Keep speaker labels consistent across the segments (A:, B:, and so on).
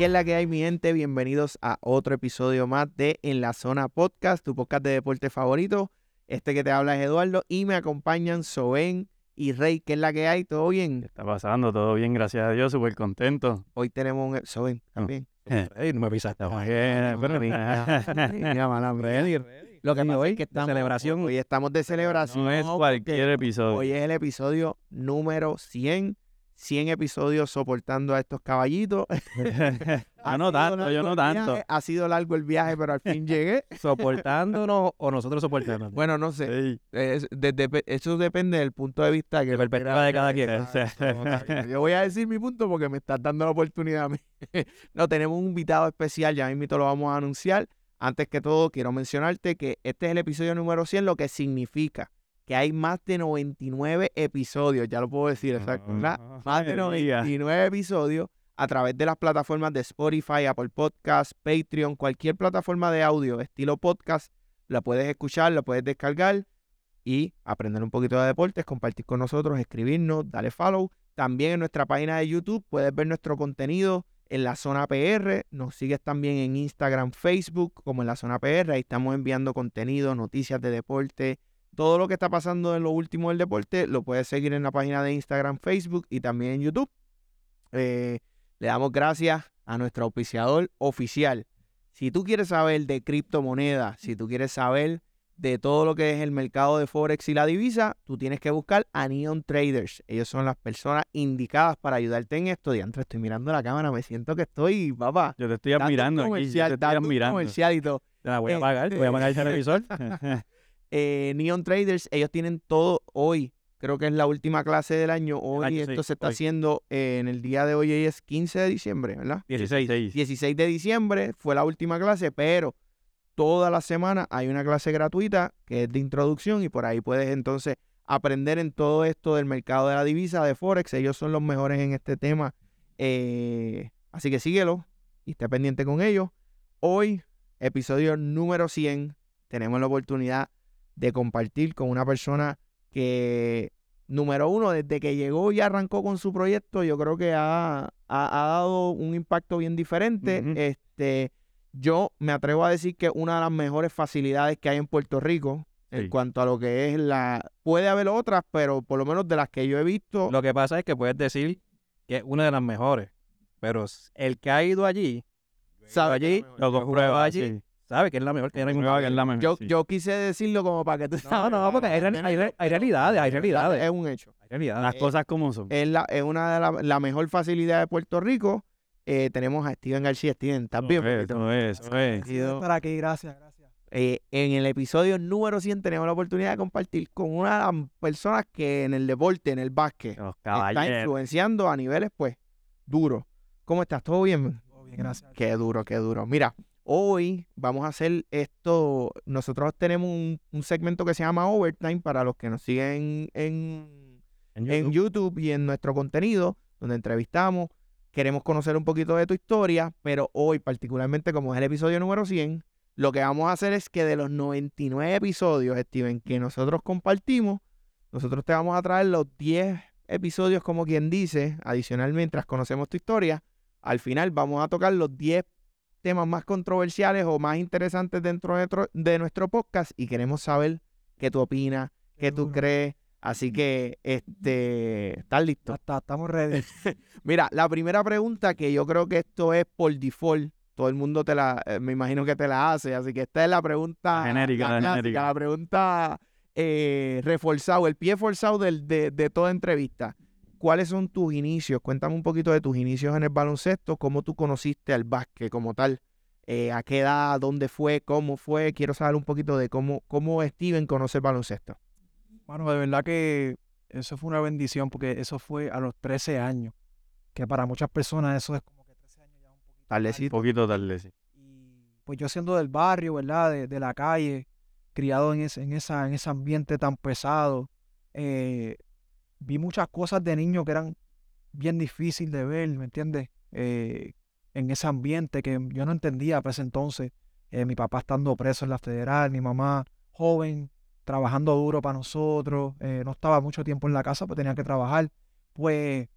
A: ¿Qué es la que hay, mi gente? Bienvenidos a otro episodio más de En la Zona Podcast, tu podcast de deporte favorito. Este que te habla es Eduardo y me acompañan Soben y Rey. ¿Qué es la que hay? ¿Todo bien?
B: ¿Qué está pasando? Todo bien, gracias a Dios, súper contento.
A: Hoy tenemos un... Soben, también.
C: Rey, no me pisaste.
A: Lo que pasa
C: hoy,
A: es que
C: de
A: estamos,
C: celebración.
A: Hoy estamos de celebración.
B: No es cualquier episodio.
A: Hoy es el episodio número 100. 100 episodios soportando a estos caballitos.
B: Yo no tanto, yo no tanto.
A: viaje, ha sido largo el viaje, pero al fin llegué.
C: ¿Soportándonos o nosotros soportándonos?
A: Bueno, no sé.
B: Sí.
A: Es- eso depende del punto de vista que
C: de perspectiva de cada quien.
A: Yo voy a decir mi punto porque me estás dando la oportunidad a mí. no, tenemos un invitado especial, ya mismo lo vamos a anunciar. Antes que todo, quiero mencionarte que este es el episodio número 100, lo que significa que hay más de 99 episodios, ya lo puedo decir, exacto, ¿verdad? Más de
B: Ay, diga.
A: 99 episodios a través de las plataformas de Spotify, Apple Podcasts, Patreon, cualquier plataforma de audio estilo podcast, la puedes escuchar, la puedes descargar y aprender un poquito de deportes, compartir con nosotros, escribirnos, dale follow. También en nuestra página de YouTube puedes ver nuestro contenido en la zona PR. Nos sigues también en Instagram, Facebook, como en la zona PR. Ahí estamos enviando contenido, noticias de deporte. Todo lo que está pasando en lo último del deporte lo puedes seguir en la página de Instagram, Facebook y también en YouTube. Eh, le damos gracias a nuestro auspiciador oficial. Si tú quieres saber de criptomonedas, si tú quieres saber de todo lo que es el mercado de Forex y la divisa, tú tienes que buscar a Neon Traders. Ellos son las personas indicadas para ayudarte en esto. Diantre, estoy mirando la cámara, me siento que estoy, papá.
B: Yo te estoy admirando aquí, yo te estoy admirando.
A: comercial y todo.
C: Te la voy a
A: Eh,
C: pagar, voy a pagar el televisor.
A: Eh, Neon Traders, ellos tienen todo hoy. Creo que es la última clase del año. Hoy
B: año,
A: esto
B: sí,
A: se está
B: hoy.
A: haciendo eh, en el día de hoy, hoy es 15 de diciembre, ¿verdad?
B: 16.
A: 16 de diciembre fue la última clase, pero toda la semana hay una clase gratuita que es de introducción y por ahí puedes entonces aprender en todo esto del mercado de la divisa, de Forex. Ellos son los mejores en este tema. Eh, así que síguelo y esté pendiente con ellos. Hoy, episodio número 100, tenemos la oportunidad de compartir con una persona que, número uno, desde que llegó y arrancó con su proyecto, yo creo que ha, ha- ha dado un impacto bien diferente. Este, yo me atrevo a decir que una de las mejores facilidades que hay en Puerto Rico en
B: Sí.
A: cuanto a lo que es la... Puede haber otras, pero por lo menos de las que yo he visto...
C: Lo que pasa es que puedes decir que es una de las mejores, pero el que ha ido allí,
A: sabe
C: allí.
B: Lo allí.
C: allí. Sabe que es la mejor, que no hay ningún
B: Comprueba que es la mejor.
A: yo,
B: sí.
A: yo quise decirlo como para que tú...
C: No, no, porque hay, real- hay re- hay realidades, hay realidades.
A: Es un hecho.
C: Hay realidades.
B: Las
A: eh,
B: cosas como son.
A: Es, la, es una de las la mejor facilidad de Puerto Rico. Eh, tenemos a Steven García. Steven, ¿estás bien?
B: Eso es, eso es, eso es.
A: Bienvenido.
D: Para aquí, gracias, gracias.
A: Eh, en el episodio número 100 tenemos la oportunidad de compartir con una de las personas que en el deporte, en el básquet,
B: Los
A: está
B: caballeros.
A: influenciando a niveles, pues, duros. ¿Cómo estás? ¿Todo bien?
D: Todo bien, gracias.
A: Qué duro, qué duro. Mira, hoy vamos a hacer esto. Nosotros tenemos un, un segmento que se llama Overtime para los que nos siguen en,
C: En
A: en YouTube y en nuestro contenido, donde entrevistamos. Queremos conocer un poquito de tu historia, pero hoy, particularmente como es el episodio número 100, lo que vamos a hacer es que de los 99 episodios, Steven, que nosotros compartimos, nosotros te vamos a traer los 10 episodios, como quien dice, adicional mientras conocemos tu historia. Al final vamos a tocar los 10 temas más controversiales o más interesantes dentro de nuestro, de nuestro podcast y queremos saber qué tú opinas, qué tú crees. Así que, este, ¿estás listo?
D: Estamos ready.
A: Mira, la primera pregunta que yo creo que esto es por default, todo el mundo te la, eh, me imagino que te la hace, así que esta es la pregunta
B: La genérica, la
A: clásica,
B: genérica.
A: la pregunta eh, reforzado, el pie forzado del- de, de toda entrevista. ¿Cuáles son tus inicios? Cuéntame un poquito de tus inicios en el baloncesto, cómo tú conociste al básquet como tal, eh, a qué edad, dónde fue, cómo fue. Quiero saber un poquito de cómo, cómo Steven conoce el baloncesto.
D: Bueno, de verdad que eso fue una bendición porque eso fue a los 13 años. Que para muchas personas eso es como que 13 años ya es un poquito.
A: Tardecito.
B: Un poquito tarde, sí.
D: Y pues yo siendo del barrio, ¿verdad? De, de la calle, criado en ese, en esa, en ese ambiente tan pesado, eh, vi muchas cosas de niño que eran bien difíciles de ver, ¿me entiendes? Eh, en ese ambiente que yo no entendía para ese entonces. Eh, mi papá estando preso en la federal, mi mamá joven, trabajando duro para nosotros, eh, no estaba mucho tiempo en la casa, pues tenía que trabajar. Pues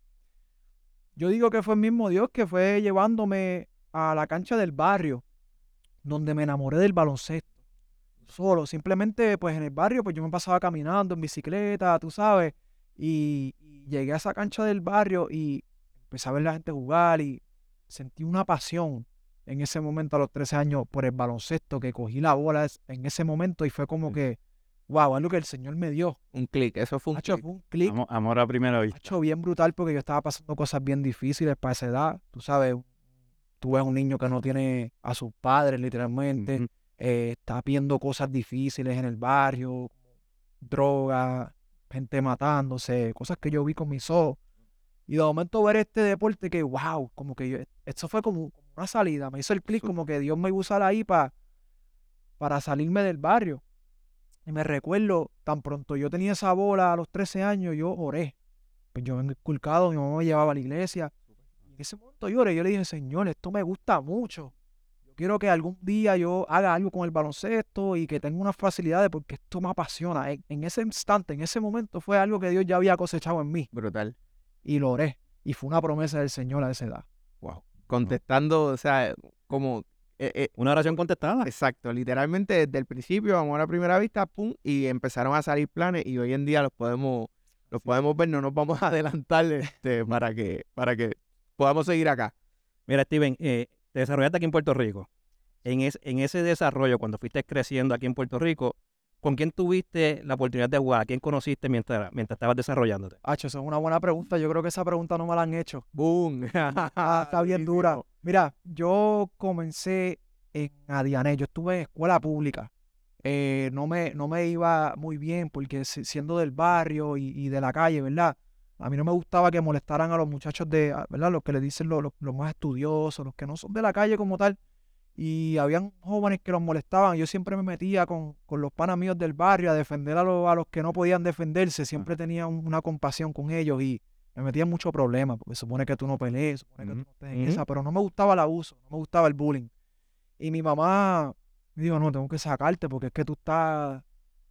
D: yo digo que fue el mismo Dios que fue llevándome a la cancha del barrio, donde me enamoré del baloncesto. Solo, simplemente pues en el barrio, pues yo me pasaba caminando en bicicleta, tú sabes, y, llegué a esa cancha del barrio y empecé a ver la gente jugar y sentí una pasión en ese momento a los 13 años por el baloncesto, que cogí la bola es- en ese momento y fue como que, wow, algo que el Señor me dio.
A: Un clic, eso fue un clic.
D: fue un clic
B: Amor, amor a primera vista.
D: hecho bien brutal porque yo estaba pasando cosas bien difíciles para esa edad. Tú sabes, tú ves un niño que no tiene a sus padres literalmente, eh, está viendo cosas difíciles en el barrio, droga, gente matándose, cosas que yo vi con mis ojos. Y de momento ver este deporte que, wow, como que yo, esto fue como, una salida, me hizo el clic como que Dios me iba a usar ahí pa- para salirme del barrio. Y me recuerdo, tan pronto yo tenía esa bola a los 13 años, yo oré. Pues yo vengo inculcado, mi mamá me llevaba a la iglesia. Y en ese momento yo oré, yo le dije, Señor, esto me gusta mucho. Yo quiero que algún día yo haga algo con el baloncesto y que tenga unas facilidades porque esto me apasiona. En, en ese instante, en ese momento fue algo que Dios ya había cosechado en mí.
A: Brutal.
D: Y lo oré. Y fue una promesa del Señor a esa edad.
A: Wow. Contestando, o sea, como... eh, eh,
C: Una oración contestada.
A: Exacto, literalmente desde el principio, amor a primera vista, pum, y empezaron a salir planes y hoy en día los podemos, los podemos ver, no nos vamos a adelantar este, para que, para que podamos seguir acá.
C: Mira, Steven, eh, te desarrollaste aquí en Puerto Rico. En, es- en ese desarrollo, cuando fuiste creciendo aquí en Puerto Rico, ¿con quién tuviste la oportunidad de jugar? ¿A quién conociste mientras, mientras estabas desarrollándote?
D: Hacho, esa es una buena pregunta. Yo creo que esa pregunta no me la han hecho.
A: Boom.
D: Está bien dura. Mira, yo comencé en Adiané. Yo estuve en escuela pública. Eh, no, me, no me iba muy bien porque si- siendo del barrio y, y de la calle, ¿verdad? A mí no me gustaba que molestaran a los muchachos de, ah, ¿verdad? Los que le dicen los, los- los más estudiosos, los que no son de la calle como tal. Y habían jóvenes que los molestaban. Yo siempre me metía con, con los panas míos del barrio a defender a, los- a los que no podían defenderse. Siempre tenía un- una compasión con ellos y me metía en muchos problemas porque supone que tú no pelees, supone que tú no estés en esa, pero no me gustaba el abuso, no me gustaba el bullying. Y mi mamá me dijo, no, tengo que sacarte porque es que tú estás,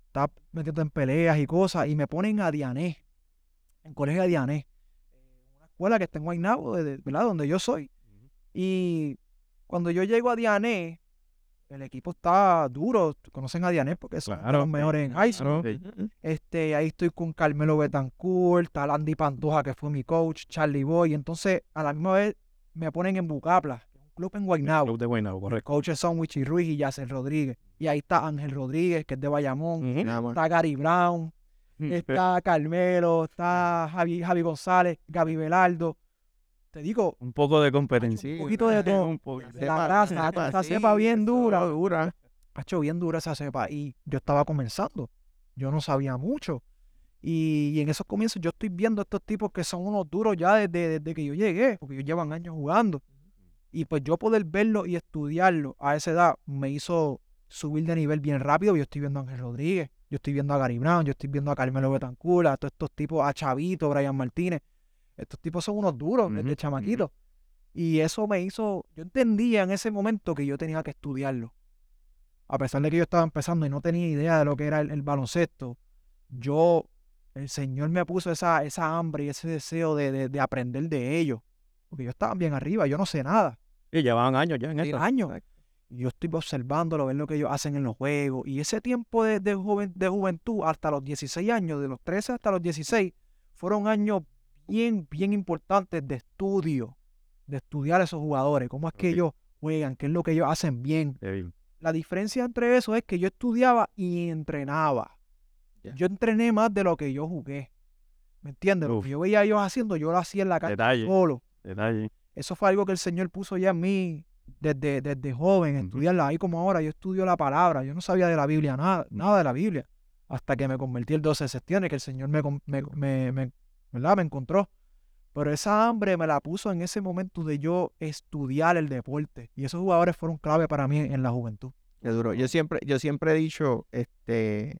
D: estás metiendo en peleas y cosas. Y me ponen a Diané, en colegio de Diané, una escuela que está en Guaynabo, de- de- ¿verdad? Donde yo soy. Y cuando yo llego a Diané, el equipo está duro. Conocen a Diané porque son
C: Claro,
D: los mejores en high school.
C: Claro.
B: Sí.
D: Este, ahí estoy con Carmelo Betancourt, está Landy Pantoja, que fue mi coach, Charlie Boy. Entonces, a la misma vez me ponen en Bucapla, que es un club en Guaynabo.
C: Club de Guaynabo, correcto.
D: coaches son Wichi Ruiz y Yacel Rodríguez. Y ahí está Ángel Rodríguez, que es de Bayamón. Está Gary Brown, está Carmelo, está Javi, Javi González, Gaby Velardo. Te digo,
B: Un poco de competencia.
D: un poquito de todo.
B: Un poquito.
D: de la grasa, esa cepa bien dura.
A: dura.
D: ha hecho bien dura esa cepa y yo estaba comenzando. Yo no sabía mucho. Y, y en esos comienzos yo estoy viendo a estos tipos que son unos duros ya desde, desde que yo llegué, porque ellos llevan años jugando. Y pues yo poder verlo y estudiarlo a esa edad me hizo subir de nivel bien rápido. Yo estoy viendo a Ángel Rodríguez, yo estoy viendo a Gary Brown, yo estoy viendo a Carmelo Betancur, a todos estos tipos, a Chavito, Brian Martínez. Estos tipos son unos duros
B: Ujú,
D: desde
B: ujú.
D: chamaquitos. Y eso me hizo, yo entendía en ese momento que yo tenía que estudiarlo. A pesar de que yo estaba empezando y no tenía idea de lo que era el, el baloncesto, yo, el Señor me puso esa, esa hambre y ese deseo de, de- de aprender de ellos. Porque yo estaba bien arriba, yo no sé nada.
C: Y llevaban años ya en eso.
D: años. Yo estoy observándolo, ver lo que ellos hacen en los juegos. Y ese tiempo de, de, juventud hasta los 16 años, de los 13 hasta los 16, fueron años bien, bien importantes de estudio, de estudiar a esos jugadores, cómo es que ellos juegan, qué es lo que ellos hacen bien. La diferencia entre eso es que yo estudiaba y entrenaba. Yo entrené más de lo que yo jugué. ¿Me entiendes? Lo que yo veía a ellos haciendo, yo lo hacía en la calle
B: Detalle.
D: solo.
B: Detalle.
D: Eso fue algo que el Señor puso ya en mí desde, desde joven, estudiarla. Ahí como ahora, yo estudio la palabra. Yo no sabía de la Biblia nada, nada de la Biblia. Hasta que me convertí el 12 de septiembre, que el Señor me, me, me, me- ¿verdad? me encontró. Pero esa hambre me la puso en ese momento de yo estudiar el deporte. Y esos jugadores fueron clave para mí en la juventud.
A: Qué duro. Yo siempre, yo siempre he dicho, este,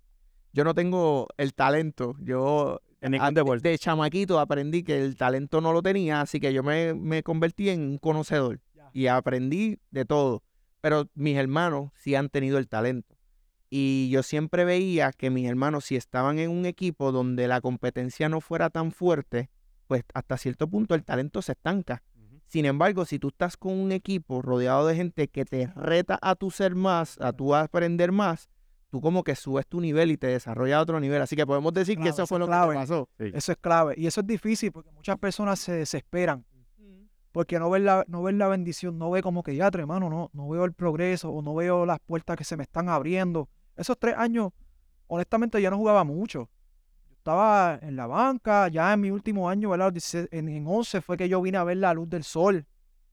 A: yo no tengo el talento. Yo
C: En
A: a-
C: deporte.
A: de chamaquito aprendí que el talento no lo tenía, así que yo me, me convertí en un conocedor. Y aprendí de todo. Pero mis hermanos sí han tenido el talento. Y yo siempre veía que mis hermanos, si estaban en un equipo donde la competencia no fuera tan fuerte, pues hasta cierto punto el talento se estanca. Sin embargo, si tú estás con un equipo rodeado de gente que te reta a tu ser más, a tu aprender más, tú como que subes tu nivel y te desarrollas a otro nivel. Así que podemos decir que eso
D: eso
A: fue
D: es
A: lo que te pasó.
B: Sí.
D: Eso es clave. Y eso es difícil porque muchas personas se desesperan porque no ven la, no ven la bendición, no ve como que ya, hermano, no, no veo el progreso o no veo las puertas que se me están abriendo. Esos tres años, honestamente, yo no jugaba mucho. Yo estaba en la banca, ya en mi último año, ¿verdad? Los 16 En, en 11 fue que yo vine a ver la luz del sol,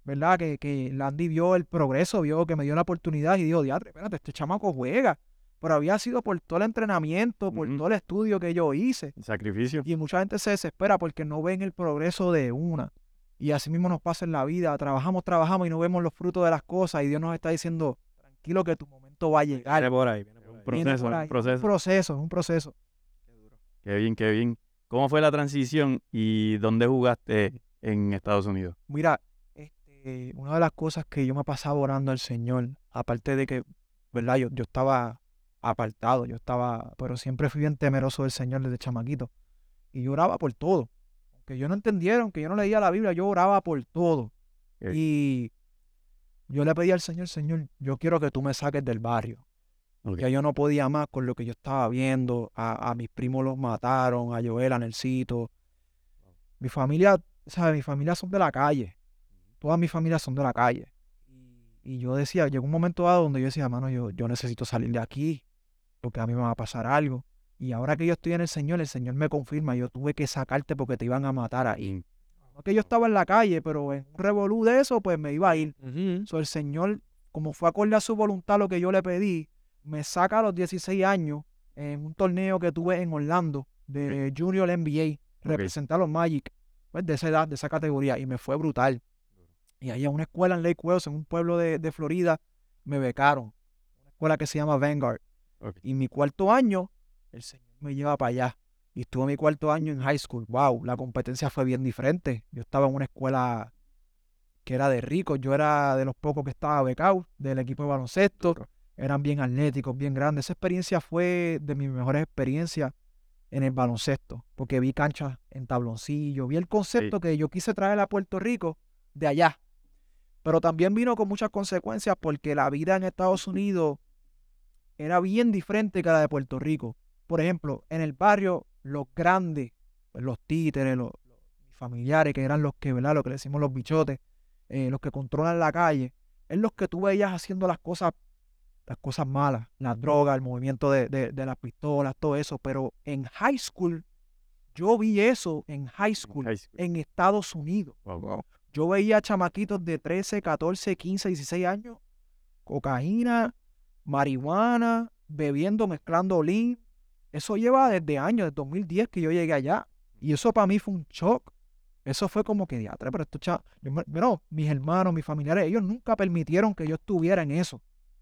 D: ¿verdad? Que, que Landy vio el progreso, vio que me dio la oportunidad y dijo, diatre, espérate, este chamaco juega. Pero había sido por todo el entrenamiento, por todo el estudio que yo hice.
B: Sacrificio.
D: Y mucha gente se desespera porque no ven el progreso de una. Y así mismo nos pasa en la vida. Trabajamos, trabajamos y no vemos los frutos de las cosas. Y Dios nos está diciendo, tranquilo que tu momento va a llegar.
C: Viene por ahí, viene por ahí.
B: Pro-
D: Viene
B: proceso,
D: por
B: un
D: ahí.
B: Proceso.
D: Un proceso, es un proceso.
B: Qué bien, qué bien. ¿Cómo fue la transición y dónde jugaste en Estados Unidos?
D: Mira, este, una de las cosas que yo me pasaba orando al Señor, aparte de que, ¿verdad? Yo, yo estaba apartado, yo estaba, pero siempre fui bien temeroso del Señor desde chamaquito. Y yo oraba por todo. Aunque yo no entendiera, aunque yo no leía la Biblia, yo oraba por todo. Y yo le pedí al Señor, Señor, yo quiero que tú me saques del barrio.
B: Ok.
D: Ya yo no podía más con lo que yo estaba viendo. A, a mis primos los mataron, a Joel, a Nelsito. Mi familia, ¿sabes? Mi familia son de la calle. Todas mis familias son de la calle. Y yo decía, llegó un momento dado donde yo decía, mano, yo, yo necesito salir de aquí, porque a mí me va a pasar algo. Y ahora que yo estoy en el Señor, el Señor me confirma, yo tuve que sacarte porque te iban a matar ahí. No que yo estaba en la calle, pero en un revolú de eso, pues me iba a ir. So, el Señor, como fue acorde a su voluntad lo que yo le pedí, me saca a los 16 años en un torneo que tuve en Orlando de Junior NBA, representar a los Magic, pues de esa edad, de esa categoría, y me fue brutal. Y ahí en una escuela en Lake Wales, en un pueblo de, de Florida, me becaron. Una escuela que se llama Vanguard. Y mi cuarto año, el Señor me lleva para allá. Y estuve mi cuarto año en high school. Wow, la competencia fue bien diferente. Yo estaba en una escuela que era de ricos. Yo era de los pocos que estaba becado del equipo de baloncesto. Eran bien atléticos, bien grandes. Esa experiencia fue de mis mejores experiencias en el baloncesto. Porque vi canchas en tabloncillo. Vi el concepto que yo quise traer a Puerto Rico de allá. Pero también vino con muchas consecuencias porque la vida en Estados Unidos era bien diferente que la de Puerto Rico. Por ejemplo, en el barrio, los grandes, pues, los títeres, los, los familiares, que eran los que, ¿verdad? Lo que le decimos los bichotes, eh, los que controlan la calle, es los que tú veías haciendo las cosas, las cosas malas, las drogas, el movimiento de, de- de las pistolas, todo eso. Pero en high school, yo vi eso en high school,
B: high school.
D: en Estados Unidos.
B: Wow.
D: Yo veía chamaquitos de 13, 14, 15, 16 años, cocaína, marihuana, bebiendo, mezclando lean. Eso lleva desde años, desde 2010 que yo llegué allá. Y eso para mí fue un shock. Eso fue como que, diatre, pero esto, cha- yo me- no, mis hermanos, mis familiares, ellos nunca permitieron que yo estuviera en eso.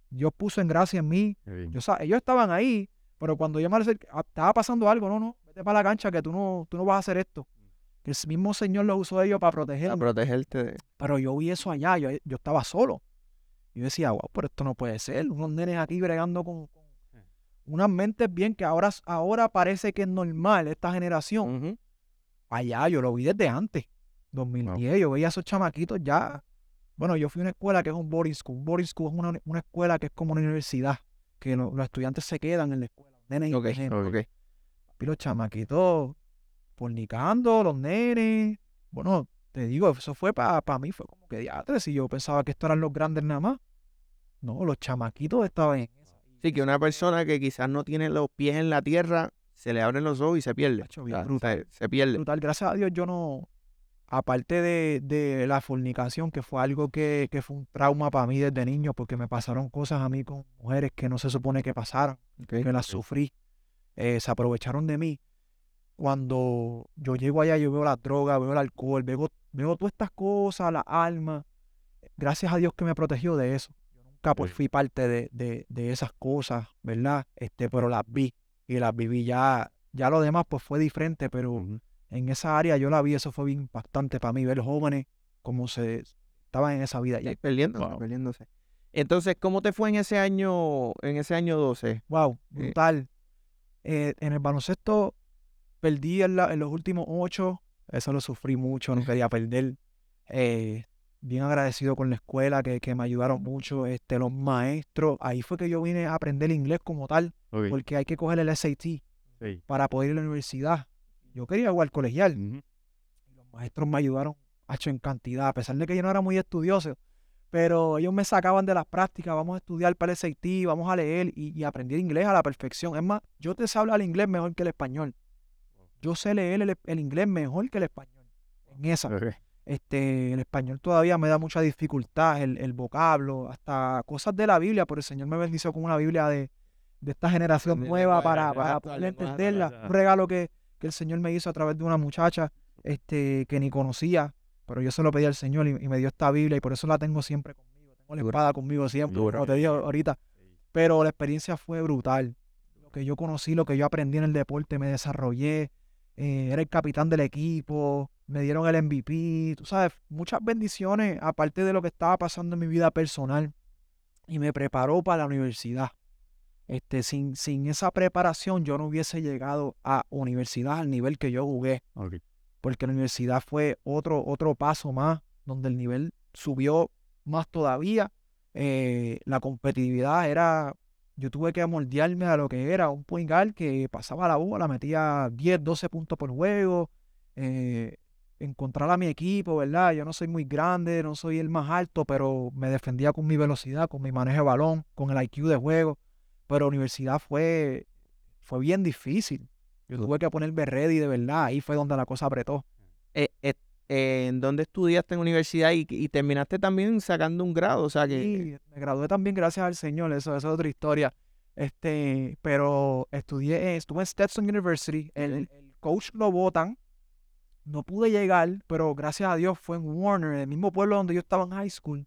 D: Dios puso en gracia en mí. Yo, sa- ellos estaban ahí, pero cuando yo me acerqué, ah, estaba pasando algo, no, no, vete para la cancha que tú no, tú no vas a hacer esto. Que el mismo Señor los usó ellos para protegerme.
A: A protegerte de...
D: Pero yo vi eso allá, yo, yo estaba solo. Y yo decía, wow, pero esto no puede ser. Unos nenes aquí bregando con unas mentes bien que ahora, ahora parece que es normal esta generación. Allá yo lo vi desde antes, 2010. Yo veía a esos chamaquitos ya. Bueno, yo fui a una escuela que es un boarding school. Un boarding school es una, una escuela que es como una universidad, que lo- los estudiantes se quedan en la escuela. Nenes y nenes. Y los chamaquitos fornicando, los nenes. Bueno, te digo, eso fue para mí, fue como que diatre, si yo pensaba que estos eran los grandes nada más. No, los chamaquitos estaban en.
A: Sí, que una persona que quizás no tiene los pies en la tierra, se le abren los ojos y se pierde.
D: Macho, bien
A: O sea,
D: brutal.
A: se, se pierde.
D: Brutal, gracias a Dios yo no, aparte de, de la fornicación, que fue algo que, que fue un trauma para mí desde niño, porque me pasaron cosas a mí con mujeres que no se supone que pasaran.
A: Ok.
D: que las sufrí, eh, se aprovecharon de mí. Cuando yo llego allá, yo veo la droga, veo el alcohol, veo, veo todas estas cosas, la alma. Gracias a Dios que me protegió de eso. Nunca pues fui parte de, de- de esas cosas, ¿verdad? Este, pero las vi y las viví ya. Ya lo demás pues fue diferente, pero en esa área yo la vi, eso fue bien impactante para mí, ver jóvenes como se estaban en esa vida. Ya,
A: perdiéndose,
B: Wow.
A: perdiéndose. Entonces, ¿cómo te fue en ese año, en ese año 12?
D: Wow,
A: Eh,
D: brutal. Eh, en el baloncesto perdí en, la- en los últimos ocho. Eso lo sufrí mucho, no quería perder. Eh, bien agradecido con la escuela que, que me ayudaron mucho, este, los maestros. Ahí fue que yo vine a aprender inglés como tal, porque hay que coger el SAT
B: sí.
D: para poder ir a la universidad. Yo quería igual colegial. Los maestros me ayudaron, hecho en cantidad, a pesar de que yo no era muy estudioso. Pero ellos me sacaban de las prácticas, vamos a estudiar para el SAT, vamos a leer y, y aprendí inglés a la perfección. Es más, yo te sé hablar inglés mejor que el español. Yo sé leer el, el inglés mejor que el español. En esa. Este, el español todavía me da mucha dificultad, el, el vocablo, hasta cosas de la Biblia, pero el Señor me bendició con una Biblia de, de esta generación nueva para, para poder entenderla. Un regalo que, que el Señor me hizo a través de una muchacha este, que ni conocía, pero yo se lo pedí al Señor y, y me dio esta Biblia y por eso la tengo siempre conmigo. Tengo la espada conmigo siempre, como te dije ahorita. Pero la experiencia fue brutal. Lo que yo conocí, lo que yo aprendí en el deporte, me desarrollé. Eh, era el capitán del equipo, me dieron el MVP, tú sabes, muchas bendiciones, aparte de lo que estaba pasando en mi vida personal. Y me preparó para la universidad. Este, sin, sin esa preparación, yo no hubiese llegado a universidad al nivel que yo jugué porque la universidad fue otro, otro paso más, donde el nivel subió más todavía. Eh, la competitividad era, yo tuve que moldearme a lo que era un point guard que pasaba la bola, metía 10, 12 puntos por juego, eh, encontrar a mi equipo, ¿verdad? Yo no soy muy grande, no soy el más alto, pero me defendía con mi velocidad, con mi manejo de balón, con el IQ de juego. Pero universidad fue, fue bien difícil. Yo tuve que ponerme ready de verdad. Ahí fue donde la cosa apretó.
A: Eh, eh, ¿En dónde estudiaste en universidad y, y terminaste también sacando un grado? O sea que...
D: Y me gradué también gracias al Señor, eso, eso es otra historia. Este, pero estudié, estuve en Stetson University, el, el coach lo votan, no pude llegar, pero gracias a Dios fue en Warner, el mismo pueblo donde yo estaba en high school.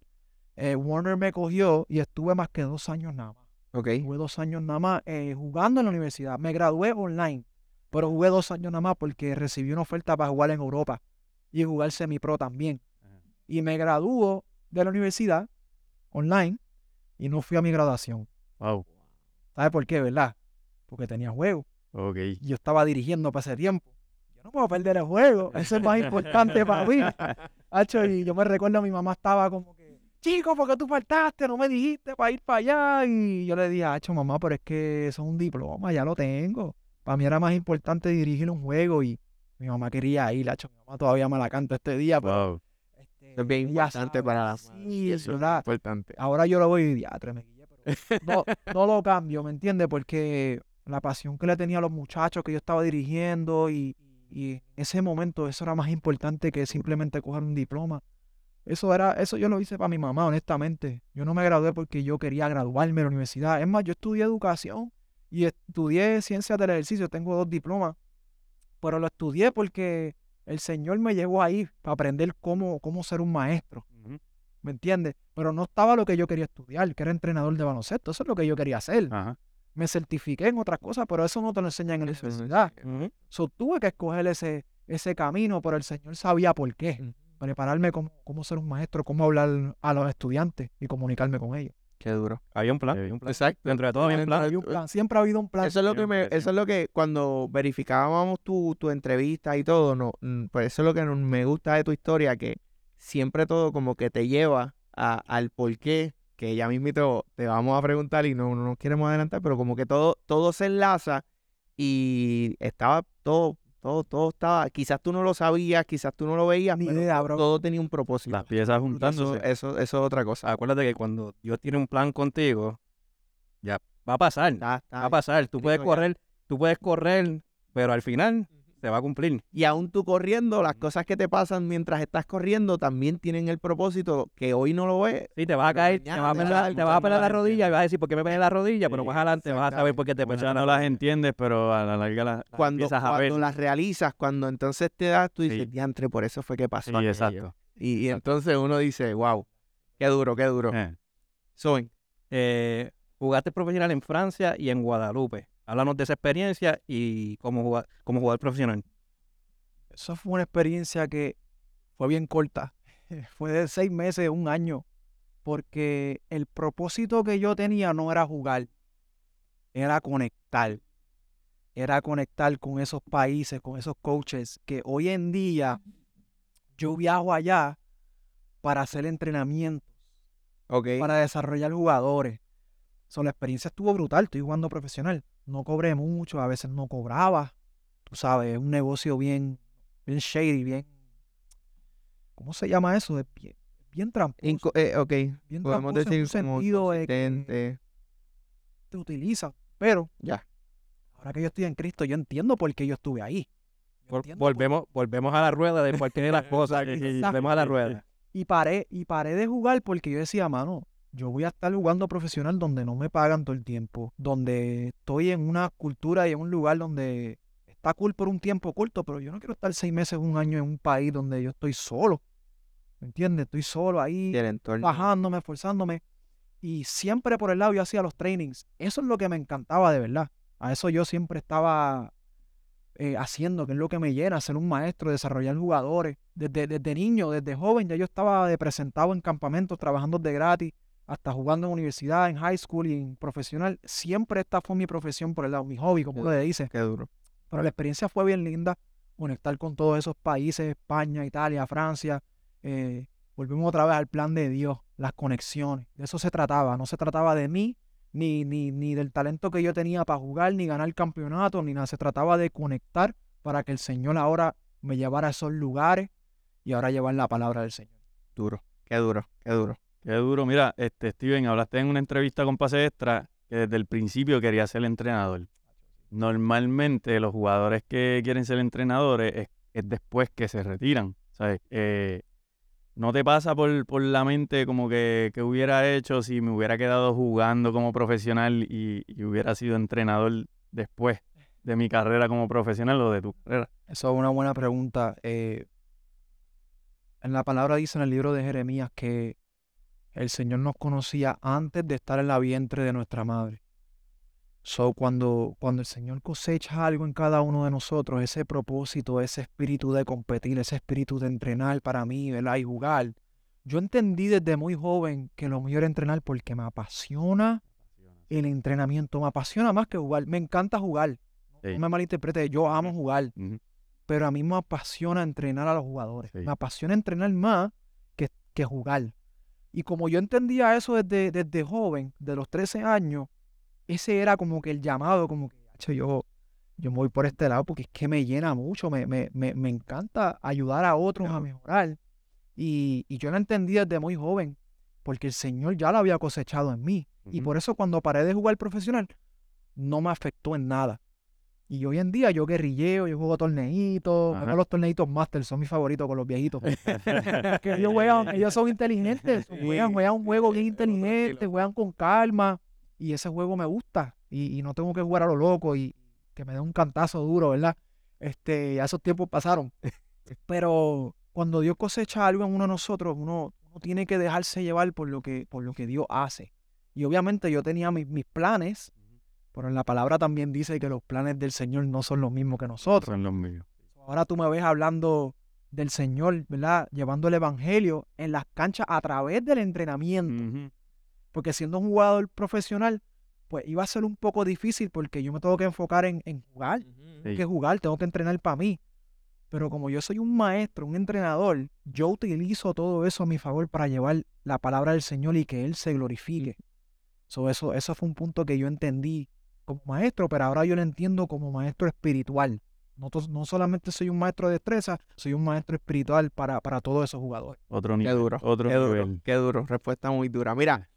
D: Eh, Warner me cogió y estuve más que dos años nada más.
A: Ok.
D: Jugué dos años nada más eh, jugando en la universidad. Me gradué online, pero jugué dos años nada más porque recibí una oferta para jugar en Europa y jugar semi-pro también. Y me graduó de la universidad online y no fui a mi graduación.
B: Wow.
D: ¿Sabes por qué, verdad? Porque tenía juego
B: Ok.
D: y yo estaba dirigiendo para ese tiempo. Yo no puedo perder el juego, eso es más importante para mí. Hacho, y yo me recuerdo, mi mamá estaba como que, chico, ¿por qué tú faltaste? No me dijiste para ir para allá. Y yo le dije, Hacho, mamá, pero es que eso es un diploma, ya lo tengo. Para mí era más importante dirigir un juego y mi mamá quería ir, Hacho. Mi mamá todavía me la canta este día, pero
B: Wow.
D: este,
A: es bien importante
D: sabe.
A: para las madres,
D: Sí, es
A: eso es
D: verdad.
A: importante.
D: Ahora yo lo voy a diatre, me guillé, pero no, no lo cambio, ¿me entiendes? Porque la pasión que le tenía a los muchachos que yo estaba dirigiendo y, y en ese momento eso era más importante que simplemente coger un diploma. Eso era, eso yo lo hice para mi mamá, honestamente. Yo no me gradué porque yo quería graduarme de la universidad. Es más, yo estudié educación y estudié ciencias del ejercicio, tengo dos diplomas, pero lo estudié porque el Señor me llevó ahí para aprender cómo, cómo ser un maestro. ¿me entiendes? Pero no estaba lo que yo quería estudiar, que era entrenador de baloncesto, eso es lo que yo quería hacer.
B: Ajá.
D: Me certifiqué en otras cosas, pero eso no te lo enseñan en la universidad.
C: Ujú.
D: So, tuve que escoger ese, ese camino, pero el Señor sabía por qué. Prepararme cómo, cómo ser un maestro, cómo hablar a los estudiantes y comunicarme con ellos.
A: Qué duro.
C: Había un plan, había un plan.
A: Exacto.
C: Dentro de todo había un plan.
D: Había un plan, siempre ha habido un plan.
A: Eso es lo que me, eso es lo que cuando verificábamos tu, tu entrevista y todo, no, pues eso es lo que me gusta de tu historia, que siempre todo como que te lleva a- al porqué, que ya mismito te vamos a preguntar y no, no nos queremos adelantar, pero como que todo, todo se enlaza y estaba todo, todo, todo estaba, quizás tú no lo sabías, quizás tú no lo veías,
D: Ni
A: pero
D: idea, bro.
A: todo tenía un propósito.
B: Las piezas
A: Eso,
B: juntándose.
A: eso, eso es otra cosa.
C: Acuérdate que cuando Dios tiene un plan contigo, ya va a pasar.
A: Está- está
C: Va a pasar. Tú puedes correr, tú puedes correr, pero al final se va a cumplir.
A: Y aún tú corriendo, las cosas que te pasan mientras estás corriendo también tienen el propósito que hoy no lo ves.
C: Sí, te vas a caer, te vas a pelar, te vas a pelar la rodilla y vas a decir, ¿por qué me pegué la rodilla? Pero más adelante vas a saber por qué te pelas
B: no las entiendes, pero a la larga las, las
A: Cuando,
B: empiezas a
A: cuando
B: ver.
A: las realizas, cuando entonces te das, tú dices,
B: Sí.
A: diantre, por eso fue que pasó.
B: Sí,
A: aquello".
B: exacto.
A: Y, y entonces uno dice, wow, qué duro, qué duro.
B: Eh,
A: Soy.
C: Eh, jugaste profesional en Francia y en Guadalupe. Háblanos de esa experiencia y cómo jugar, cómo jugar profesional.
D: Eso fue una experiencia que fue bien corta. Fue de seis meses, un año. Porque el propósito que yo tenía no era jugar, era conectar. Era conectar con esos países, con esos coaches que hoy en día yo viajo allá para hacer entrenamientos, para desarrollar jugadores. So, la experiencia estuvo brutal, estoy jugando profesional. No cobré mucho, a veces no cobraba. Tú sabes, es un negocio bien, bien shady, bien... ¿Cómo se llama eso? Es bien, bien tramposo.
A: Inco- eh, ok.
D: bien
A: Podemos
D: tramposo en
A: decir
D: un
A: como
D: sentido de que te utilizan. Pero
A: Ya.
D: ahora que yo estoy en Cristo, yo entiendo por qué yo estuve ahí. Yo
C: Vol-
D: entiendo por-
C: volvemos, volvemos a la rueda de por qué las cosas. Y volvemos a la rueda.
D: Y paré, y paré de jugar porque yo decía, mano, yo voy a estar jugando profesional donde no me pagan todo el tiempo, donde estoy en una cultura y en un lugar donde está cool por un tiempo corto, pero yo no quiero estar seis meses, un año en un país donde yo estoy solo. ¿Me entiendes? Estoy solo ahí, bajándome, esforzándome. Y siempre por el lado yo hacía los trainings. Eso es lo que me encantaba de verdad. A eso yo siempre estaba eh, haciendo, que es lo que me llena, ser un maestro, desarrollar jugadores. Desde, desde niño, desde joven, ya yo estaba de presentado en campamentos, trabajando de gratis, hasta jugando en universidad, en high school y en profesional. Siempre esta fue mi profesión por el lado, mi hobby, como uno le dice.
A: Qué duro.
D: Pero la experiencia fue bien linda, conectar con todos esos países, España, Italia, Francia. eh, volvemos otra vez al plan de Dios, las conexiones. De eso se trataba, no se trataba de mí, ni, ni, ni del talento que yo tenía para jugar, ni ganar campeonato, ni nada. Se trataba de conectar para que el Señor ahora me llevara a esos lugares y ahora llevar la palabra del Señor.
A: Duro. Qué duro. Qué duro.
B: Qué duro. Mira, este Steven, hablaste en una entrevista con Pase Extra que desde el principio quería ser entrenador. Normalmente los jugadores que quieren ser entrenadores es, es después que se retiran. ¿Sabes? Eh, ¿No te pasa por, por la mente como que, que hubiera hecho si me hubiera quedado jugando como profesional y, y hubiera sido entrenador después de mi carrera como profesional o de tu carrera?
D: Eso es una buena pregunta. Eh, en la palabra dice en el libro de Jeremías que el Señor nos conocía antes de estar en la vientre de nuestra madre. So, cuando, cuando el Señor cosecha algo en cada uno de nosotros, ese propósito, ese espíritu de competir, ese espíritu de entrenar para mí, ¿verdad? Y jugar. Yo entendí desde muy joven que lo mío era entrenar porque me apasiona el entrenamiento, me apasiona más que jugar. Me encanta jugar.
B: Sí.
D: No me malinterprete, yo amo jugar pero a mí me apasiona entrenar a los jugadores.
B: Sí.
D: Me apasiona entrenar más que, que jugar. Y como yo entendía eso desde, desde joven, de los 13 años, ese era como que el llamado, como que "Acho, yo, yo me voy por este lado porque es que me llena mucho, me, me, me, me encanta ayudar a otros a mejorar. Y, y yo lo entendí desde muy joven, porque el Señor ya lo había cosechado en mí. Y por eso cuando paré de jugar profesional, no me afectó en nada. Y hoy en día yo guerrilleo, yo juego torneitos,
B: Ajá.
D: los torneitos Master, son mis favoritos con los viejitos. que ellos juegan, ellos son inteligentes, juegan, juegan un juego bien inteligente, juegan con calma. Y ese juego me gusta. Y, y no tengo que jugar a lo loco y que me dé un cantazo duro, ¿verdad? Este, ya esos tiempos pasaron. Pero cuando Dios cosecha algo en uno de nosotros, uno, uno tiene que dejarse llevar por lo que, por lo que Dios hace. Y obviamente yo tenía mis, mis planes, pero en la palabra también dice que los planes del Señor no son los mismos que nosotros.
B: Son los míos.
D: Ahora tú me ves hablando del Señor, ¿verdad? Llevando el Evangelio en las canchas a través del entrenamiento. Porque siendo un jugador profesional, pues iba a ser un poco difícil porque yo me tengo que enfocar en, en jugar.
B: Sí.
D: Tengo que jugar, tengo que entrenar para mí. Pero como yo soy un maestro, un entrenador, yo utilizo todo eso a mi favor para llevar la palabra del Señor y que Él se glorifique. So, eso, eso fue un punto que yo entendí como maestro, pero ahora yo lo entiendo como maestro espiritual. No, no solamente soy un maestro de destreza, soy un maestro espiritual para, para todos esos jugadores.
B: Otro
A: Qué
B: nivel.
A: duro.
B: Otro
A: Qué duro.
B: nivel.
A: Qué duro. Respuesta muy dura. Mira,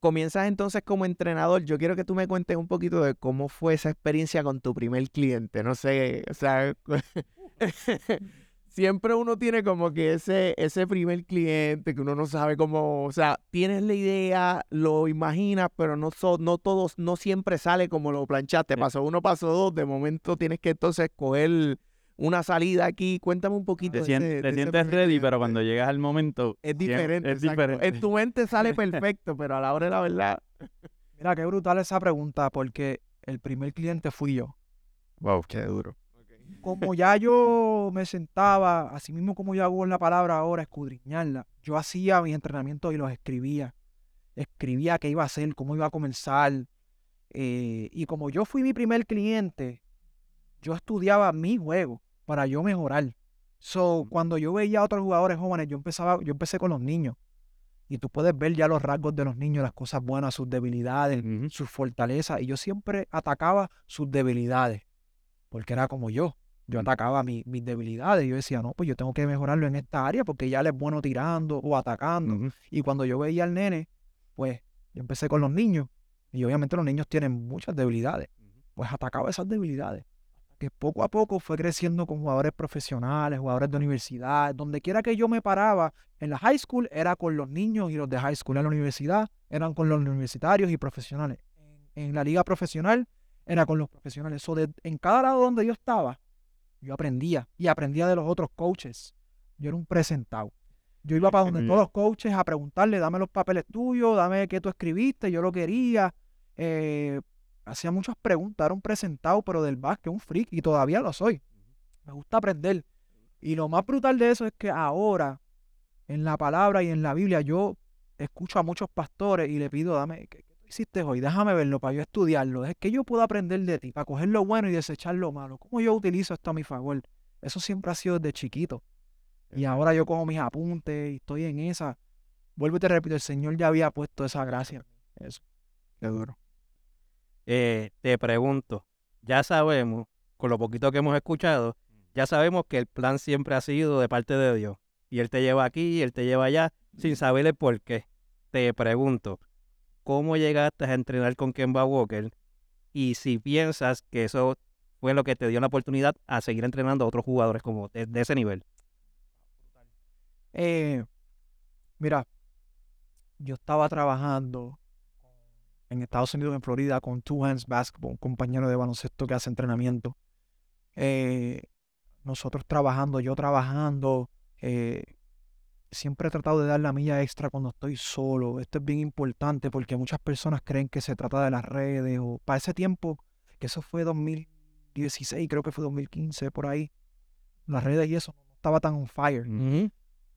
A: comienzas entonces como entrenador. Yo quiero que tú me cuentes un poquito de cómo fue esa experiencia con tu primer cliente. No sé, o sea, siempre uno tiene como que ese, ese primer cliente que uno no sabe cómo, o sea, tienes la idea, lo imaginas, pero no, so- no todos, no siempre sale como lo planchaste.
B: Sí.
A: Pasó uno, pasó dos, de momento tienes que entonces coger una salida aquí. Cuéntame un poquito.
B: Te,
A: de ese-
B: te
A: de
B: sientes ready, pero cuando llegas al momento.
A: Es diferente.
B: Es diferente.
A: En tu mente sale perfecto, pero a la hora de la verdad.
D: Mira, qué brutal esa pregunta, porque el primer cliente fui yo.
B: Wow.
A: Qué duro.
D: Como ya yo me sentaba, así mismo como yo hago en la palabra ahora, escudriñarla, yo hacía mis entrenamientos y los escribía. Escribía qué iba a hacer, cómo iba a comenzar. eh, y como yo fui mi primer cliente, yo estudiaba mi juego para yo mejorar. So, cuando yo veía a otros jugadores jóvenes, yo empezaba, yo empecé con los niños. Y tú puedes ver ya los rasgos de los niños, las cosas buenas, sus debilidades, sus fortalezas. Y yo siempre atacaba sus debilidades. Porque era como yo. Yo atacaba mi- mis debilidades. Yo decía, no, pues yo tengo que mejorarlo en esta área porque ya él es bueno tirando o atacando. Y cuando yo veía al nene, pues yo empecé con los niños. Y obviamente los niños tienen muchas debilidades. Pues atacaba esas debilidades. Que poco a poco fue creciendo con jugadores profesionales, jugadores de universidad. Donde quiera que yo me paraba, en la high school era con los niños y los de high school. En la universidad eran con los universitarios y profesionales. En la liga profesional era con los profesionales. So, de- en cada lado donde yo estaba, yo aprendía. Y aprendía de los otros coaches. Yo era un presentado. Yo iba para donde todos los coaches a preguntarle, dame los papeles tuyos, dame qué tú escribiste, yo lo quería. Eh, hacía muchas preguntas, era un presentado, pero del básquet, un freak, y todavía lo soy. Me gusta aprender. Y lo más brutal de eso es que ahora, en la palabra y en la Biblia, yo escucho a muchos pastores y le pido, dame, ¿qué, qué tú hiciste hoy? Déjame verlo para yo estudiarlo. Es que yo puedo aprender de ti, para coger lo bueno y desechar lo malo. ¿Cómo yo utilizo esto a mi favor? Eso siempre ha sido desde chiquito. Y ahora yo cojo mis apuntes y estoy en esa. Vuelvo y te repito, el Señor ya había puesto esa gracia. Eso. Qué duro.
C: Eh, te pregunto, ya sabemos, con lo poquito que hemos escuchado, ya sabemos que el plan siempre ha sido de parte de Dios. Y Él te lleva aquí, Él te lleva allá, sin saber el por qué. Te pregunto, ¿cómo llegaste a entrenar con Kemba Walker? Y si piensas que eso fue lo que te dio la oportunidad a seguir entrenando a otros jugadores como de, ese nivel.
D: Eh, mira, yo estaba trabajando en Estados Unidos, en Florida, con Two Hands Basketball, un compañero de baloncesto que hace entrenamiento. Eh, nosotros trabajando, yo trabajando, eh, siempre he tratado de dar la milla extra cuando estoy solo. Esto es bien importante porque muchas personas creen que se trata de las redes o para ese tiempo, que eso fue 2016, creo que fue 2015, por ahí. Las redes y eso no estaba tan on fire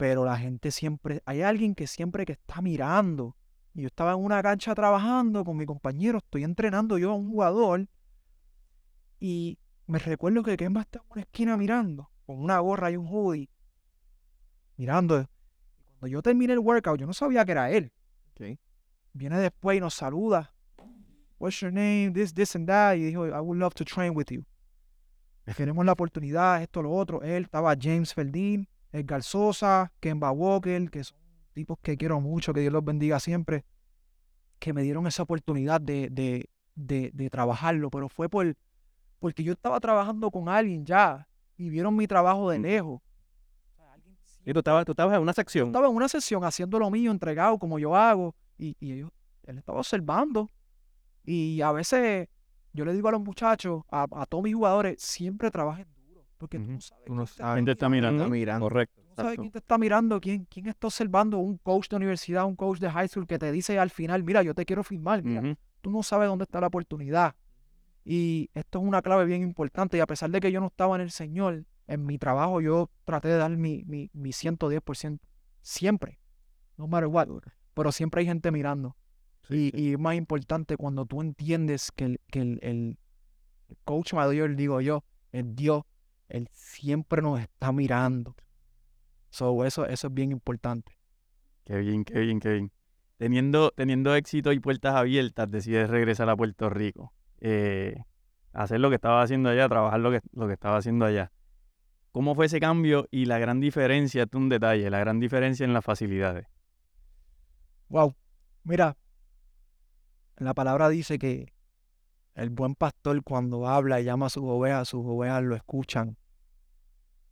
D: pero la gente siempre, hay alguien que siempre que está mirando. Yo estaba en una cancha trabajando con mi compañero, estoy entrenando yo a un jugador y me recuerdo que Kemba estaba en una esquina mirando, con una gorra y un hoodie, mirando. Cuando yo terminé el workout, yo no sabía que era él. Viene después y nos saluda. What's your name? This, this and that. Y dijo, I would love to train with you. Queremos la oportunidad, esto, lo otro. Él estaba James Feldin, Edgar Sosa, Kemba Walker, que son tipos que quiero mucho, que Dios los bendiga siempre, que me dieron esa oportunidad de, de, de, de trabajarlo, pero fue por, porque yo estaba trabajando con alguien ya y vieron mi trabajo de
B: Mm.
D: lejos.
C: Y tú estabas, tú estabas en una sección.
D: estaba en una sesión haciendo lo mío, entregado como yo hago, y, y ellos, él estaba observando. Y a veces yo le digo a los muchachos, a, a todos mis jugadores, siempre trabajen duro, porque tú no sabes
A: Tú no
D: quién te
A: sabes
B: quién te está mirando.
A: Mirando.
C: Correcto.
D: Tú no sabes quién te está mirando, quién, quién está observando, un coach de universidad, un coach de high school que te dice al final, mira, yo te quiero firmar, mira,
B: Ujú.
D: tú no sabes dónde está la oportunidad. Y esto es una clave bien importante. Y a pesar de que yo no estaba en el Señor, en mi trabajo yo traté de dar mi, mi, mi 110%. Siempre. No matter what. Pero siempre hay gente mirando. Y, y es más importante cuando tú entiendes que el, que el- el coach mayor, digo yo, el Dios, él siempre nos está mirando. So, eso, eso es bien importante.
B: Qué bien, qué bien, qué bien. Teniendo, teniendo éxito y puertas abiertas, decides regresar a Puerto Rico. Eh, hacer lo que estaba haciendo allá, trabajar lo que, lo que estaba haciendo allá. ¿Cómo fue ese cambio y la gran diferencia? Esto es un detalle, la gran diferencia en las facilidades.
D: Wow. Mira, la palabra dice que el buen pastor cuando habla y llama a sus ovejas, sus ovejas lo escuchan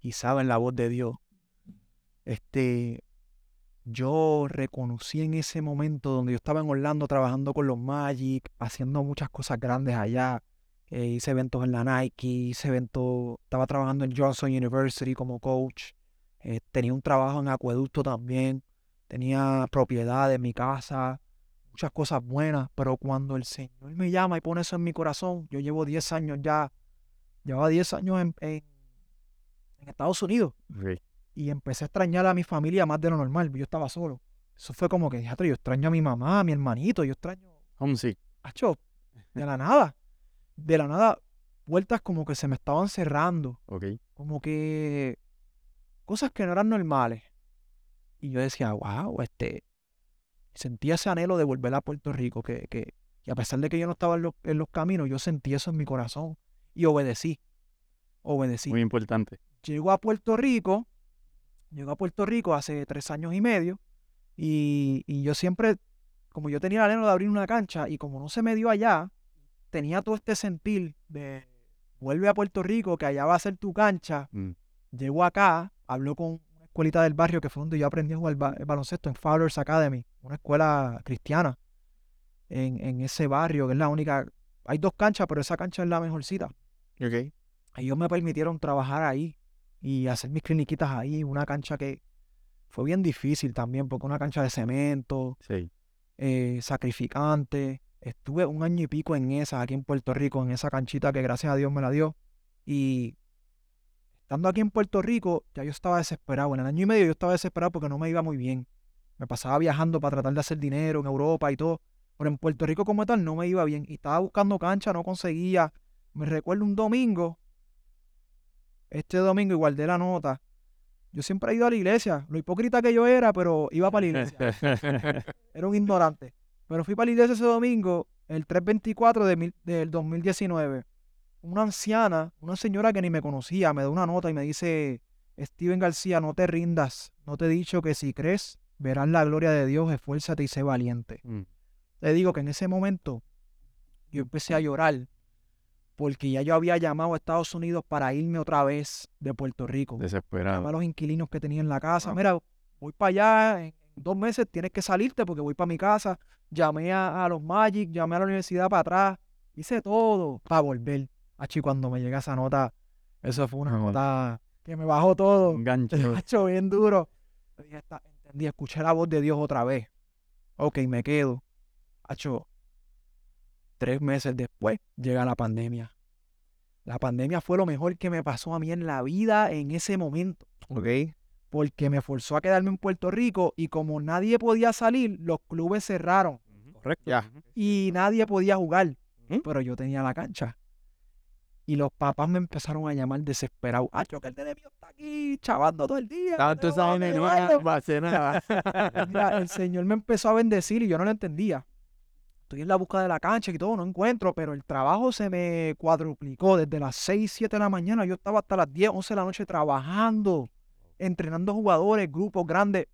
D: y saben la voz de Dios. Este, yo reconocí en ese momento donde yo estaba en Orlando trabajando con los Magic, haciendo muchas cosas grandes allá. Eh, hice eventos en la Nike, hice eventos, estaba trabajando en Johnson University como coach. eh, tenía un trabajo en acueducto también tenía propiedad en mi casa, muchas cosas buenas, pero cuando el Señor me llama y pone eso en mi corazón, yo llevo 10 años ya, llevaba 10 años en, en- en Estados Unidos y empecé a extrañar a mi familia más de lo normal, yo estaba solo. Eso fue como que, "Diatre, yo extraño a mi mamá, a mi hermanito, yo extraño,
B: Homesick.
D: acho, de la nada, de la nada, puertas como que se me estaban cerrando
B: Ok.
D: como que cosas que no eran normales. Y yo decía, wow, este, sentía ese anhelo de volver a Puerto Rico, que, que y a pesar de que yo no estaba en los, en los caminos, yo sentí eso en mi corazón y obedecí, obedecí.
B: Muy importante.
D: Llego a Puerto Rico, llego a Puerto Rico hace tres años y medio y, y yo siempre, como yo tenía el anhelo de abrir una cancha y como no se me dio allá, tenía todo este sentir de vuelve a Puerto Rico, que allá va a ser tu cancha.
B: Mm.
D: Llego acá, hablo con una escuelita del barrio que fue donde yo aprendí a jugar ba- baloncesto en Fowlers Academy, una escuela cristiana en, en ese barrio, que es la única. Hay dos canchas, pero esa cancha es la mejorcita.
A: Ok.
D: Ellos me permitieron trabajar ahí y hacer mis cliniquitas ahí, una cancha que fue bien difícil también, porque una cancha de cemento,
B: Sí.
D: eh, sacrificante. Estuve un año y pico en esa, aquí en Puerto Rico, en esa canchita que gracias a Dios me la dio. Y estando aquí en Puerto Rico, ya yo estaba desesperado. En el año y medio yo estaba desesperado porque no me iba muy bien. Me pasaba viajando para tratar de hacer dinero en Europa y todo. Pero en Puerto Rico como tal no me iba bien. Y estaba buscando cancha, no conseguía. Me recuerdo un domingo. Este domingo igual de la nota. Yo siempre he ido a la iglesia. Lo hipócrita que yo era, pero iba para la iglesia. Era un ignorante. Pero fui para la iglesia ese domingo, el 324 de mil- del 2019. Una anciana, una señora que ni me conocía, me da una nota y me dice, Steven García, no te rindas. No te he dicho que si crees, verás la gloria de Dios, esfuérzate y sé valiente.
B: Mm.
D: Te digo que en ese momento yo empecé a llorar porque ya yo había llamado a Estados Unidos para irme otra vez de Puerto Rico. Llamé a
B: Desesperado.
D: los inquilinos que tenía en la casa.
B: Wow.
D: Mira, voy para allá, en dos meses tienes que salirte porque voy para mi casa. Llamé a, a los Magic, llamé a la universidad para atrás. Hice todo para volver. Achi, cuando me llega esa nota, eso fue una
B: Ah,
D: nota que me bajó todo.
B: Un gancho.
D: Bien duro. Yo dije, "Está- entendí, escuché la voz de Dios otra vez. Ok, me quedo. Hacho, tres meses después llega la pandemia. La pandemia fue lo mejor que me pasó a mí en la vida en ese momento
A: Ok.
D: Porque me forzó a quedarme en Puerto Rico y como nadie podía salir, los clubes cerraron
C: Correcto.
D: Y nadie podía jugar, pero yo tenía la cancha. Y los papás me empezaron a llamar desesperados. Ah, que el nene mío está aquí chavando todo el día.
A: Tanto
D: no
A: esa
D: tengo
A: nene
D: dónde
A: no
D: llevarlo".
A: va a hacer nada.
D: Mira, el Señor me empezó a bendecir y yo no lo entendía. Estoy en la búsqueda de la cancha y todo, no encuentro, pero el trabajo se me cuadruplicó. Desde las 6, 7 de la mañana, yo estaba hasta las 10, 11 de la noche trabajando, entrenando jugadores, grupos grandes.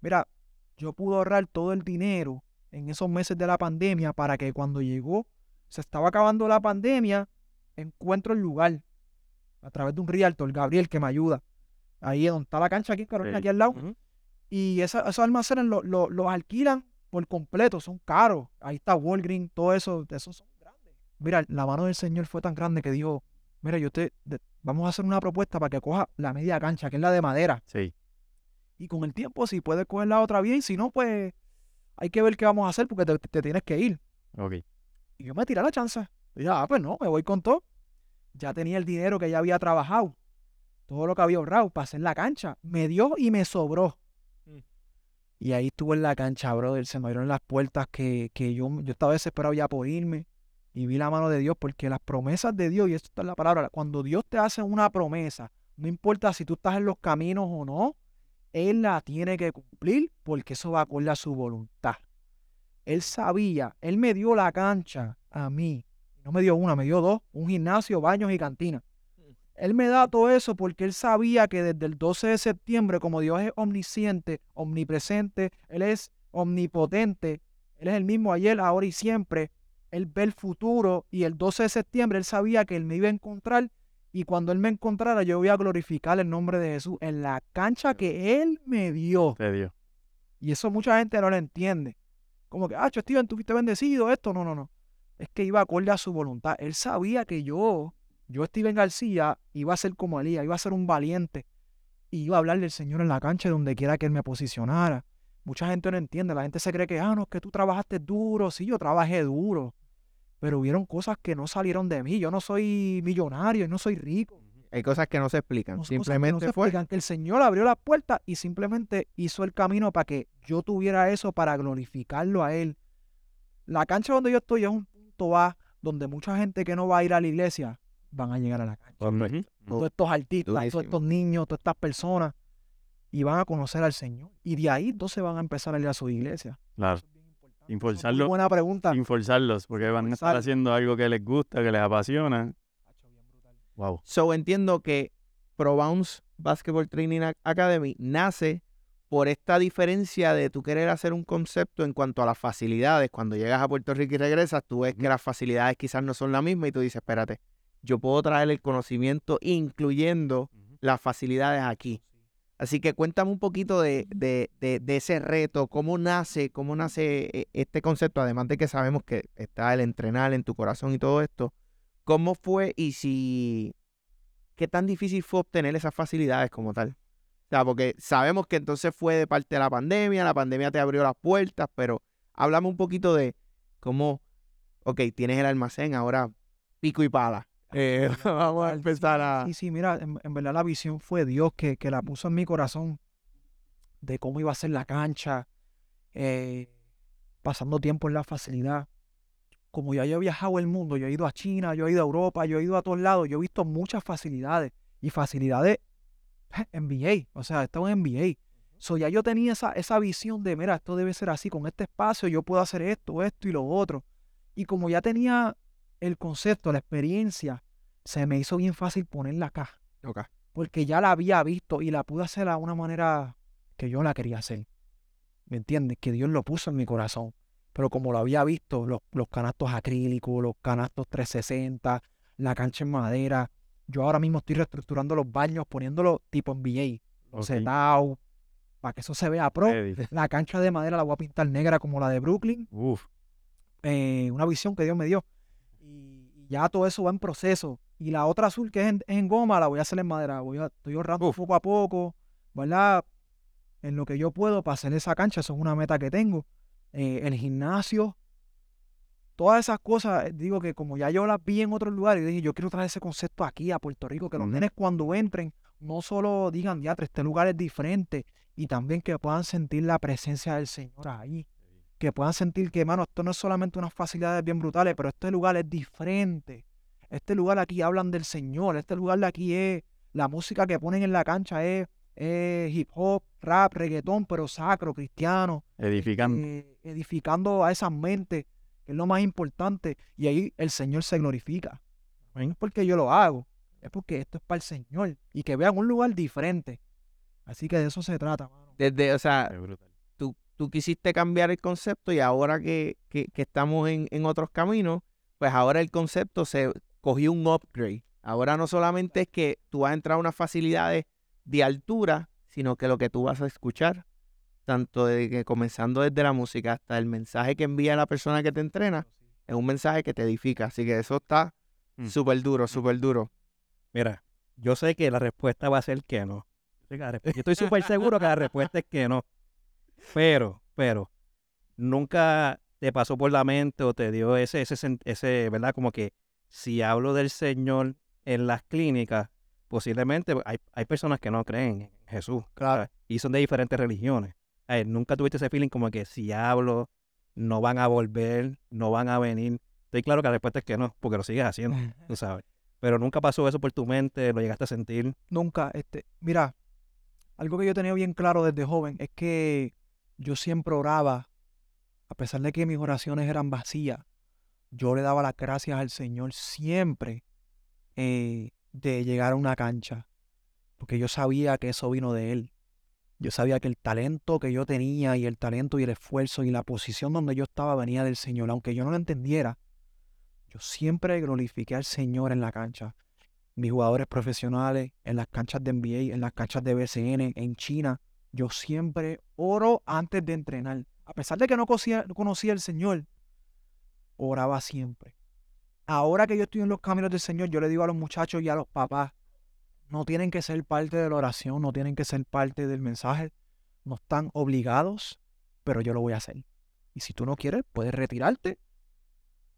D: Mira, yo pude ahorrar todo el dinero en esos meses de la pandemia para que cuando llegó, se estaba acabando la pandemia, encuentro el lugar a través de un realtor, Gabriel, que me ayuda. Ahí es donde está la cancha, aquí en Carolina,
B: Sí.
D: aquí al lado. Y esa- esos almacenes lo- lo- los alquilan por completo, son caros. Ahí está Walgreens, todo eso, esos son grandes. Mira, la mano del Señor fue tan grande que dijo, mira, yo te, de- vamos a hacer una propuesta para que coja la media cancha, que es la de madera.
B: Sí.
D: Y con el tiempo, si puedes coger la otra bien, si no, pues hay que ver qué vamos a hacer porque te, te tienes que ir.
B: Ok.
D: Y yo me tiré la chance. Dije, ah, pues no, me voy con todo. Ya tenía el dinero que ya había trabajado. Todo lo que había ahorrado para hacer la cancha. Me dio y me sobró.
C: Mm.
D: Y ahí estuve en la cancha, brother. Se me abrieron las puertas que, que yo, yo estaba desesperado ya por irme. Y vi la mano de Dios porque las promesas de Dios, y esto es la palabra, cuando Dios te hace una promesa, no importa si tú estás en los caminos o no, Él la tiene que cumplir porque eso va acorde a su voluntad. Él sabía, Él me dio la cancha a mí. No me dio una, me dio dos, un gimnasio, baños y cantina. Él me da todo eso porque Él sabía que desde el 12 de septiembre, como Dios es omnisciente, omnipresente, Él es omnipotente, Él es el mismo ayer, ahora y siempre, Él ve el futuro y el 12 de septiembre Él sabía que Él me iba a encontrar y cuando Él me encontrara yo voy a glorificar el nombre de Jesús en la cancha que Él me dio.
B: Te dio.
D: Y eso mucha gente no lo entiende. Como que, ah, Steven, tú fuiste bendecido, esto. No, no, no. Es que iba acorde a su voluntad. Él sabía que yo, yo, Steven García, iba a ser como Elías, iba a ser un valiente. Y iba a hablar del Señor en la cancha donde quiera que Él me posicionara. Mucha gente no entiende. La gente se cree que, ah, no, es que tú trabajaste duro. Sí, yo trabajé duro. Pero hubieron cosas que no salieron de mí. Yo no soy millonario, yo no soy rico.
A: Hay cosas que no se explican.
D: Son cosas que no
A: Simplemente
D: se
A: fue.
D: explican, que el Señor abrió las puertas y simplemente hizo el camino para que yo tuviera eso para glorificarlo a Él. La cancha donde yo estoy es un punto A donde mucha gente que no va a ir a la iglesia van a llegar a la cancha.
B: Correcto.
D: Todos estos artistas, todos estos niños, todas estas personas. y van a conocer al Señor. Y de ahí entonces van a empezar a ir a su iglesia.
B: Claro. Forzarlo.
D: buena pregunta.
B: Porque van a estar haciendo algo que les gusta, que les apasiona. Wow.
A: So entiendo que Pro Bounce Basketball Training Ac- Academy nace por esta diferencia de tú querer hacer un concepto en cuanto a las facilidades. Cuando llegas a Puerto Rico y regresas, tú ves que las facilidades quizás no son las mismas y tú dices, espérate, yo puedo traer el conocimiento incluyendo las facilidades aquí. Así que cuéntame un poquito de, de- de- de ese reto, cómo nace, cómo nace eh, este concepto, además de que sabemos que está el entrenar en tu corazón y todo esto. ¿Cómo fue y si qué tan difícil fue obtener esas facilidades como tal? O sea, porque sabemos que entonces fue de parte de la pandemia, la pandemia te abrió las puertas, pero háblame un poquito de cómo, ok, tienes el almacén, ahora pico y pala. Eh, vamos a empezar a...
D: Sí, sí, mira, en, en verdad la visión fue Dios que, que la puso en mi corazón de cómo iba a ser la cancha, eh, pasando tiempo en la facilidad. Como ya yo he viajado el mundo, yo he ido a China, yo he ido a Europa, yo he ido a todos lados, yo he visto muchas facilidades y facilidades NBA, o sea, estaba en NBA. So, ya yo tenía esa, esa visión de, mira, esto debe ser así, con este espacio yo puedo hacer esto, esto y lo otro. Y como ya tenía el concepto, la experiencia, se me hizo bien fácil ponerla acá. Porque ya la había visto y la pude hacer a una manera que yo la quería hacer. ¿Me entiendes? Que Dios lo puso en mi corazón. Pero como lo había visto, los, los canastos acrílicos, los canastos 360, la cancha en madera. Yo ahora mismo estoy reestructurando los baños, poniéndolo tipo NBA.
B: Ok.
D: Setao, para que eso se vea pro. La cancha de madera la voy a pintar negra como la de Brooklyn
B: Uf.
D: eh, una visión que Dios me dio. Y, y ya todo eso va en proceso. Y la otra azul que es en, en goma, la voy a hacer en madera. Voy a, estoy ahorrando
B: Uf.
D: poco a poco, ¿verdad? En lo que yo puedo para hacer esa cancha, eso es una meta que tengo. Eh, el gimnasio, todas esas cosas, digo que como ya yo las vi en otros lugares, dije, yo quiero traer ese concepto aquí a Puerto Rico, que los nenes cuando entren, no solo digan, diatre, este lugar es diferente, y también que puedan sentir la presencia del Señor ahí que puedan sentir que, mano, esto no es solamente unas facilidades bien brutales, pero este lugar es diferente. Este lugar aquí hablan del Señor, este lugar de aquí es, la música que ponen en la cancha es, es hip hop, rap, reggaetón, pero sacro, cristiano,
B: Edificando.
D: eh, edificando a esas mentes, que es lo más importante, y ahí el Señor se glorifica. No es porque yo lo hago, es porque esto es para el Señor, y que vean un lugar diferente. Así que de eso se trata, mano.
A: Desde, o sea. Tú, quisiste cambiar el concepto y ahora que, que- que estamos en, en otros caminos, pues ahora el concepto se cogió un upgrade. Ahora no solamente es que tú vas a entrar a unas facilidades de altura, sino que lo que tú vas a escuchar, tanto de que comenzando desde la música hasta el mensaje que envía la persona que te entrena, es un mensaje que te edifica. Así que eso está
B: Mm.
A: súper duro, súper duro.
C: Mira, yo sé que la respuesta va a ser que no. Yo estoy súper seguro que la respuesta es que no. Pero, pero, nunca te pasó por la mente o te dio ese, ese, ese, ¿verdad? Como que si hablo del Señor en las clínicas, posiblemente hay, hay personas que no creen en Jesús.
D: Claro.
C: Y son de diferentes religiones. Eh, nunca tuviste ese feeling como que si hablo, no van a volver, no van a venir. Estoy claro que la respuesta es que no, porque lo sigues haciendo, tú sabes. Pero nunca pasó eso por tu mente, lo llegaste a sentir.
D: Nunca, este, mira, algo que yo tenía bien claro desde joven es que yo siempre oraba, a pesar de que mis oraciones eran vacías, yo le daba las gracias al Señor siempre eh, de llegar a una cancha, porque yo sabía que eso vino de Él. Yo sabía que el talento que yo tenía y el talento y el esfuerzo y la posición donde yo estaba venía del Señor, aunque yo no lo entendiera. Yo siempre glorifiqué al Señor en la cancha mis jugadores profesionales, en las canchas de NBA, en las canchas de BCN, en China. Yo siempre oro antes de entrenar. A pesar de que no conocía, no conocía al Señor, oraba siempre. Ahora que yo estoy en los caminos del Señor, yo le digo a los muchachos y a los papás, no tienen que ser parte de la oración, no tienen que ser parte del mensaje, no están obligados, pero yo lo voy a hacer. Y si tú no quieres, puedes retirarte,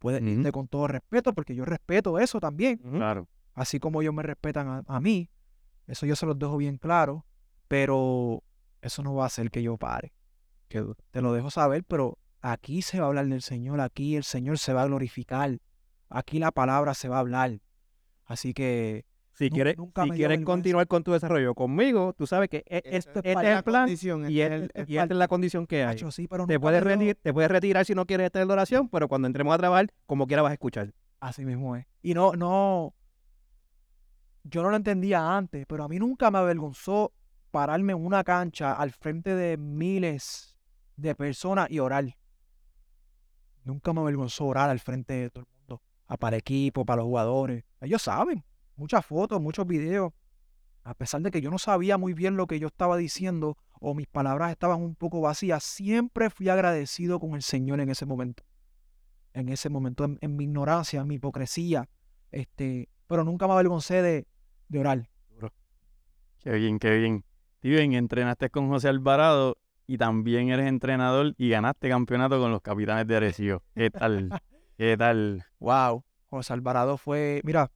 D: puedes irte con todo respeto, porque yo respeto eso también
B: Claro.
D: así como ellos me respetan a, a mí, eso yo se los dejo bien claro, pero eso no va a hacer que yo pare. Que te lo dejo saber, pero aquí se va a hablar del Señor, aquí el Señor se va a glorificar, aquí la palabra se va a hablar. Así que
C: Si quieres,
D: nunca
C: si quieres continuar con tu desarrollo conmigo, tú sabes que este,
A: es
C: este el plan
A: condición,
C: y,
A: es
C: el-
A: el- es
C: y esta es la condición que hay.
D: Hacho, sí, pero
C: Te puedes,
D: me dio-
C: reti- te puedes retirar si no quieres estar en la oración, pero cuando entremos a trabajar, como quiera vas a escuchar.
D: Así mismo es. Y no, no, yo no lo entendía antes, pero a mí nunca me avergonzó pararme en una cancha al frente de miles de personas y orar. Nunca me avergonzó orar al frente de todo el mundo. Para el equipo, para los jugadores. Ellos saben. Muchas fotos, muchos videos. A pesar de que yo no sabía muy bien lo que yo estaba diciendo o mis palabras estaban un poco vacías, siempre fui agradecido con el Señor en ese momento en ese momento, en, en mi ignorancia, en mi hipocresía, este, pero nunca me avergoncé de, de orar.
B: Qué bien, qué bien. Steven, entrenaste con José Alvarado y también eres entrenador y ganaste campeonato con los capitanes de Arecibo. ¿Qué tal? ¿Qué tal?
D: Wow, José Alvarado fue, mira,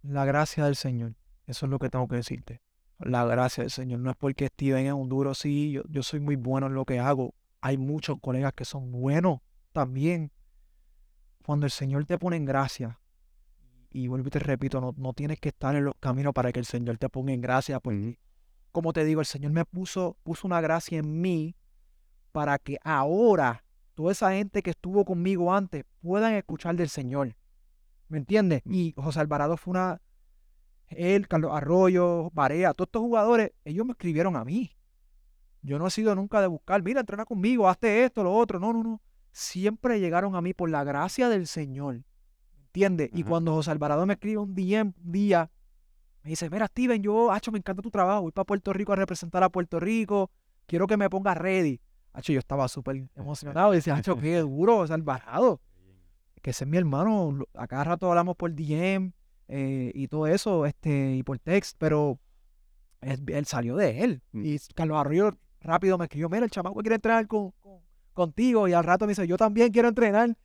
D: la gracia del Señor, eso es lo que tengo que decirte. La gracia del Señor, no es porque Steven es un duro, sí, yo, yo soy muy bueno en lo que hago. Hay muchos colegas que son buenos también. Cuando el Señor te pone en gracia, y vuelvo y te repito, no, no tienes que estar en los caminos para que el Señor te ponga en gracia, porque, como te digo, el Señor me puso, puso una gracia en mí para que ahora toda esa gente que estuvo conmigo antes puedan escuchar del Señor. ¿Me entiendes? Y José Alvarado fue una. Él, Carlos Arroyo, Barea, todos estos jugadores, ellos me escribieron a mí. Yo no he sido nunca de buscar, mira, entrena conmigo, hazte esto, lo otro. No, no, no. Siempre llegaron a mí por la gracia del Señor. ¿Me entiendes? Y cuando José Alvarado me escribe un día, un día, me dice, mira, Steven, yo, hacho, me encanta tu trabajo, voy para Puerto Rico a representar a Puerto Rico, quiero que me pongas ready. Hacho, yo estaba súper emocionado y decía, hacho, qué duro, José Alvarado. Que ese es mi hermano, a cada rato hablamos por DM eh, y todo eso, este, y por text, pero es- él salió de él.
B: Mm.
D: Y Carlos Arroyo rápido me escribió, mira, el chamaco quiere entrenar con, con- contigo, y al rato me dice, yo también quiero entrenar.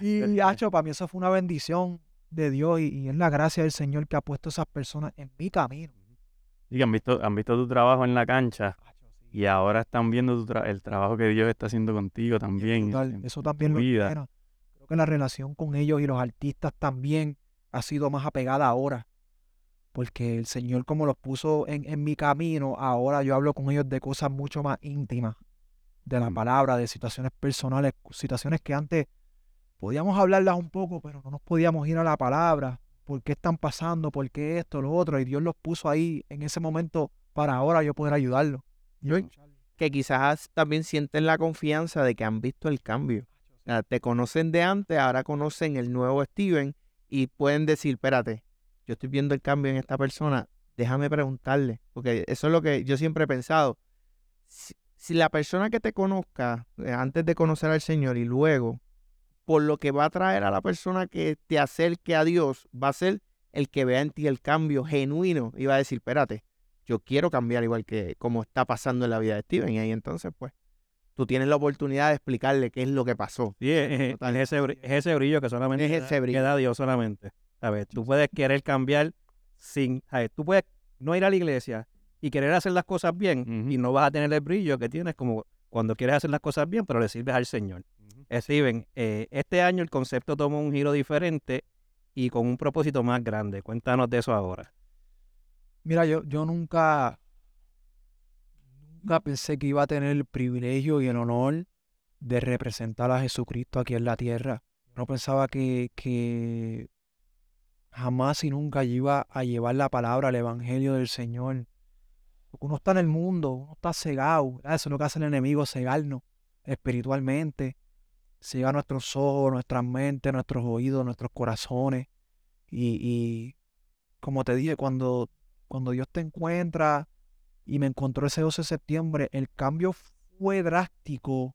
D: Y, hacho, para mí eso fue una bendición de Dios y, y es la gracia del Señor que ha puesto esas personas en mi camino.
B: Y que han visto, han visto tu trabajo en la cancha y ahora están viendo tu tra- el trabajo que Dios está haciendo contigo también. En-
D: Eso también lo
B: vida.
D: Creo que la relación con ellos y los artistas también ha sido más apegada ahora. Porque el Señor, como los puso en, en mi camino, ahora yo hablo con ellos de cosas mucho más íntimas. De la palabra, de situaciones personales, situaciones que antes podíamos hablarlas un poco, pero no nos podíamos ir a la palabra. ¿Por qué están pasando? ¿Por qué esto, lo otro? Y Dios los puso ahí en ese momento para ahora yo poder ayudarlos.
A: que quizás también sienten la confianza de que han visto el cambio. O sea, te conocen de antes, ahora conocen el nuevo Steven y pueden decir, espérate, yo estoy viendo el cambio en esta persona, déjame preguntarle, porque eso es lo que yo siempre he pensado. Si, si la persona que te conozca eh, antes de conocer al Señor y luego, por lo que va a traer a la persona que te acerque a Dios, va a ser el que vea en ti el cambio genuino y va a decir, espérate, yo quiero cambiar igual que como está pasando en la vida de Steven. Y ahí entonces, pues, tú tienes la oportunidad de explicarle qué es lo que pasó.
C: Sí, es, ese, es ese brillo que solamente
A: Es ese brillo.
C: que da Dios solamente. ¿Sabes? Tú puedes querer cambiar sin... ¿sabes? Tú puedes no ir a la iglesia y querer hacer las cosas bien y no vas a tener el brillo que tienes como cuando quieres hacer las cosas bien, pero le sirves al Señor. Steven, eh, este año el concepto tomó un giro diferente y con un propósito más grande. Cuéntanos de eso ahora.
D: Mira, yo, yo nunca, nunca pensé que iba a tener el privilegio y el honor de representar a Jesucristo aquí en la tierra. No pensaba que, que jamás y nunca iba a llevar la palabra, el evangelio del Señor. Porque uno está en el mundo, uno está cegado. Eso es lo que hace el enemigo, cegarnos espiritualmente. Cegar nuestros ojos, nuestras mentes, nuestros oídos, nuestros corazones. Y, y como te dije, cuando cuando Dios te encuentra y me encontró ese 12 de septiembre, el cambio fue drástico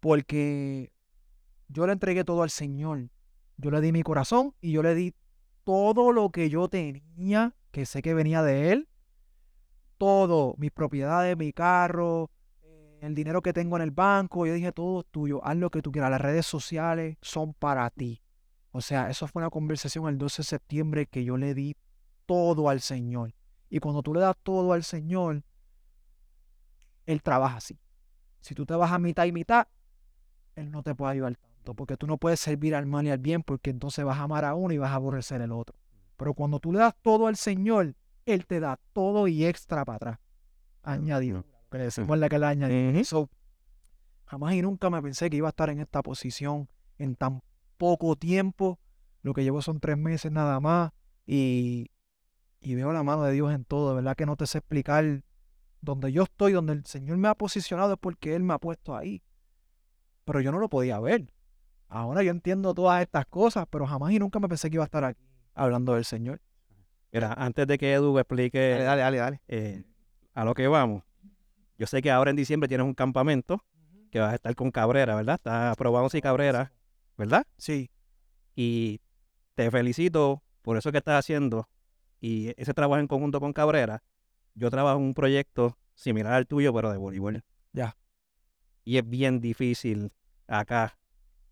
D: porque yo le entregué todo al Señor. Yo le di mi corazón y yo le di todo lo que yo tenía, que sé que venía de Él. Todo, mis propiedades, mi carro, el dinero que tengo en el banco. Yo dije, todo tuyo, haz lo que tú quieras. Las redes sociales son para ti. O sea, eso fue una conversación el 12 de septiembre que yo le di todo al Señor. Y cuando tú le das todo al Señor, Él trabaja así. Si tú te vas a mitad y mitad, Él no te puede ayudar tanto, porque tú no puedes servir al mal y al bien, porque entonces vas a amar a uno y vas a aborrecer el otro. Pero cuando tú le das todo al Señor, Él te da todo y extra para atrás. Añadido. Que le decimos la le añadido. So, jamás y nunca me pensé que iba a estar en esta posición en tan poco tiempo. Lo que llevo son tres meses nada más. Y, y veo la mano de Dios en todo. De verdad que no te sé explicar donde yo estoy, donde el Señor me ha posicionado es porque Él me ha puesto ahí. Pero yo no lo podía ver. Ahora yo entiendo todas estas cosas, pero jamás y nunca me pensé que iba a estar aquí hablando del Señor.
C: Mira, antes de que Edu explique
A: Dale, dale, dale, dale.
C: eh, a lo que vamos, yo sé que ahora en diciembre tienes un campamento que vas a estar con Cabrera, ¿verdad? Está aprobado si Cabrera, ¿verdad?
D: Sí,
C: Y te felicito por eso que estás haciendo y ese trabajo en conjunto con Cabrera. Yo trabajo en un proyecto similar al tuyo, pero de voleibol.
D: Ya.
C: Y es bien difícil acá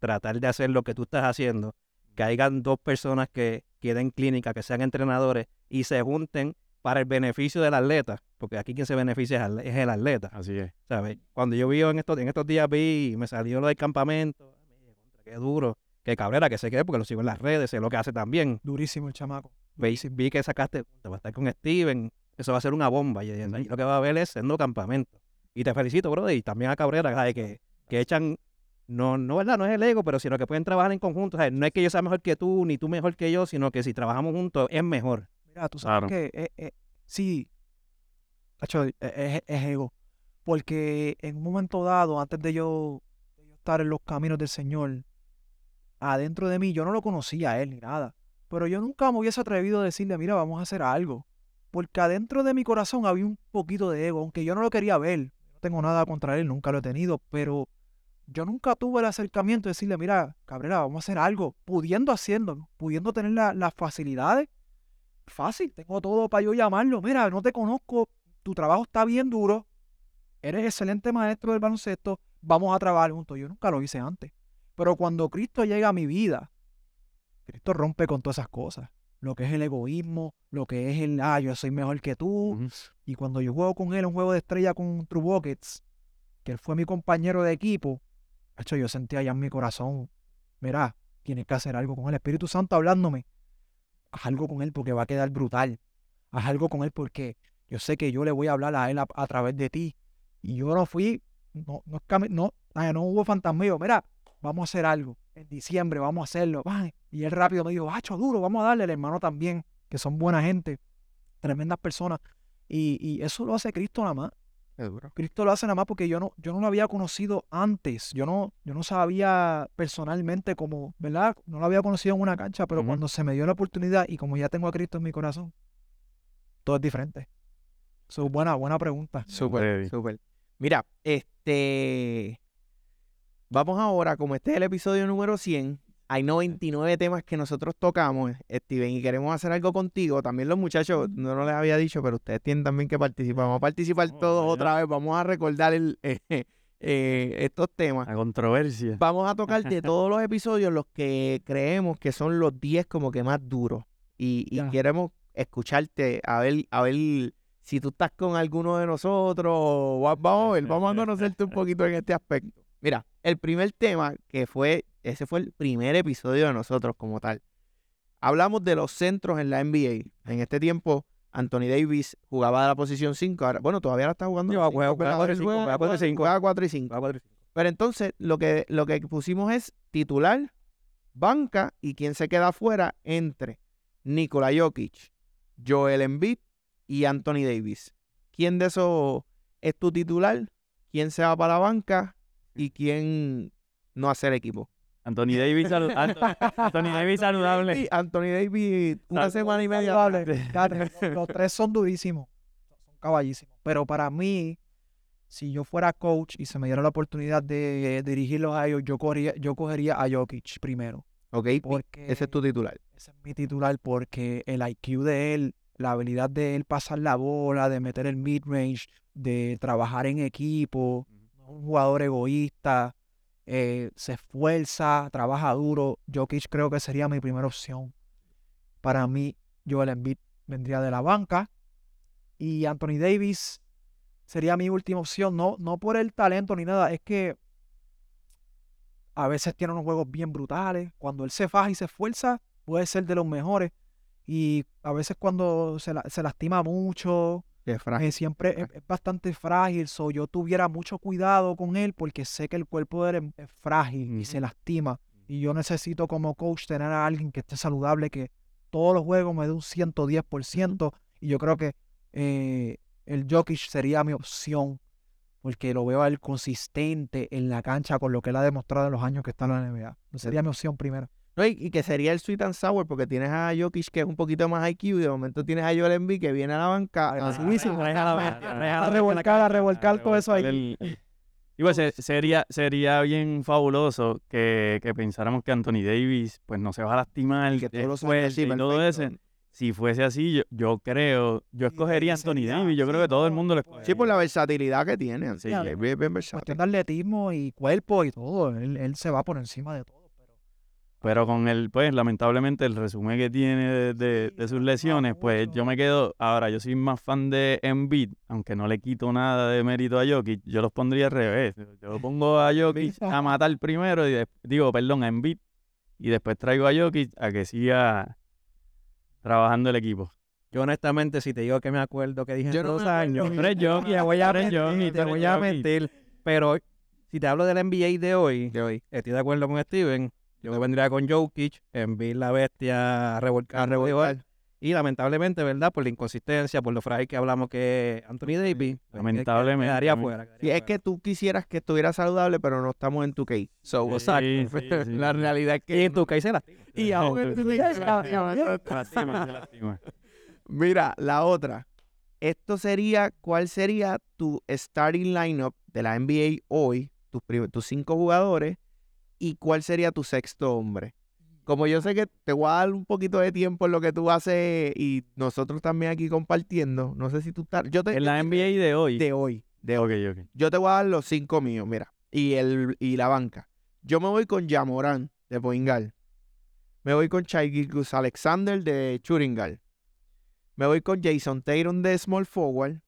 C: tratar de hacer lo que tú estás haciendo, que hayan dos personas que queden clínica, que sean entrenadores y se junten para el beneficio del atleta, porque aquí quien se beneficia es el atleta.
B: Así es.
C: ¿sabes? Cuando yo vi en estos, en estos días vi, me salió lo del campamento, me dije, "Contra, qué duro, que Cabrera que se quede porque lo sigo en las redes, sé lo que hace también.
D: durísimo el chamaco.
C: Vi, vi que sacaste, te va a estar con Steven, eso va a ser una bomba. Y, y lo que va a ver es siendo campamento. Y te felicito, brother, y también a Cabrera, ¿sabes? Que, que echan, no, no, ¿verdad? No es el ego, pero sino que pueden trabajar en conjunto. ¿sabes? No es que yo sea mejor que tú, ni tú mejor que yo, sino que si trabajamos juntos es mejor.
D: Mira, tú sabes
B: Claro.
D: que eh, eh, sí, Hacho, eh, es, es ego. Porque en un momento dado, antes de yo, de yo estar en los caminos del Señor, adentro de mí, yo no lo conocía a Él ni nada. Pero yo nunca me hubiese atrevido a decirle, mira, vamos a hacer algo. Porque adentro de mi corazón había un poquito de ego, aunque yo no lo quería ver. No tengo nada contra Él, nunca lo he tenido, pero yo nunca tuve el acercamiento de decirle, mira, Cabrera, vamos a hacer algo, pudiendo haciéndolo, pudiendo tener la- las facilidades. Fácil, tengo todo para yo llamarlo. Mira, no te conozco, tu trabajo está bien duro, eres excelente maestro del baloncesto, vamos a trabajar juntos. Yo nunca lo hice antes. Pero cuando Cristo llega a mi vida, Cristo rompe con todas esas cosas. Lo que es el egoísmo, lo que es el, ah, yo soy mejor que tú. Y cuando yo juego con él un juego de estrella con True Buckets, que él fue mi compañero de equipo, hecho, yo sentía allá en mi corazón, mira, tienes que hacer algo con el Espíritu Santo hablándome. Haz algo con él porque va a quedar brutal. Haz algo con él porque yo sé que yo le voy a hablar a él a, a través de ti. Y yo no fui, no, no, no, no hubo fantasmeo. Mira, vamos a hacer algo. En diciembre vamos a hacerlo. Y él rápido me dijo, hacho, duro, vamos a darle. El hermano también, que son buena gente, tremendas personas. Y, y eso lo hace Cristo nada más.
A: Duro.
D: Cristo lo hace nada más porque yo no, yo no lo había conocido antes. Yo no, yo no sabía personalmente como, ¿verdad? No lo había conocido en una cancha, pero cuando se me dio la oportunidad y como ya tengo a Cristo en mi corazón, todo es diferente. So, buena, buena pregunta.
A: Súper, súper. Mira, este. Vamos ahora, como este es el episodio número 100, hay 99 temas que nosotros tocamos, Steven, y queremos hacer algo contigo. También los muchachos, no, no les había dicho, pero ustedes tienen también que participar. Vamos a participar
B: Oh,
A: todos
B: vaya.
A: otra vez. Vamos a recordar el, eh, eh, estos temas.
B: La controversia.
A: Vamos a tocar de todos los episodios los que creemos que son los 10 como que más duros. Y, y queremos escucharte a ver, a ver si tú estás con alguno de nosotros. Vamos a ver, vamos a conocerte un poquito en este aspecto. Mira, el primer tema que fue, ese fue el primer episodio de nosotros como tal. Hablamos de los centros en la NBA. En este tiempo, Anthony Davis jugaba de la posición 5. Ahora, bueno, todavía la está jugando. La
C: juega-
A: cinco,
C: juega
A: pero
C: cuatro y
A: él
C: cinco,
A: juega-
C: juega cuatro y
A: juega-
C: cinco.
A: juega cuatro y cinco.
C: Va a cuatro y cinco.
A: Pero entonces lo que, lo que pusimos es titular, banca y quien se queda afuera entre Nikola Jokic, Joel Embiid y Anthony Davis. ¿Quién de esos es tu titular? ¿Quién se va para la banca? ¿Y quién no hace el equipo?
B: Anthony Davis, salu- Anthony Davis saludable.
A: Sí, Anthony Davis, una
B: Sal-
A: semana y media.
D: Saludable. Los, los tres son durísimos. Son caballísimos. Pero para mí, si yo fuera coach y se me diera la oportunidad de dirigirlos a ellos, yo, cogería, yo cogería a Jokic primero.
A: Ok,
D: Porque
A: ese es tu titular.
D: ese es mi titular porque el IQ de él, la habilidad de él pasar la bola, de meter el mid-range, de trabajar en equipo, no es un jugador egoísta, eh, se esfuerza, trabaja duro. Jokic creo que sería mi primera opción. Para mí, Joel Embiid vendría de la banca y Anthony Davis sería mi última opción, no, no por el talento ni nada, es que a veces tiene unos juegos bien brutales. Cuando él se faja y se esfuerza, puede ser de los mejores. y a veces cuando se, la- se lastima mucho,
A: Qué frágil.
D: siempre es, es bastante frágil. So, yo tuviera mucho cuidado con él porque sé que el cuerpo de él es, frágil y se lastima. Y yo necesito como coach tener a alguien que esté saludable, que todos los juegos me dé un 110%. Y yo creo que eh, el Jokic sería mi opción porque lo veo a él consistente en la cancha con lo que él ha demostrado en los años que está en la NBA. Sería mi opción primero.
A: No, y, y que sería el sweet and sour porque tienes a Jokic que es un poquito más IQ y de momento tienes a Joel Embiid que viene a la banca.
D: Ah,
A: a-
D: revolcar, a revolcar todo eso ahí.
B: El- Igual se- sería, sería bien fabuloso que, que pensáramos que Anthony Davis pues no se va a lastimar,
A: Y que años, sí,
B: fuerte y todo eso. Si fuese así, yo, yo creo, yo escogería a
D: y
B: Anthony Davis. Yo creo que todo el mundo lo
D: pues,
B: escogería.
A: Sí, por la versatilidad que tiene. Sí, es bien, bien
D: Cuestión
A: versátil.
D: de atletismo y cuerpo y todo. Él, él se va por encima de todo. Pero
B: con el, pues, lamentablemente, el resumen que tiene de, de-
D: Sí,
B: de sus lesiones, pues yo me quedo. Ahora, yo soy más fan de Embiid, aunque no le quito nada de mérito a Jokic, yo los pondría al revés. Yo pongo a Jokic a matar primero, y digo, perdón, a Embiid, y después traigo a Jokic a que siga trabajando el equipo.
C: Yo honestamente, si te digo que me acuerdo que dije
A: Yo no
C: dos años,
B: Tú eres Jokic,
C: te voy a mentir, te voy a mentir. Pero si te hablo del NBA de hoy,
A: De hoy.
C: estoy de acuerdo con Steven. Yo me vendría con Jokic, Embiid la bestia a revolcar.
A: A revolcar.
C: Y lamentablemente, ¿verdad? Por la inconsistencia, por lo frágil que hablamos que Anthony Davis. pues,
B: Lamentablemente,
C: Quedaría fuera.
A: Sí, es que tú quisieras que estuviera saludable, pero no estamos en tu case. So,
C: Exacto.
B: Sí, sí, sí,
A: la realidad es
C: Y
A: que.
C: en tu
A: Y aún
B: Se lastima, se lastima.
A: Mira, la otra. Esto sería, ¿cuál sería tu starting lineup de la NBA hoy? Tus, tus cinco jugadores. ¿Y cuál sería tu sexto hombre? Como yo sé que te voy a dar un poquito de tiempo en lo que tú haces y nosotros también aquí compartiendo. No sé si tú estás. Yo te,
B: En la NBA de hoy.
A: de hoy. De hoy. Yo te voy a dar los cinco míos, mira. Y el y la banca. Yo me voy con Jamoran de Poingal. Me voy con Chai Gilgeous Alexander de Churingal. Me voy con Jason Tatum de Small Forward.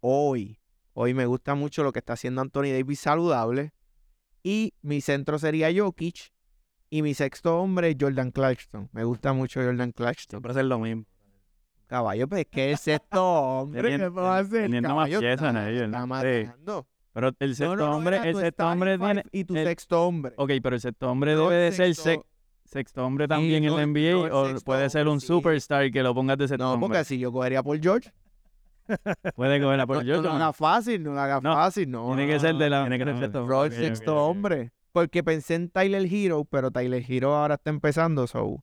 A: Hoy. Hoy me gusta mucho lo que está haciendo Anthony Davis saludable. Y mi centro sería Jokic. Y mi sexto hombre es Jordan Clarkson. Me gusta mucho Jordan Clarkson.
C: Siempre es lo mismo.
A: Caballo, pues es que el sexto hombre. ¿Qué puedo hacer?
B: teniendo más piezas en
A: está-
B: ¿no?
A: Matando.
B: Pero el sexto
A: No, no, no,
B: hombre, el sexto hombre tiene.
A: Y tu
B: el-
A: sexto hombre.
B: Ok, pero el sexto hombre
A: No,
B: debe de ser
A: sexto-
B: sex- sexto hombre también
A: no,
B: en la NBA
A: no, el
B: o puede ser un
A: sí.
B: superstar que lo pongas de sexto
A: No,
B: hombre.
A: porque si yo cogería por George,
B: Puede coger a
A: no,
B: por
A: no
B: Jordan.
A: lo haga fácil, no lo haga
B: No,
A: fácil, no.
B: Tiene que
A: no,
B: ser de la.
C: tiene que ser
B: no,
C: sexto
A: hombre. Porque pensé en Tyler Hero, pero Tyler Hero ahora está empezando, so.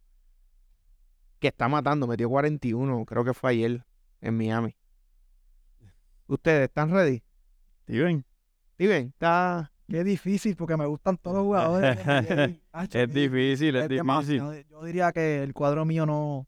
A: Que está matando, metió 41, creo que fue ayer en Miami. ¿Ustedes están ready?
B: Steven,
A: Steven, está.
D: qué difícil porque me gustan todos los jugadores. la
B: es difícil, es
D: es
B: difícil.
D: Yo diría que el cuadro mío no.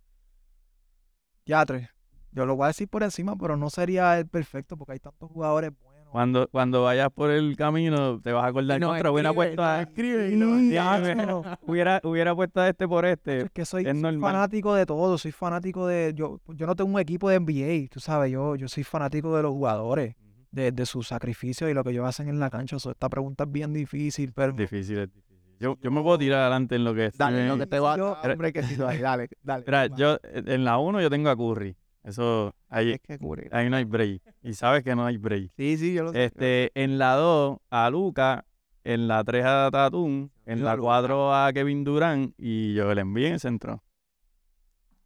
D: Ya tres. Yo lo voy a decir por encima, pero no sería el perfecto porque hay tantos jugadores buenos.
B: Cuando, cuando vayas por el camino, te vas a acordar.
A: No,
B: contra, hubiera
A: escribe,
B: puesto a,
A: no, escribe y
D: Sí,
B: Ya,
D: acho.
B: hubiera, hubiera puesto a este por este.
D: Es que soy,
B: es
D: fanático de todo, soy fanático de. Yo, yo no tengo un equipo de NBA, tú sabes, yo, yo soy fanático de los jugadores, de, de sus sacrificios y lo que ellos hacen en la cancha. So, esta pregunta es bien difícil, pero.
B: Es difícil, es difícil. Yo, yo me puedo tirar adelante en lo que
A: Dale,
B: Steven-
A: lo que te va
D: Yo-
A: hombre, que si tú- dale, dale.
B: Mira,
A: va.
B: yo en la 1 yo tengo a Curry. Eso, ahí,
A: Es que cubre.
B: ahí no hay break. Y sabes que no hay break.
A: Sí, sí, yo lo sé.
B: Este, en la 2 a Luca, en la 3 a Tatum, en la
A: a Luka.
B: 4 a Kevin Durant y yo le envié en el centro.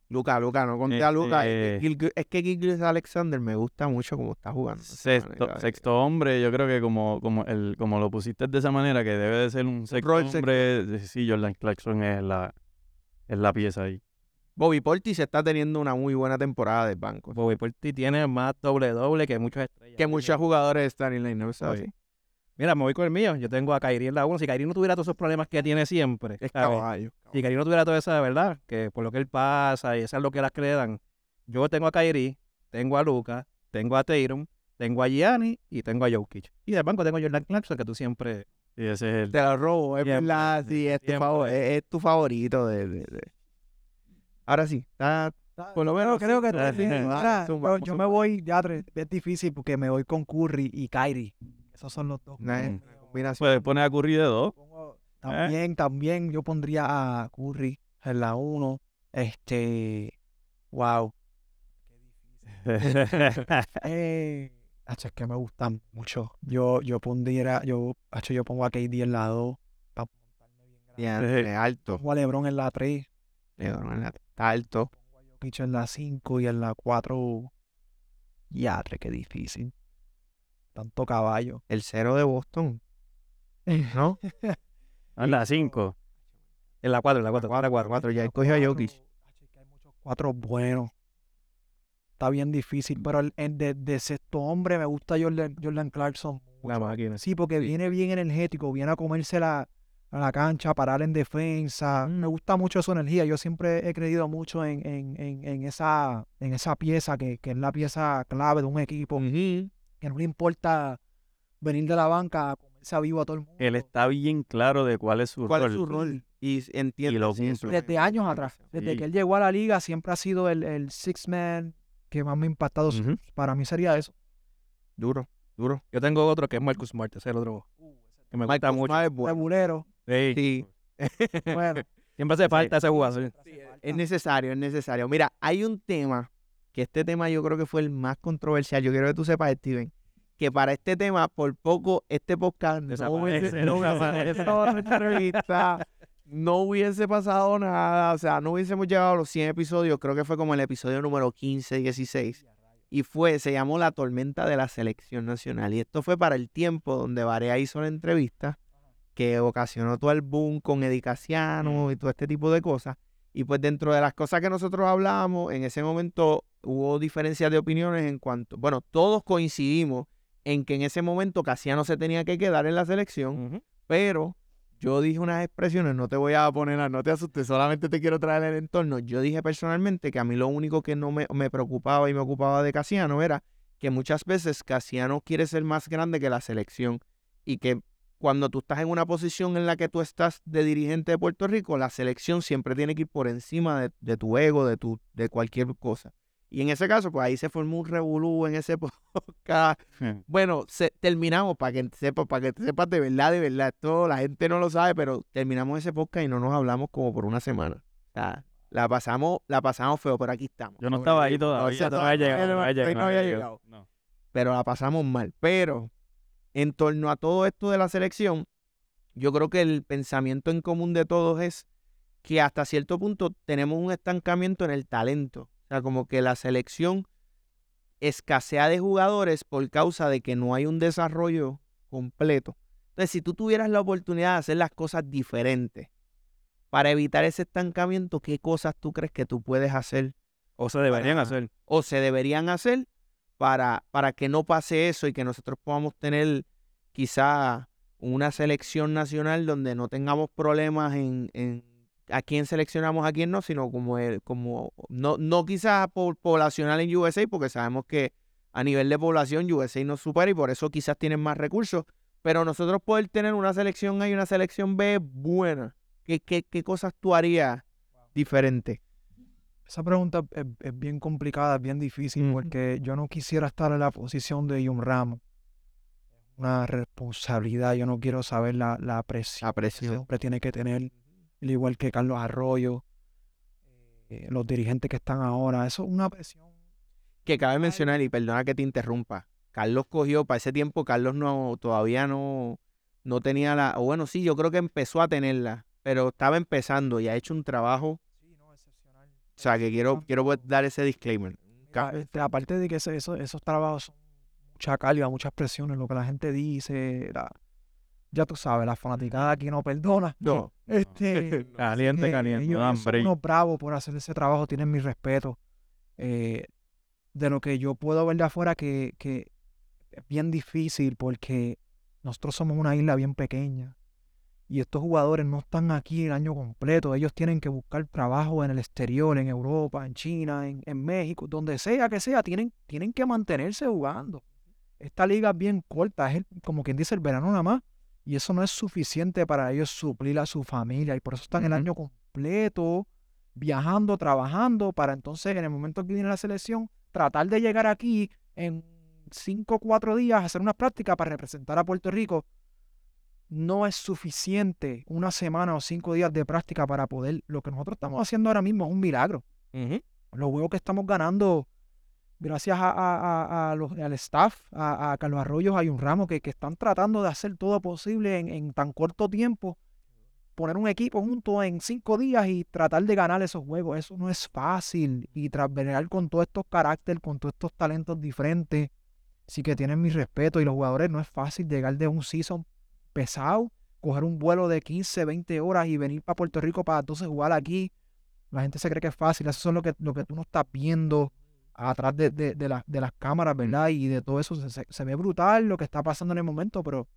A: Luca, Luca, no conté a Luca. Es que Gil- es que Gilgeous Alexander me gusta mucho como está jugando.
B: Sexto, sexto hombre, yo creo que como, como, el, como lo pusiste de esa manera, que debe de ser un sexto
A: rol sexto.
B: hombre, sí, Jordan Clarkson es la, es la pieza ahí.
A: Bobby Portis está teniendo una muy buena temporada del banco.
C: Bobby Portis tiene más doble doble que muchas estrellas.
A: Que muchos jugadores están en la ¿no sabes?
C: Mira, me voy con el mío. Yo tengo a Kyrie en la 1. Si Kyrie no tuviera todos esos problemas que tiene siempre,
A: Es
C: ¿sabes?
A: caballo.
C: si Kyrie no tuviera toda esa verdad, que por lo que él pasa y eso es lo que las dan, yo tengo a Kyrie, tengo a Luca, tengo a Tatum, tengo a Gianni y tengo a Jokic. Y del banco tengo a Jordan Clarkson, que tú siempre...
B: Y ese es el...
A: Te lo robo, es verdad. Sí, es tu,
C: siempre.
A: favor- es, es tu favorito. De, de- de- Ahora sí, está. Por lo menos
D: creo que
A: Dale,
D: mira,
A: zumba,
D: yo-
A: zumba.
D: me voy, ya tres, es difícil porque me voy con Curry y Kyrie. Esos son los dos.
B: Mm.
A: combinación.
B: Puedes poner a Curry de dos.
D: Pongo- También, también yo pondría a Curry en la 1. Este, wow. Eh, hacho, es que me gustan mucho. Yo, yo pondría, yo, hacho, yo pongo a KD en la 2, para montarme bien grande.
A: Alto.
D: Pongo a LeBron en la 3,
A: Lebron Está alto.
D: pongo a Jokic en la 5 y en la 4. Yatre, qué difícil. Tanto caballo.
A: El cero de Boston. ¿No?
B: En la 5.
C: En la 4, en la 4.
A: Cuatro, cuatro, cuatro. Ya escogió a Jokic.
D: Hay muchos cuatro buenos. Está bien difícil, pero el, el de, de sexto hombre me gusta Jordan, Jordan Clarkson.
C: La máquina.
D: Sí, porque viene bien energético, viene a comerse la, a la cancha, parar en defensa. Me gusta mucho su energía. Yo siempre he creído mucho en, en, en, en esa, en esa pieza que, que es la pieza clave de un equipo. Que no le importa venir de la banca a comerse a vivo a todo el mundo.
B: Él está bien claro de cuál es su
A: ¿Cuál
B: rol.
A: es su rol? Y entiende.
B: Y lo
D: Desde años atrás, desde
B: Sí.
D: que él llegó a la liga, siempre ha sido el, el six man que más me ha impactado. Para mí sería eso.
A: Duro, duro.
C: Yo tengo otro que es Marcus Smart, es el otro que me gusta
A: Marcus
C: mucho.
A: Smart bueno.
C: Sí.
A: Sí.
D: Bueno,
C: Siempre hace falta ese jugador.
A: Es necesario, es necesario. Mira, hay un tema, que este tema yo creo que fue el más controversial. Yo quiero que tú sepas, Steven, que para este tema, por poco, este podcast no
C: Desaparece,
A: hubiese, no hubiese pasado nada, o sea, no hubiésemos llegado a los 100 episodios, creo que fue como el episodio número 15, 16. Y fue, se llamó La Tormenta de la Selección Nacional. Y esto fue para el tiempo donde Varea hizo la entrevista que ocasionó todo el boom con Edicaciano y todo este tipo de cosas. Y pues dentro de las cosas que nosotros hablábamos, en ese momento hubo diferencias de opiniones en cuanto, bueno, todos coincidimos en que en ese momento Casiano se tenía que quedar en la selección, pero yo dije unas expresiones, no te voy a poner, a- no te asustes, solamente te quiero traer el entorno. Yo dije personalmente que a mí lo único que no me, me preocupaba y me ocupaba de Casiano era que muchas veces Casiano quiere ser más grande que la selección y que cuando tú estás en una posición en la que tú estás de dirigente de Puerto Rico, la selección siempre tiene que ir por encima de, de tu ego, de, tu, de cualquier cosa. Y en ese caso, pues ahí se formó un revolú en ese podcast. Bueno, se- terminamos, para que sepas, para que sepas de verdad, de verdad, esto la gente no lo sabe, pero terminamos ese podcast y no nos hablamos como por una semana. O sea, la pasamos, la pasamos feo, pero aquí estamos.
B: Yo no estaba ahí todavía.
A: O sea,
B: no había llegado,
A: todavía no había.
B: No.
A: pero la pasamos mal. Pero en torno a todo esto de la selección, yo creo que el pensamiento en común de todos es que hasta cierto punto tenemos un estancamiento en el talento. O sea, como que la selección escasea de jugadores por causa de que no hay un desarrollo completo. Entonces, si tú tuvieras la oportunidad de hacer las cosas diferentes para evitar ese estancamiento, ¿qué cosas tú crees que tú puedes hacer
C: O se deberían
A: Para-
C: hacer.
A: o se deberían hacer para, para que no pase eso y que nosotros podamos tener quizá una selección nacional donde no tengamos problemas en, en a quién seleccionamos, a quién no, sino como, el, como no, no quizás por poblacional en USA, porque sabemos que a nivel de población USA nos supera y por eso quizás tienen más recursos, pero nosotros poder tener una selección A y una selección B buena, ¿qué, qué, qué cosas tú harías diferente?
D: Esa pregunta es, es bien complicada, es bien difícil, porque yo no quisiera estar en la posición de Jun Ramos. Una responsabilidad, yo no quiero saber la, la presión
A: La
D: que
A: presión.
D: hombre tiene que tener, al igual que Carlos Arroyo, eh, los dirigentes que están ahora. Eso es una presión.
A: que cabe mencionar, y perdona que te interrumpa, Carlos cogió, para ese tiempo Carlos no, todavía no, no tenía la, o bueno, sí, yo creo que empezó a tenerla, pero estaba empezando y ha hecho un trabajo. O sea, que quiero, quiero pues, dar ese disclaimer.
D: Este, aparte de que ese- eso- esos trabajos son mucha carga, muchas presiones, lo que la gente dice, la- ya tú sabes, la fanaticada aquí no perdona.
A: No,
D: Este,
C: Caliente,
D: eh,
C: caliente.
D: ellos, son unos bravos por hacer ese trabajo, tienen mi respeto. Eh, de lo que yo puedo ver de afuera que, que es bien difícil porque nosotros somos una isla bien pequeña y estos jugadores no están aquí el año completo. Ellos tienen que buscar trabajo en el exterior, en Europa, en China, en, en México, donde sea que sea, tienen, tienen que mantenerse jugando. Esta liga es bien corta, es el- como quien dice el verano nada más. Y eso no es suficiente para ellos suplir a su familia. Y por eso están el año completo viajando, trabajando, para entonces en el momento que viene la selección, tratar de llegar aquí en cinco o cuatro días, hacer una práctica para representar a Puerto Rico. No es suficiente una semana o cinco días de práctica para poder, lo que nosotros estamos haciendo ahora mismo es un milagro. Los juegos que estamos ganando, gracias a, a- a- a los- al staff, a, a Carlos Arroyos, hay un ramo que, que están tratando de hacer todo posible en, en tan corto tiempo, poner un equipo junto en cinco días y tratar de ganar esos juegos. Eso no es fácil. Y tras con todos estos caracteres, con todos estos talentos diferentes, sí que tienen mi respeto. Y los jugadores no es fácil llegar de un season pesado, coger un vuelo de 15, 20 horas y venir para Puerto Rico para entonces jugar aquí. La gente se cree que es fácil. Eso es lo que, lo que tú no estás viendo atrás de, de, de, la- de las cámaras, ¿verdad? Y de todo eso. Se, se- ve brutal lo que está pasando en el momento, pero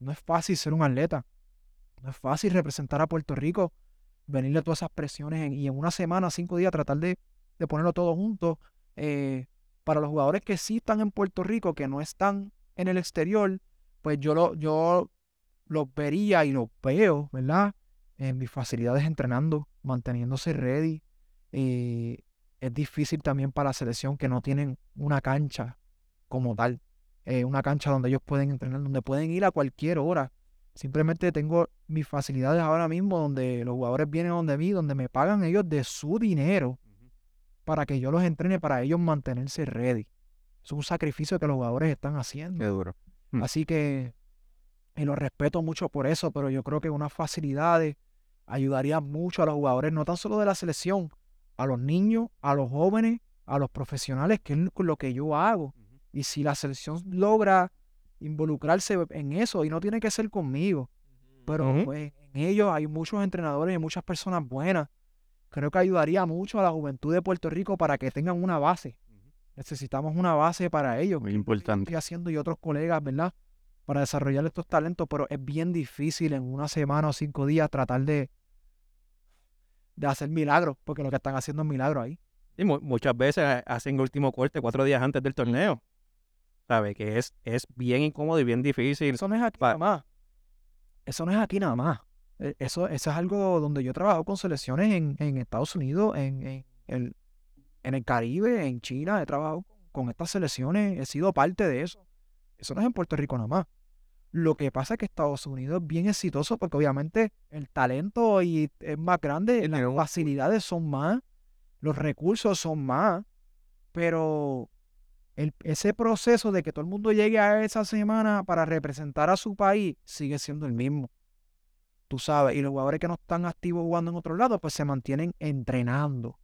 D: no es fácil ser un atleta. No es fácil representar a Puerto Rico, venirle todas esas presiones en- y en una semana, cinco días, tratar de, de ponerlo todo junto. Eh, para los jugadores que sí están en Puerto Rico, que no están en el exterior, pues yo lo, yo los vería y los veo, ¿verdad? En mis facilidades entrenando, manteniéndose ready. Eh, es difícil también para la selección que no tienen una cancha como tal. eh, una cancha donde ellos pueden entrenar, donde pueden ir a cualquier hora. Simplemente tengo mis facilidades ahora mismo donde los jugadores vienen donde mí, donde me pagan ellos de su dinero para que yo los entrene, para ellos mantenerse ready. Es un sacrificio que los jugadores están haciendo.
A: Qué duro.
B: Mm.
D: Así que, y los respeto mucho por eso, pero yo creo que unas facilidades ayudarían mucho a los jugadores, no tan solo de la selección, a los niños, a los jóvenes, a los profesionales, que es lo que yo hago. Y si la selección logra involucrarse en eso, y no tiene que ser conmigo, pero pues, en ellos hay muchos entrenadores y muchas personas buenas. Creo que ayudaría mucho a la juventud de Puerto Rico para que tengan una base. Necesitamos una base para ellos.
B: Muy
D: lo
B: importante.
D: Estoy haciendo y otros colegas, ¿verdad? Para desarrollar estos talentos, pero es bien difícil en una semana o cinco días tratar de, de hacer milagros, porque lo que están haciendo es milagros ahí.
C: Y mu- muchas veces ha- hacen el último corte cuatro días antes del torneo. ¿Sabe? Que es, es bien incómodo y bien difícil.
D: Eso no es aquí nada más. Eso no es aquí nada más. E- Eso, eso es algo donde yo he trabajado con selecciones en, en Estados Unidos, en, en el, en el Caribe, en China. He trabajado con estas selecciones, he sido parte de eso. Eso no es en Puerto Rico nada más. Lo que pasa es que Estados Unidos es bien exitoso porque obviamente el talento y es más grande, las
A: un-
D: facilidades son más, los recursos son más, pero el- ese proceso de que todo el mundo llegue a esa semana para representar a su país sigue siendo el mismo. Tú sabes, y los jugadores que no están activos jugando en otro lado, pues se mantienen entrenando.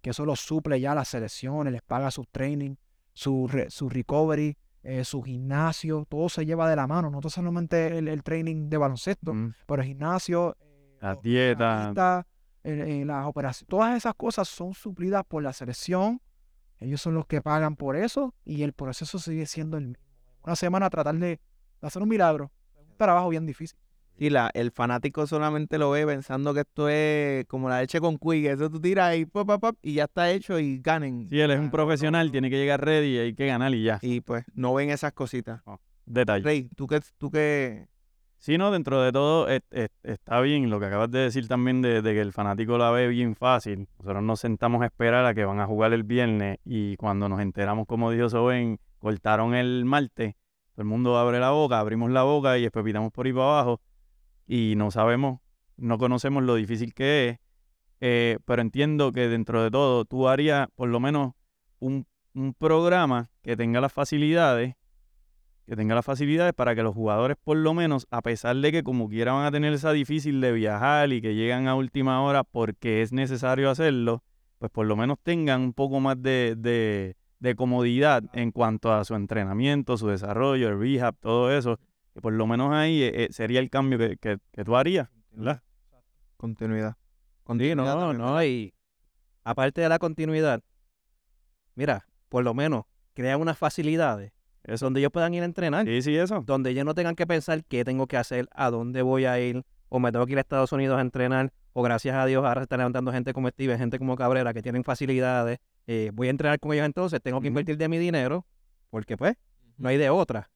D: Que eso los suple ya las selecciones, les paga su training, su, re- su recovery, eh, su gimnasio, todo se lleva de la mano, no solamente el, el training de baloncesto,
B: Mm.
D: pero el gimnasio, eh, los-
B: dietas.
D: dieta, eh, las operaciones, todas esas cosas son suplidas por la selección. Ellos son los que pagan por eso y el proceso sigue siendo el mismo. Una semana tratar de, de hacer un milagro. Es un trabajo bien difícil.
A: Y la, el fanático solamente lo ve pensando que esto es como la leche con que eso tú tiras y pop, pop, pop, y ya está hecho y ganen.
B: Si él es un profesional,
A: no.
B: tiene que llegar ready y hay que ganar y ya.
A: Y pues no ven esas cositas.
B: Detalle.
A: Rey, tú que, tú que
B: Sí, no, dentro de todo es- es- está bien lo que acabas de decir también de, de que el fanático la ve bien fácil. Nosotros nos sentamos a esperar a que van a jugar el viernes y cuando nos enteramos, como dijo Soben, cortaron el martes, todo el mundo abre la boca, abrimos la boca y después pitamos por ahí para abajo y no sabemos, no conocemos lo difícil que es, eh, pero entiendo que dentro de todo tú harías por lo menos un, un programa que tenga las facilidades que tenga las facilidades para que los jugadores, por lo menos, a pesar de que como quiera van a tener esa difícil de viajar y que llegan a última hora porque es necesario hacerlo, pues por lo menos tengan un poco más de, de- de comodidad en cuanto a su entrenamiento, su desarrollo, el rehab, todo eso, que por lo menos ahí eh, eh, sería el cambio que, que- que tú harías, ¿verdad?
A: continuidad.
C: Sí,
A: Continuidad
C: no,
A: también,
C: no, y aparte de la continuidad, mira, por lo menos crea unas facilidades
B: Eso.
C: donde ellos puedan ir a entrenar,
B: Sí, sí, eso.
C: donde ellos no tengan que pensar qué tengo que hacer, a dónde voy a ir, o me tengo que ir a Estados Unidos a entrenar, o gracias a Dios ahora se están levantando gente como Steve, gente como Cabrera que tienen facilidades, eh, voy a entrenar con ellos entonces, tengo que invertir de mi dinero, porque pues no hay de otra.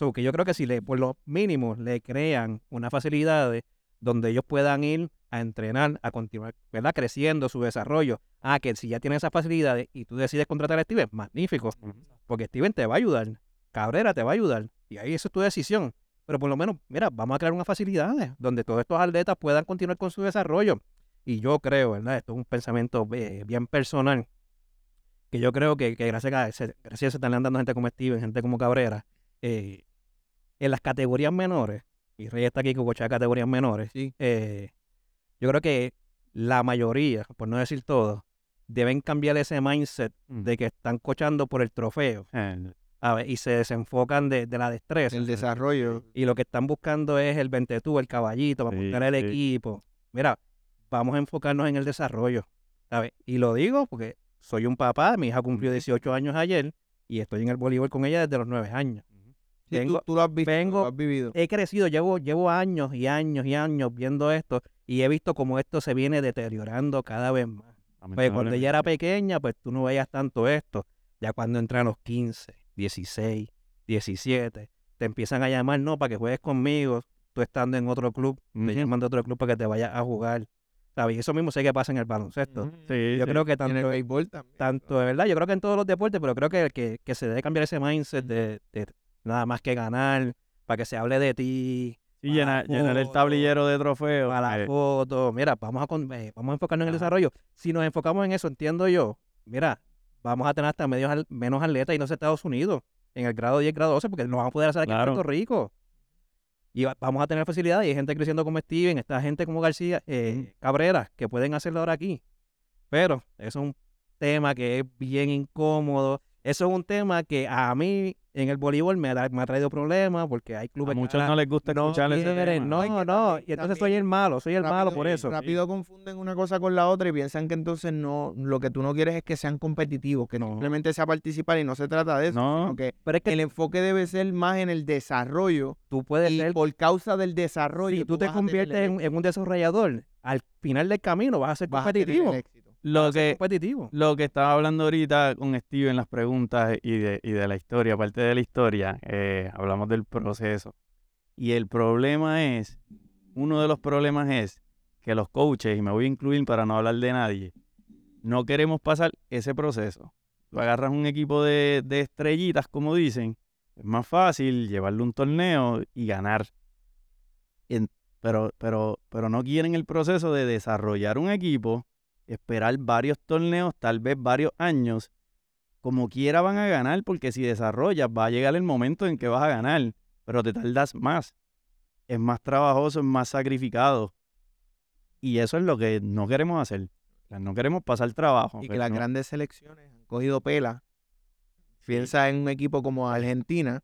C: So, que yo creo que si le, por lo mínimo le crean unas facilidades donde ellos puedan ir a entrenar, a continuar, ¿verdad? Creciendo su desarrollo. Ah, que si ya tienes esas facilidades y tú decides contratar a Steven, magnífico. Porque Steven te va a ayudar. Cabrera te va a ayudar. Y ahí eso es tu decisión. pero por lo menos, mira, vamos a crear unas facilidades donde todos estos atletas puedan continuar con su desarrollo. Y yo creo, ¿verdad? Esto es un pensamiento eh, bien personal, que yo creo que, que gracias a se, gracias a se están dando gente como Steven, gente como Cabrera, eh, en las categorías menores, y Rey está aquí de categorías menores,
A: Sí.
C: eh, yo creo que la mayoría, por no decir todo, deben cambiar ese mindset
B: Mm.
C: de que están cochando por el trofeo
B: Eh,
C: a ver, y se desenfocan de, de la destreza.
A: El desarrollo.
C: Y lo que están buscando es el ventetú, el caballito, para
B: Sí,
C: montar el
B: sí.
C: equipo. Mira, vamos a enfocarnos en el desarrollo. ¿sabes? Y lo digo porque soy un papá, mi hija cumplió 18 años ayer y estoy en el voleibol con ella desde los 9 años.
A: Sí, tú- lo has visto,
C: vengo-
A: lo has vivido.
C: He crecido, llevo, llevo años y años y años viendo esto y he visto cómo esto se viene deteriorando cada vez más. Pues cuando ella era pequeña, pues tú no veías tanto esto. Ya cuando entran los 15, 16, 17, te empiezan a llamar, no, para que juegues conmigo, tú estando en otro club, te
B: Ujú.
C: llaman de otro club para que te vayas a jugar. ¿Sabes? Y eso mismo sé que pasa en el baloncesto.
B: Sí,
C: Yo
B: sí.
C: creo que
A: Y en el
C: tanto,
A: béisbol también.
C: tanto de verdad, yo creo que en todos los deportes, pero creo que, que, que se debe cambiar ese mindset de, de nada más que ganar, para que se hable de ti,
B: Sí, llenar, el tablillero de trofeos.
C: para la foto. Mira, vamos a, con- eh, vamos a enfocarnos en el desarrollo. Si nos enfocamos en eso, entiendo yo, mira, vamos a tener hasta medios al- menos atletas y no sé Estados Unidos, en el grado 10, grado 12, porque no vamos a poder hacer aquí
B: Claro.
C: en Puerto Rico. Y va- vamos a tener facilidades y hay gente creciendo como Steven, esta gente como García, eh, Cabrera, que pueden hacerlo ahora aquí. Pero eso es un tema que es bien incómodo. Eso es un tema que a mí en el voleibol me, ha- me ha traído problemas porque hay
B: a
C: clubes que ahora
B: no les gusta
C: no
B: escuchar ese
C: quieren,
B: tema.
C: No, no,
A: también-
C: y entonces soy el malo, soy el malo por eso.
A: Rápido confunden una cosa con la otra y piensan que entonces no, lo que tú no quieres es que sean competitivos, que
C: No.
A: simplemente sea participar y no se trata de eso,
B: No.
A: sino que
C: Pero es que
A: el enfoque debe ser más en el desarrollo
C: tú puedes
A: y
C: ser,
A: por causa del desarrollo
C: si tú te conviertes en, un desarrollador, al final del camino vas a ser
A: vas a tener el
C: competitivo.
A: éxito.
B: Lo que,
C: competitivo.
B: lo que estaba hablando ahorita con Steve en las preguntas y de, y de la historia, aparte de la historia, eh, hablamos del proceso. Y el problema es, uno de los problemas es que los coaches, y me voy a incluir para no hablar de nadie, no queremos pasar ese proceso. Tú agarras un equipo de, de estrellitas, como dicen, es más fácil llevarle un torneo y ganar. En- pero, pero, pero no quieren el proceso de desarrollar un equipo esperar varios torneos, tal vez varios años, como quiera van a ganar, porque si desarrollas va a llegar el momento en que vas a ganar, pero te tardas más. Es más trabajoso, es más sacrificado. Y eso es lo que no queremos hacer. No queremos pasar trabajo.
A: Y que
B: pero
A: las
B: no-
A: grandes selecciones han cogido pela. Piensa en un equipo como Argentina,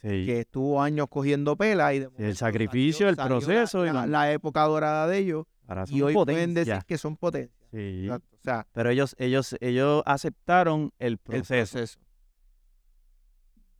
B: sí,
A: que estuvo años cogiendo pela y de
B: el sacrificio, el
A: la-
B: proceso y
A: la,
B: la-
A: la época dorada de ellos
B: ahora
A: y hoy pueden decir que son potencias.
B: Sí.
A: O sea,
B: Pero ellos, ellos, ellos aceptaron el
A: el
B: proceso.
A: proceso.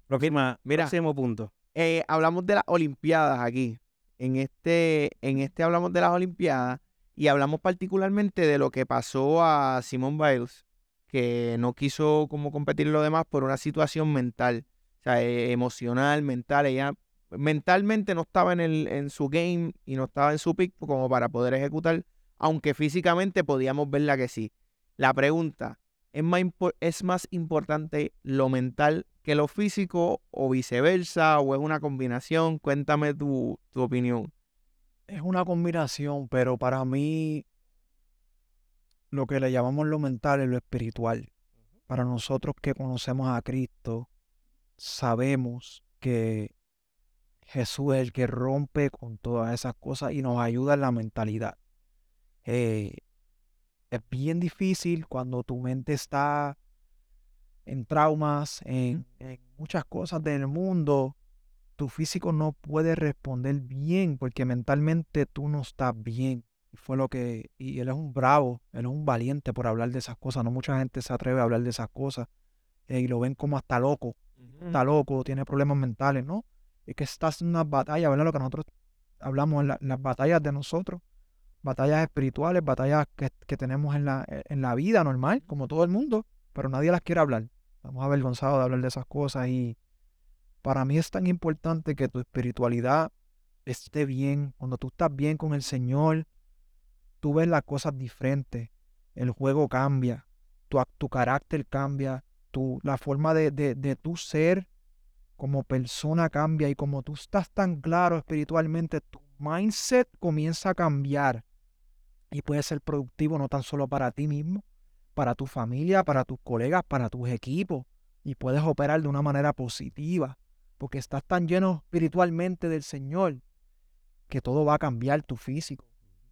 C: Próxima,
A: Mira.
C: próximo punto.
A: Eh, hablamos de las Olimpiadas aquí. En este, en este hablamos de las Olimpiadas y hablamos particularmente de lo que pasó a Simone Biles, que no quiso como competir lo demás por una situación mental, o sea, eh, emocional, mental. Ella mentalmente no estaba en, el, en su game y no estaba en su pick como para poder ejecutar, aunque físicamente podíamos verla que sí. La pregunta, ¿es más, ¿es más importante lo mental que lo físico o viceversa o es una combinación? Cuéntame tu, tu opinión.
D: Es una combinación, pero para mí lo que le llamamos lo mental es lo espiritual. Para nosotros que conocemos a Cristo, sabemos que Jesús es el que rompe con todas esas cosas y nos ayuda en la mentalidad. Eh, es bien difícil cuando tu mente está en traumas, en, en muchas cosas del mundo, tu físico no puede responder bien porque mentalmente tú no estás bien. Y fue lo que, y él es un bravo, él es un valiente por hablar de esas cosas. No mucha gente se atreve a hablar de esas cosas eh, y lo ven como hasta loco, está loco, tiene problemas mentales, ¿no? Es que estás en una batalla, ¿verdad? Lo que nosotros hablamos la- las batallas de nosotros, batallas espirituales, batallas que, que tenemos en la, en la vida normal, como todo el mundo, pero nadie las quiere hablar. Estamos avergonzados de hablar de esas cosas y para mí es tan importante que tu espiritualidad esté bien. Cuando tú estás bien con el Señor, tú ves las cosas diferentes. El juego cambia, tu, tu carácter cambia, tu, la forma de, de, de tu ser como persona cambia y como tú estás tan claro espiritualmente, tu mindset comienza a cambiar y puede ser productivo no tan solo para ti mismo, para tu familia, para tus colegas, para tus equipos y puedes operar de una manera positiva porque estás tan lleno espiritualmente del Señor que todo va a cambiar tu físico.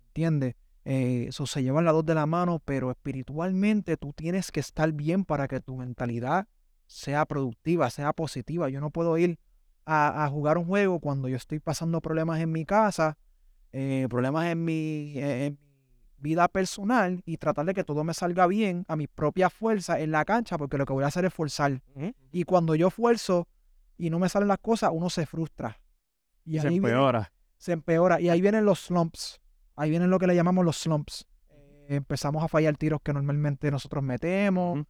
D: ¿Entiendes? Eh, eso se llevan las dos de la mano, pero espiritualmente tú tienes que estar bien para que tu mentalidad sea productiva, sea positiva. Yo no puedo ir a, jugar un juego cuando yo estoy pasando problemas en mi casa, eh, problemas en mi, eh, en mi vida personal y tratar de que todo me salga bien a mi propia fuerza en la cancha, porque lo que voy a hacer es forzar. Y cuando yo fuerzo y no me salen las cosas, uno se frustra.
B: Y se empeora.
D: se empeora. Y ahí vienen los slumps. Ahí vienen lo que le llamamos los slumps. Eh, empezamos a fallar tiros que normalmente nosotros metemos.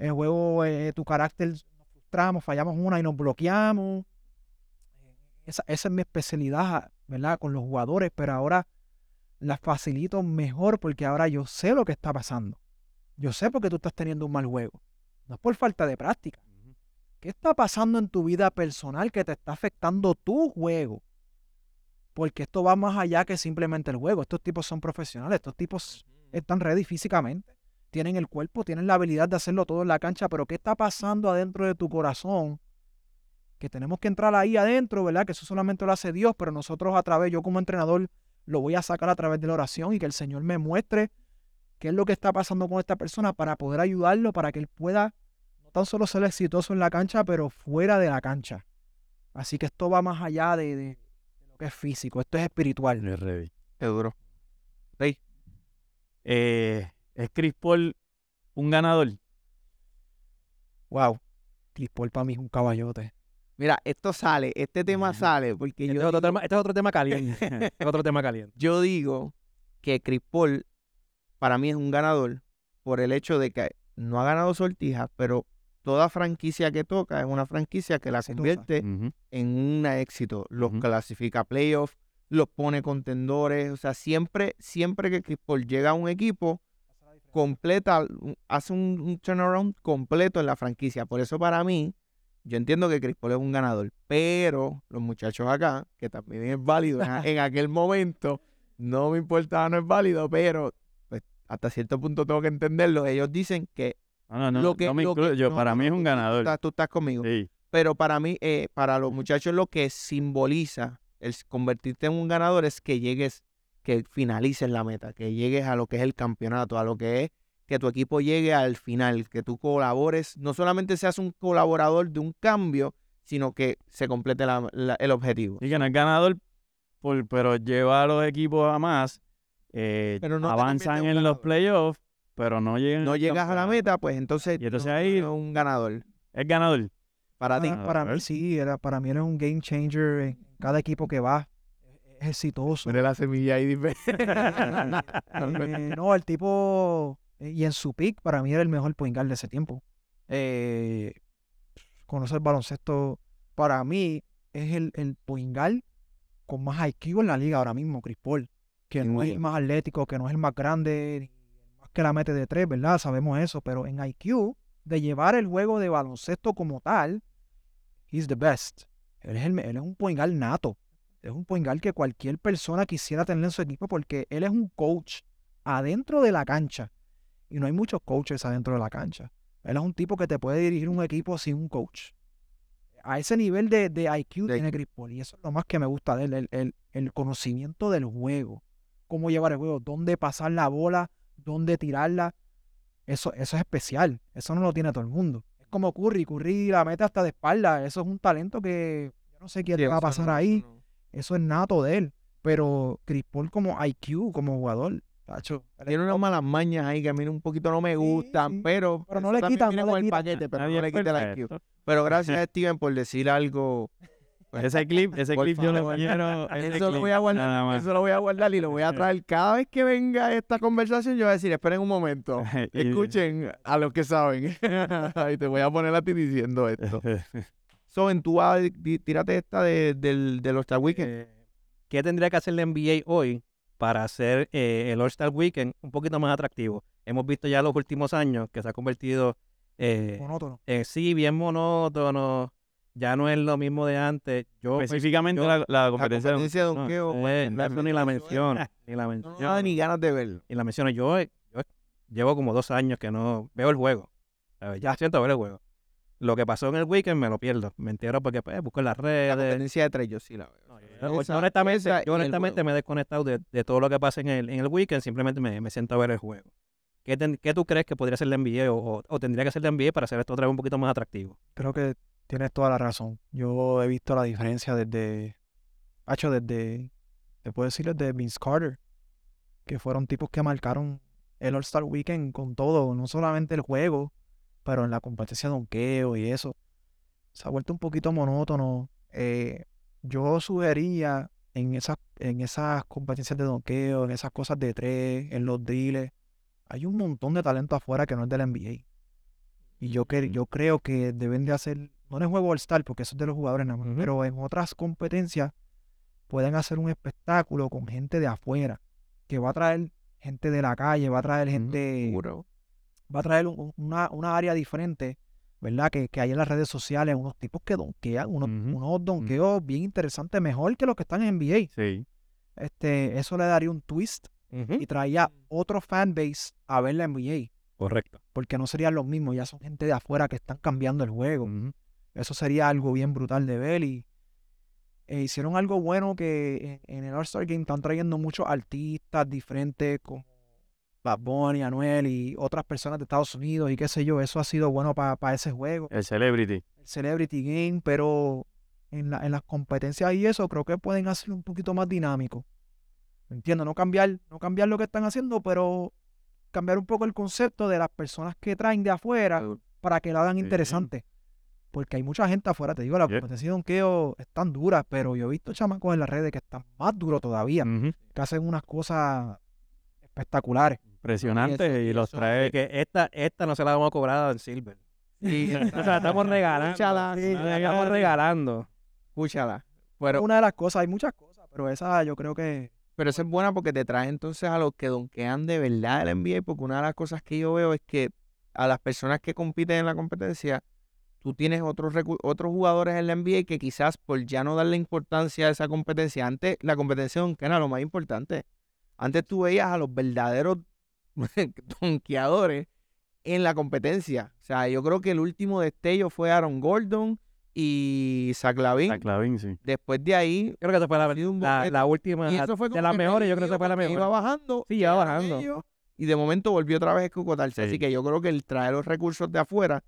D: El juego, eh, tu carácter, nos frustramos, fallamos una y nos bloqueamos. Esa, esa, es mi especialidad, ¿verdad? Con los jugadores, pero ahora la facilito mejor porque ahora yo sé lo que está pasando. Yo sé por qué tú estás teniendo un mal juego. No es por falta de práctica. ¿Qué está pasando en tu vida personal que te está afectando tu juego? Porque esto va más allá que simplemente el juego. Estos tipos son profesionales, estos tipos están ready físicamente, tienen el cuerpo, tienen la habilidad de hacerlo todo en la cancha, pero ¿qué está pasando adentro de tu corazón? Que tenemos que entrar ahí adentro, ¿verdad? Que eso solamente lo hace Dios, pero nosotros a través, yo como entrenador, lo voy a sacar a través de la oración y que el Señor me muestre qué es lo que está pasando con esta persona para poder ayudarlo, para que él pueda tan solo ser exitoso en la cancha, pero fuera de la cancha. Así que esto va más allá de, lo que es físico, esto es espiritual.
B: Es
A: duro.
B: Rey. Eh, ¿Es Chris Paul un ganador?
D: Wow. Chris Paul para mí es un caballote.
A: Mira, esto sale, este tema sale porque
C: este
A: yo.
C: Es otro tema, este es otro tema caliente. es otro tema caliente.
A: Yo digo que Chris Paul para mí es un ganador por el hecho de que no ha ganado sortijas, pero toda franquicia que toca es una franquicia que la convierte en un éxito. Los clasifica a playoffs, los pone contendores. O sea, siempre, siempre que Chris Paul llega a un equipo, completa, hace un, turnaround completo en la franquicia. Por eso para mí, yo entiendo que Chris Paul es un ganador. Pero los muchachos acá, que también es válido en, aquel momento, no me importa, no es válido, pero pues, hasta cierto punto tengo que entenderlo. Ellos dicen que
B: no, no, no, yo, para mí es un ganador.
A: Tú estás, conmigo. Pero para mí, eh, para los muchachos, lo que simboliza el convertirte en un ganador es que llegues, que finalices la meta, que llegues a lo que es el campeonato, a lo que es que tu equipo llegue al final, que tú colabores, no solamente seas un colaborador de un cambio, sino que se complete el objetivo.
B: Y que no es ganador, pero lleva a los equipos a más, eh, avanzan en los playoffs pero no llegan.
A: No llegas a la meta, pues entonces.
B: Y entonces ahí. Es
A: un ganador.
B: Es ganador.
A: Para ti.
D: Para mí sí, era, para mí eres un game changer en cada equipo que va. Es exitoso.
A: Mira la semilla ahí,
D: eh, no, el tipo. Eh, y en su pick, para mí era el mejor point guard de ese tiempo. Eh, conocer el baloncesto, para mí, es el, el point guard con más IQ en la liga ahora mismo, Chris Paul. Que no es el más atlético, que no es el más grande, que la mete de tres, ¿verdad? Sabemos eso, pero en IQ, de llevar el juego de baloncesto como tal, he's the best. Él es, un point guard nato. Es un point guard que cualquier persona quisiera tener en su equipo porque él es un coach adentro de la cancha. Y no hay muchos coaches adentro de la cancha. Él es un tipo que te puede dirigir un equipo sin un coach. A ese nivel de, IQ tiene Chris Paul. Y eso es lo más que me gusta de él, el, el conocimiento del juego. Cómo llevar el juego, dónde pasar la bola dónde tirarla. Eso, eso es especial. Eso no lo tiene todo el mundo. Es como Curry. Curry la mete hasta de espalda. Eso es un talento que yo no sé qué va a pasar ahí. Eso es nato de él. Pero Chris Paul como IQ, como jugador, tacho,
A: tiene unas malas mañas ahí que a mí un poquito no me gustan, pero,
D: pero no le quitan no
A: el paquete, pero no le quita el IQ. Pero gracias Steven por decir algo
B: pues, ese clip, ese clip yo lo quiero.
A: Eso lo, voy a guardar, eso lo voy a guardar y lo voy a traer cada vez que venga esta conversación. Yo voy a decir, esperen un momento, escuchen a los que saben. y te voy a poner a ti diciendo esto. So, en tu tírate esta de, del, del All-Star Weekend. Eh,
C: ¿Qué tendría que hacer la NBA hoy para hacer eh, el All-Star Weekend un poquito más atractivo? Hemos visto ya los últimos años que se ha convertido
D: eh, monótono.
C: sí, bien monótono ya no es lo mismo de antes. Yo, pues,
B: Específicamente
C: yo-
B: la, la
A: La
B: competencia.
A: competencia de
C: no,
A: donkeo,
C: eh,
A: bueno,
C: eso ni la menciono, ni la
A: No
C: menciono.
A: da ni ganas de verlo.
C: Y la menciono. Yo, yo llevo como dos años que no veo el juego. Ya siento ver el juego. Lo que pasó en el weekend me lo pierdo. Me entero porque pues, busco en las
A: La
C: redes.
A: competencia de tres yo sí la veo.
C: No, yo-
A: Esa-
C: yo honestamente,
A: esa
C: yo honestamente me he desconectado de, de todo lo que pasa en el, en el weekend. Simplemente me, me siento a ver el juego. ¿Qué, ten- qué tú crees que podría ser la NBA o, o- o tendría que ser la NBA para hacer esto otra vez un poquito más atractivo?
D: Creo que tienes toda la razón. Yo he visto la diferencia desde, hecho desde, te puedo decir desde Vince Carter, que fueron tipos que marcaron el All-Star Weekend con todo, no solamente el juego, pero en la competencia de donkeo y eso. Se ha vuelto un poquito monótono. Eh, yo sugería en esas, en esas competencias de donkeo, en esas cosas de tres, en los drills, hay un montón de talento afuera que no es del NBA. Y yo, que,
B: Ujú.
D: yo creo que deben de hacer, no en el juego All-Star, porque eso es de los jugadores nada más, pero en otras competencias pueden hacer un espectáculo con gente de afuera, que va a traer gente de la calle, va a traer gente,
A: Seguro.
D: Va a traer un- una, una área diferente, ¿verdad? Que, que hay en las redes sociales, unos tipos que donkean, unos, unos donkeos bien interesantes, mejor que los que están en NBA.
B: Sí.
D: Este, eso le daría un twist y traía otro fanbase a ver la NBA,
C: Correcto.
D: porque no serían los mismos, ya son gente de afuera que están cambiando el juego. Eso sería algo bien brutal de ver y eh, hicieron algo bueno que en, el All-Star Game están trayendo muchos artistas diferentes como Bad Bunny, Anuel y otras personas de Estados Unidos y qué sé yo. Eso ha sido bueno para ese juego,
B: El Celebrity.
D: el Celebrity Game, pero en, la- en las competencias y eso creo que pueden hacerlo un poquito más dinámico. Entiendo, no cambiar, no cambiar lo que están haciendo, pero cambiar un poco el concepto de las personas que traen de afuera para que lo hagan
B: Sí.
D: interesante. Porque hay mucha gente afuera, te digo, la
B: Yeah.
D: competencia de donkeo están duras, pero yo he visto chamacos en las redes que están más duros todavía, que hacen unas cosas espectaculares.
B: Impresionante y
A: y
B: los
A: eso-
B: trae.
C: que esta, esta no se la vamos a cobrar en Silver.
A: Sí,
C: O sea, estamos regalando.
A: Escúchala,
C: Sí, estamos regalando.
A: escúchala. Pero,
D: una de las cosas, hay muchas cosas, pero esa yo creo que
A: pero esa es buena porque te trae entonces a los que donkean de verdad el NBA, porque una de las cosas que yo veo es que a las personas que compiten en la competencia, tú tienes otros otros jugadores en la NBA que quizás por ya no darle importancia a esa competencia, antes la competencia donkeo era lo más importante. Antes tú veías a los verdaderos donkeadores en la competencia. O sea, yo creo que el último destello fue Aaron Gordon y Zach Lavin.
B: La Clavín, sí.
A: Después de ahí,
C: Creo que esa fue la, la- la última
A: y eso fue
C: de las mejores. Yo creo que esa fue la mejor.
A: Iba bajando.
C: Sí, iba bajando.
A: ellos, y de momento volvió otra vez a escocotarse. Así
B: Sí.
A: que yo creo que el traer los recursos de afuera,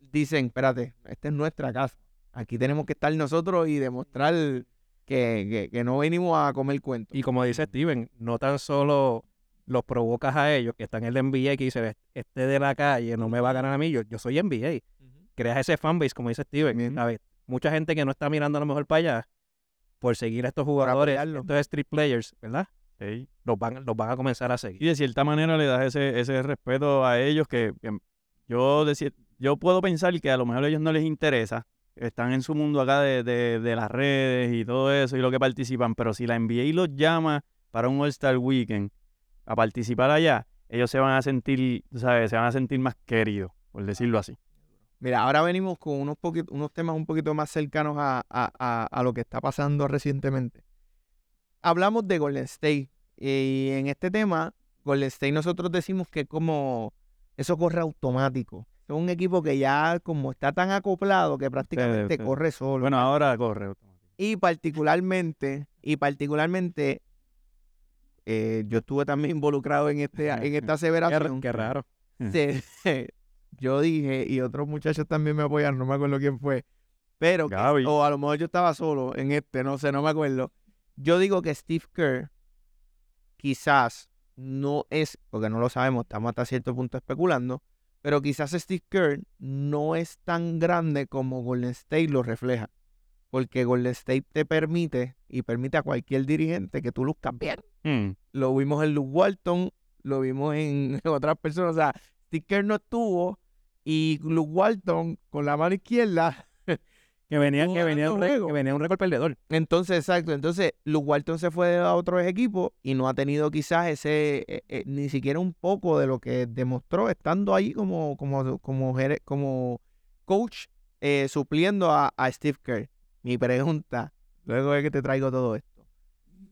A: dicen, espérate, esta es nuestra casa. Aquí tenemos que estar nosotros y demostrar que, que- que no venimos a comer cuentos.
C: Y como dice Steven, no tan solo los provocas a ellos que están en el NBA que dicen, este de la calle no me va a ganar a mí, yo, yo soy NBA. Creas ese fanbase, como dice Steven.
A: Bien.
C: ¿sabes? Mucha gente que no está mirando a lo mejor para allá por seguir a estos jugadores, estos street players, ¿verdad?
B: Sí.
C: Los van, los van a comenzar a seguir.
B: Y de cierta manera le das ese, ese respeto a ellos que, que yo, de cier- yo puedo pensar que a lo mejor a ellos no les interesa. Están en su mundo acá de, de- de las redes y todo eso y lo que participan. Pero si la NBA los llama para un All-Star Weekend a participar allá, ellos se van a sentir, ¿sabes? Se van a sentir más queridos, por decirlo así.
A: Mira, ahora venimos con unos, unos temas un poquito más cercanos a, a- a- a lo que está pasando recientemente. Hablamos de Golden State y en este tema, Golden State nosotros decimos que como eso corre automático. Es un equipo que ya como está tan acoplado que prácticamente corre solo.
B: Bueno, ahora corre.
A: Y particularmente, y particularmente, eh, yo estuve también involucrado en, este, en esta aseveración.
C: qué raro.
A: se- yo dije, y otros muchachos también me apoyaron, no me acuerdo quién fue, pero, que- o a lo mejor yo estaba solo en este, no sé, no me acuerdo. Yo digo que Steve Kerr quizás no es, porque no lo sabemos, estamos hasta cierto punto especulando, pero quizás Steve Kerr no es tan grande como Golden State lo refleja. Porque Golden State te permite y permite a cualquier dirigente que tú luzcas bien
B: Hmm.
A: lo vimos en Luke Walton, lo vimos en otras personas. O sea, Steve Kerr no estuvo y Luke Walton con la mano izquierda.
C: Que venía, que venía, un, que venía un récord perdedor.
A: Entonces, exacto. Entonces, Luke Walton se fue a otros equipos y no ha tenido quizás ese, eh, eh, ni siquiera un poco de lo que demostró estando ahí como, como, como, como coach eh, supliendo a, a Steve Kerr. Mi pregunta, luego de que te traigo todo esto.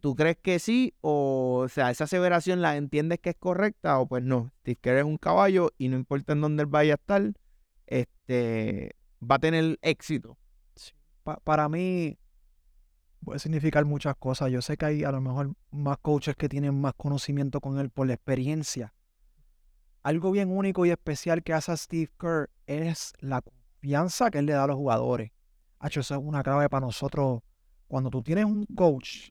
A: ¿Tú crees que sí? O, sea, esa aseveración la entiendes que es correcta o pues no. Steve Kerr es un caballo y no importa en dónde él vaya a estar, este, va a tener éxito.
D: Pa- para mí puede significar muchas cosas. Yo sé que hay a lo mejor más coaches que tienen más conocimiento con él por la experiencia. Algo bien único y especial que hace a Steve Kerr es la confianza que él le da a los jugadores. Hacho, eso es una clave para nosotros. Cuando tú tienes un coach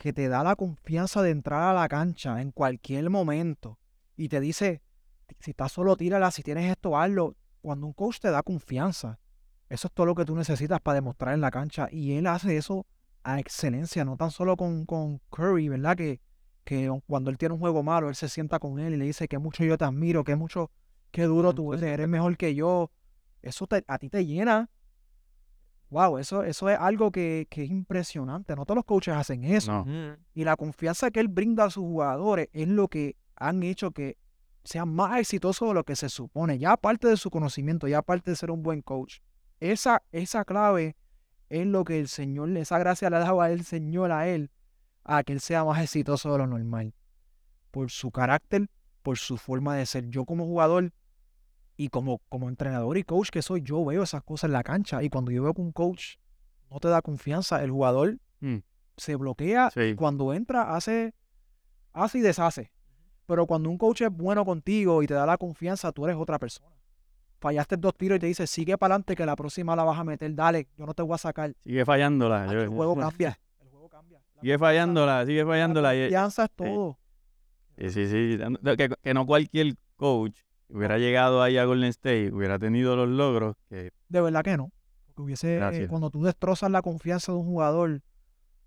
D: que te da la confianza de entrar a la cancha en cualquier momento y te dice, si estás solo, tírala, si tienes esto, hazlo. Cuando un coach te da confianza, eso es todo lo que tú necesitas para demostrar en la cancha. Y él hace eso a excelencia, no tan solo con, con Curry, ¿verdad? Que, que cuando él tiene un juego malo, él se sienta con él y le dice que mucho yo te admiro, que mucho, qué duro tú eres, eres mejor que yo. Eso te- a ti te llena. Wow, eso, eso es algo que, que es impresionante. No todos los coaches hacen eso.
B: No.
D: Y la confianza que él brinda a sus jugadores es lo que han hecho que sean más exitosos de lo que se supone. Ya aparte de su conocimiento, ya aparte de ser un buen coach. Esa, esa clave es lo que el Señor, esa gracia le ha dado a el Señor a él, a que él sea más exitoso de lo normal. Por su carácter, por su forma de ser. Yo como jugador y como, como entrenador y coach que soy, yo veo esas cosas en la cancha. Y cuando yo veo que un coach no te da confianza, el jugador
B: Mm.
D: se bloquea
B: Sí.
D: y cuando entra hace, hace y deshace. Pero cuando un coach es bueno contigo y te da la confianza, tú eres otra persona. Fallaste dos tiros y te dice, sigue para adelante que la próxima la vas a meter, dale, yo no te voy a sacar.
B: Sigue fallándola. Yo-
D: el juego cambia. El juego cambia. La
B: Sigue fallándola, sigue
D: La
B: fallándola. y-
D: confianza es todo.
B: Sí, sí, sí. Que, que no cualquier coach hubiera llegado ahí a Golden State, hubiera tenido los logros que
D: De verdad que no. Porque hubiese,
B: Gracias.
D: cuando tú destrozas la confianza de un jugador,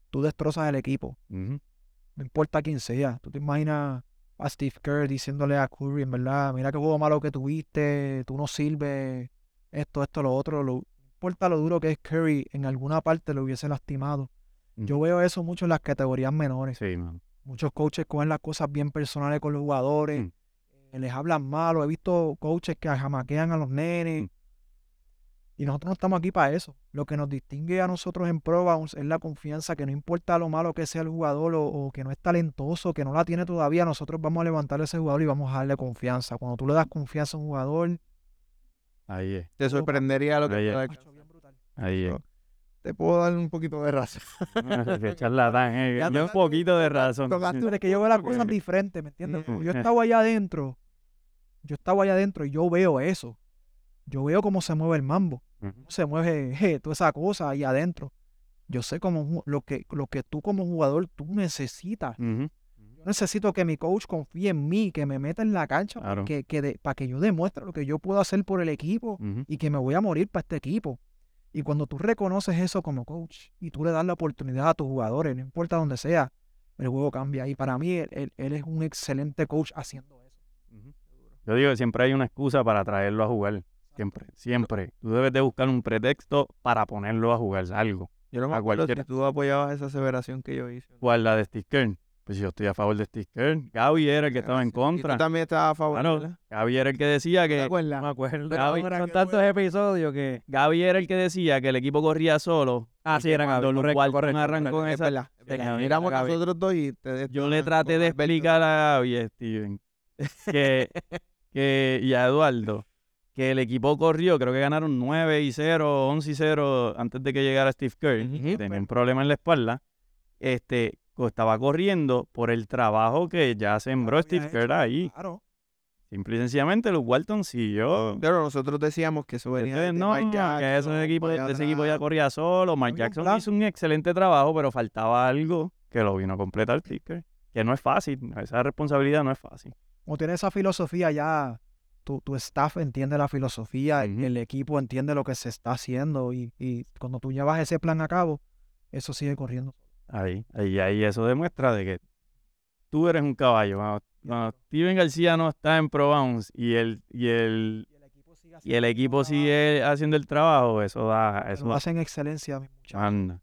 D: tú destrozas el equipo. No importa quién sea. Tú te imaginas a Steve Kerr diciéndole a Curry, en verdad, mira qué juego malo que tuviste, tú no sirves, esto, esto, lo otro. Lo, no importa lo duro que es Curry, en alguna parte lo hubiese lastimado. Yo veo eso mucho en las categorías menores.
B: sí, mano.
D: Muchos coaches cogen las cosas bien personales con los jugadores,
B: Mm.
D: eh, les hablan malo. He visto coaches que jamaquean a los nenes.
B: Mm.
D: Y nosotros no estamos aquí para eso. Lo que nos distingue a nosotros en Pro Bounce es la confianza que no importa lo malo que sea el jugador o, o que no es talentoso, que no la tiene todavía, nosotros vamos a levantar a ese jugador y vamos a darle confianza. Cuando tú le das confianza a un jugador,
B: Ahí es,
A: Te sorprendería lo que
B: Ahí es. es.
A: Te puedo dar un poquito de razón.
B: Charlatán, eh. Un poquito de razón.
A: tocaste
D: es que yo veo las cosas diferentes, ¿me entiendes?
A: Mm.
D: Yo estaba allá adentro, yo estaba allá adentro y yo veo eso. Yo veo cómo se mueve el mambo. Cómo se mueve je, toda esa cosa ahí adentro. Yo sé cómo lo que, lo que tú como jugador tú necesitas. Yo necesito que mi coach confíe en mí, que me meta en la cancha
B: Claro.
D: que, que de- para que yo demuestre lo que yo puedo hacer por el equipo y que me voy a morir para este equipo. Y cuando tú reconoces eso como coach y tú le das la oportunidad a tus jugadores, no importa dónde sea, el juego cambia. Y para mí él, él- él es un excelente coach haciendo eso.
B: Yo digo que siempre hay una excusa para traerlo a jugar. Siempre, siempre. Tú debes de buscar un pretexto para ponerlo a jugar algo.
A: Yo no me
B: A
A: acuerdo si tú apoyabas esa aseveración que yo hice.
B: ¿Cuál? La de Steve Kerr. Pues yo estoy a favor de Steve Kerr. Gaby era el que estaba en
A: Y
B: contra.
A: tú también estabas a favor,
B: Claro. Gaby era el que decía
A: ¿Te
B: que...
A: acuerdas?
C: No me acuerdo.
B: Gaby,
C: Son tantos episodios que.
B: Gaby era el que decía que el equipo corría solo.
C: Ah, sí, era Gaby. Correcto,
B: Walton
C: correcto,
B: arrancó
C: correcto.
B: en
A: Es
B: esa...
A: es verdad.
B: Gaby.
A: nosotros dos y te-
B: Yo le traté de explicar a Gaby, Steven, que, que, y a Eduardo, que el equipo corrió, creo que ganaron 9 y 0, 11 y 0 antes de que llegara Steve Kerr, que tenía un problema en la espalda. Este, estaba corriendo por el trabajo que ya sembró
D: Había
B: Steve
D: hecho,
B: Kerr ahí.
D: Claro.
B: Simple y sencillamente, Luke Walton siguió.
A: Pero nosotros decíamos que eso venía de
B: no,
A: Mike
B: que
A: Jackson,
B: ese equipo, ese equipo ya corría solo. Mike Jackson hizo un excelente trabajo, pero faltaba algo que lo vino a completar Steve Kerr, Que no es fácil, esa responsabilidad no es fácil.
D: Como tiene esa filosofía ya, tu, tu staff entiende la filosofía, el equipo entiende lo que se está haciendo y, y cuando tú llevas ese plan a cabo, eso sigue corriendo.
B: Ahí, ahí, ahí eso demuestra de que tú eres un caballo. Cuando, cuando Steven García no está en Pro Bounce y el, y el,
D: Y el equipo sigue,
B: y el equipo sigue haciendo el trabajo, eso da, eso
D: Lo
B: da,
D: hacen excelencia, mi muchacho.
B: anda.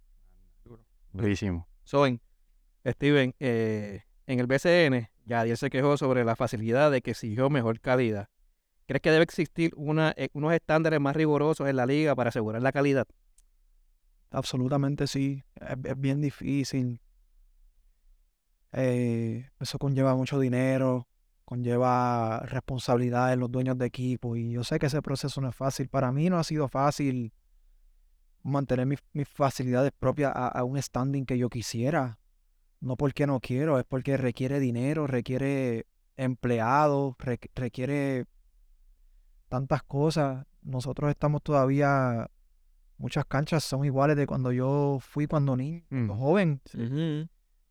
B: Durísimo.
A: Soben.
C: Steven, eh, en el BCN, Yadier se quejó sobre la facilidad de que exigió mejor calidad. ¿Crees que debe existir una, eh, unos estándares más rigurosos en la liga para asegurar la calidad?
D: Absolutamente sí. Es, es bien difícil. Eh, eso conlleva mucho dinero, conlleva responsabilidad en los dueños de equipo. Y yo sé que ese proceso no es fácil. Para mí no ha sido fácil mantener mis, facilidades propias a un standing que yo quisiera. No porque no quiero, es porque requiere dinero, requiere empleados, requ- requiere tantas cosas. Nosotros estamos todavía, muchas canchas son iguales de cuando yo fui cuando niño,
B: Mm.
D: joven,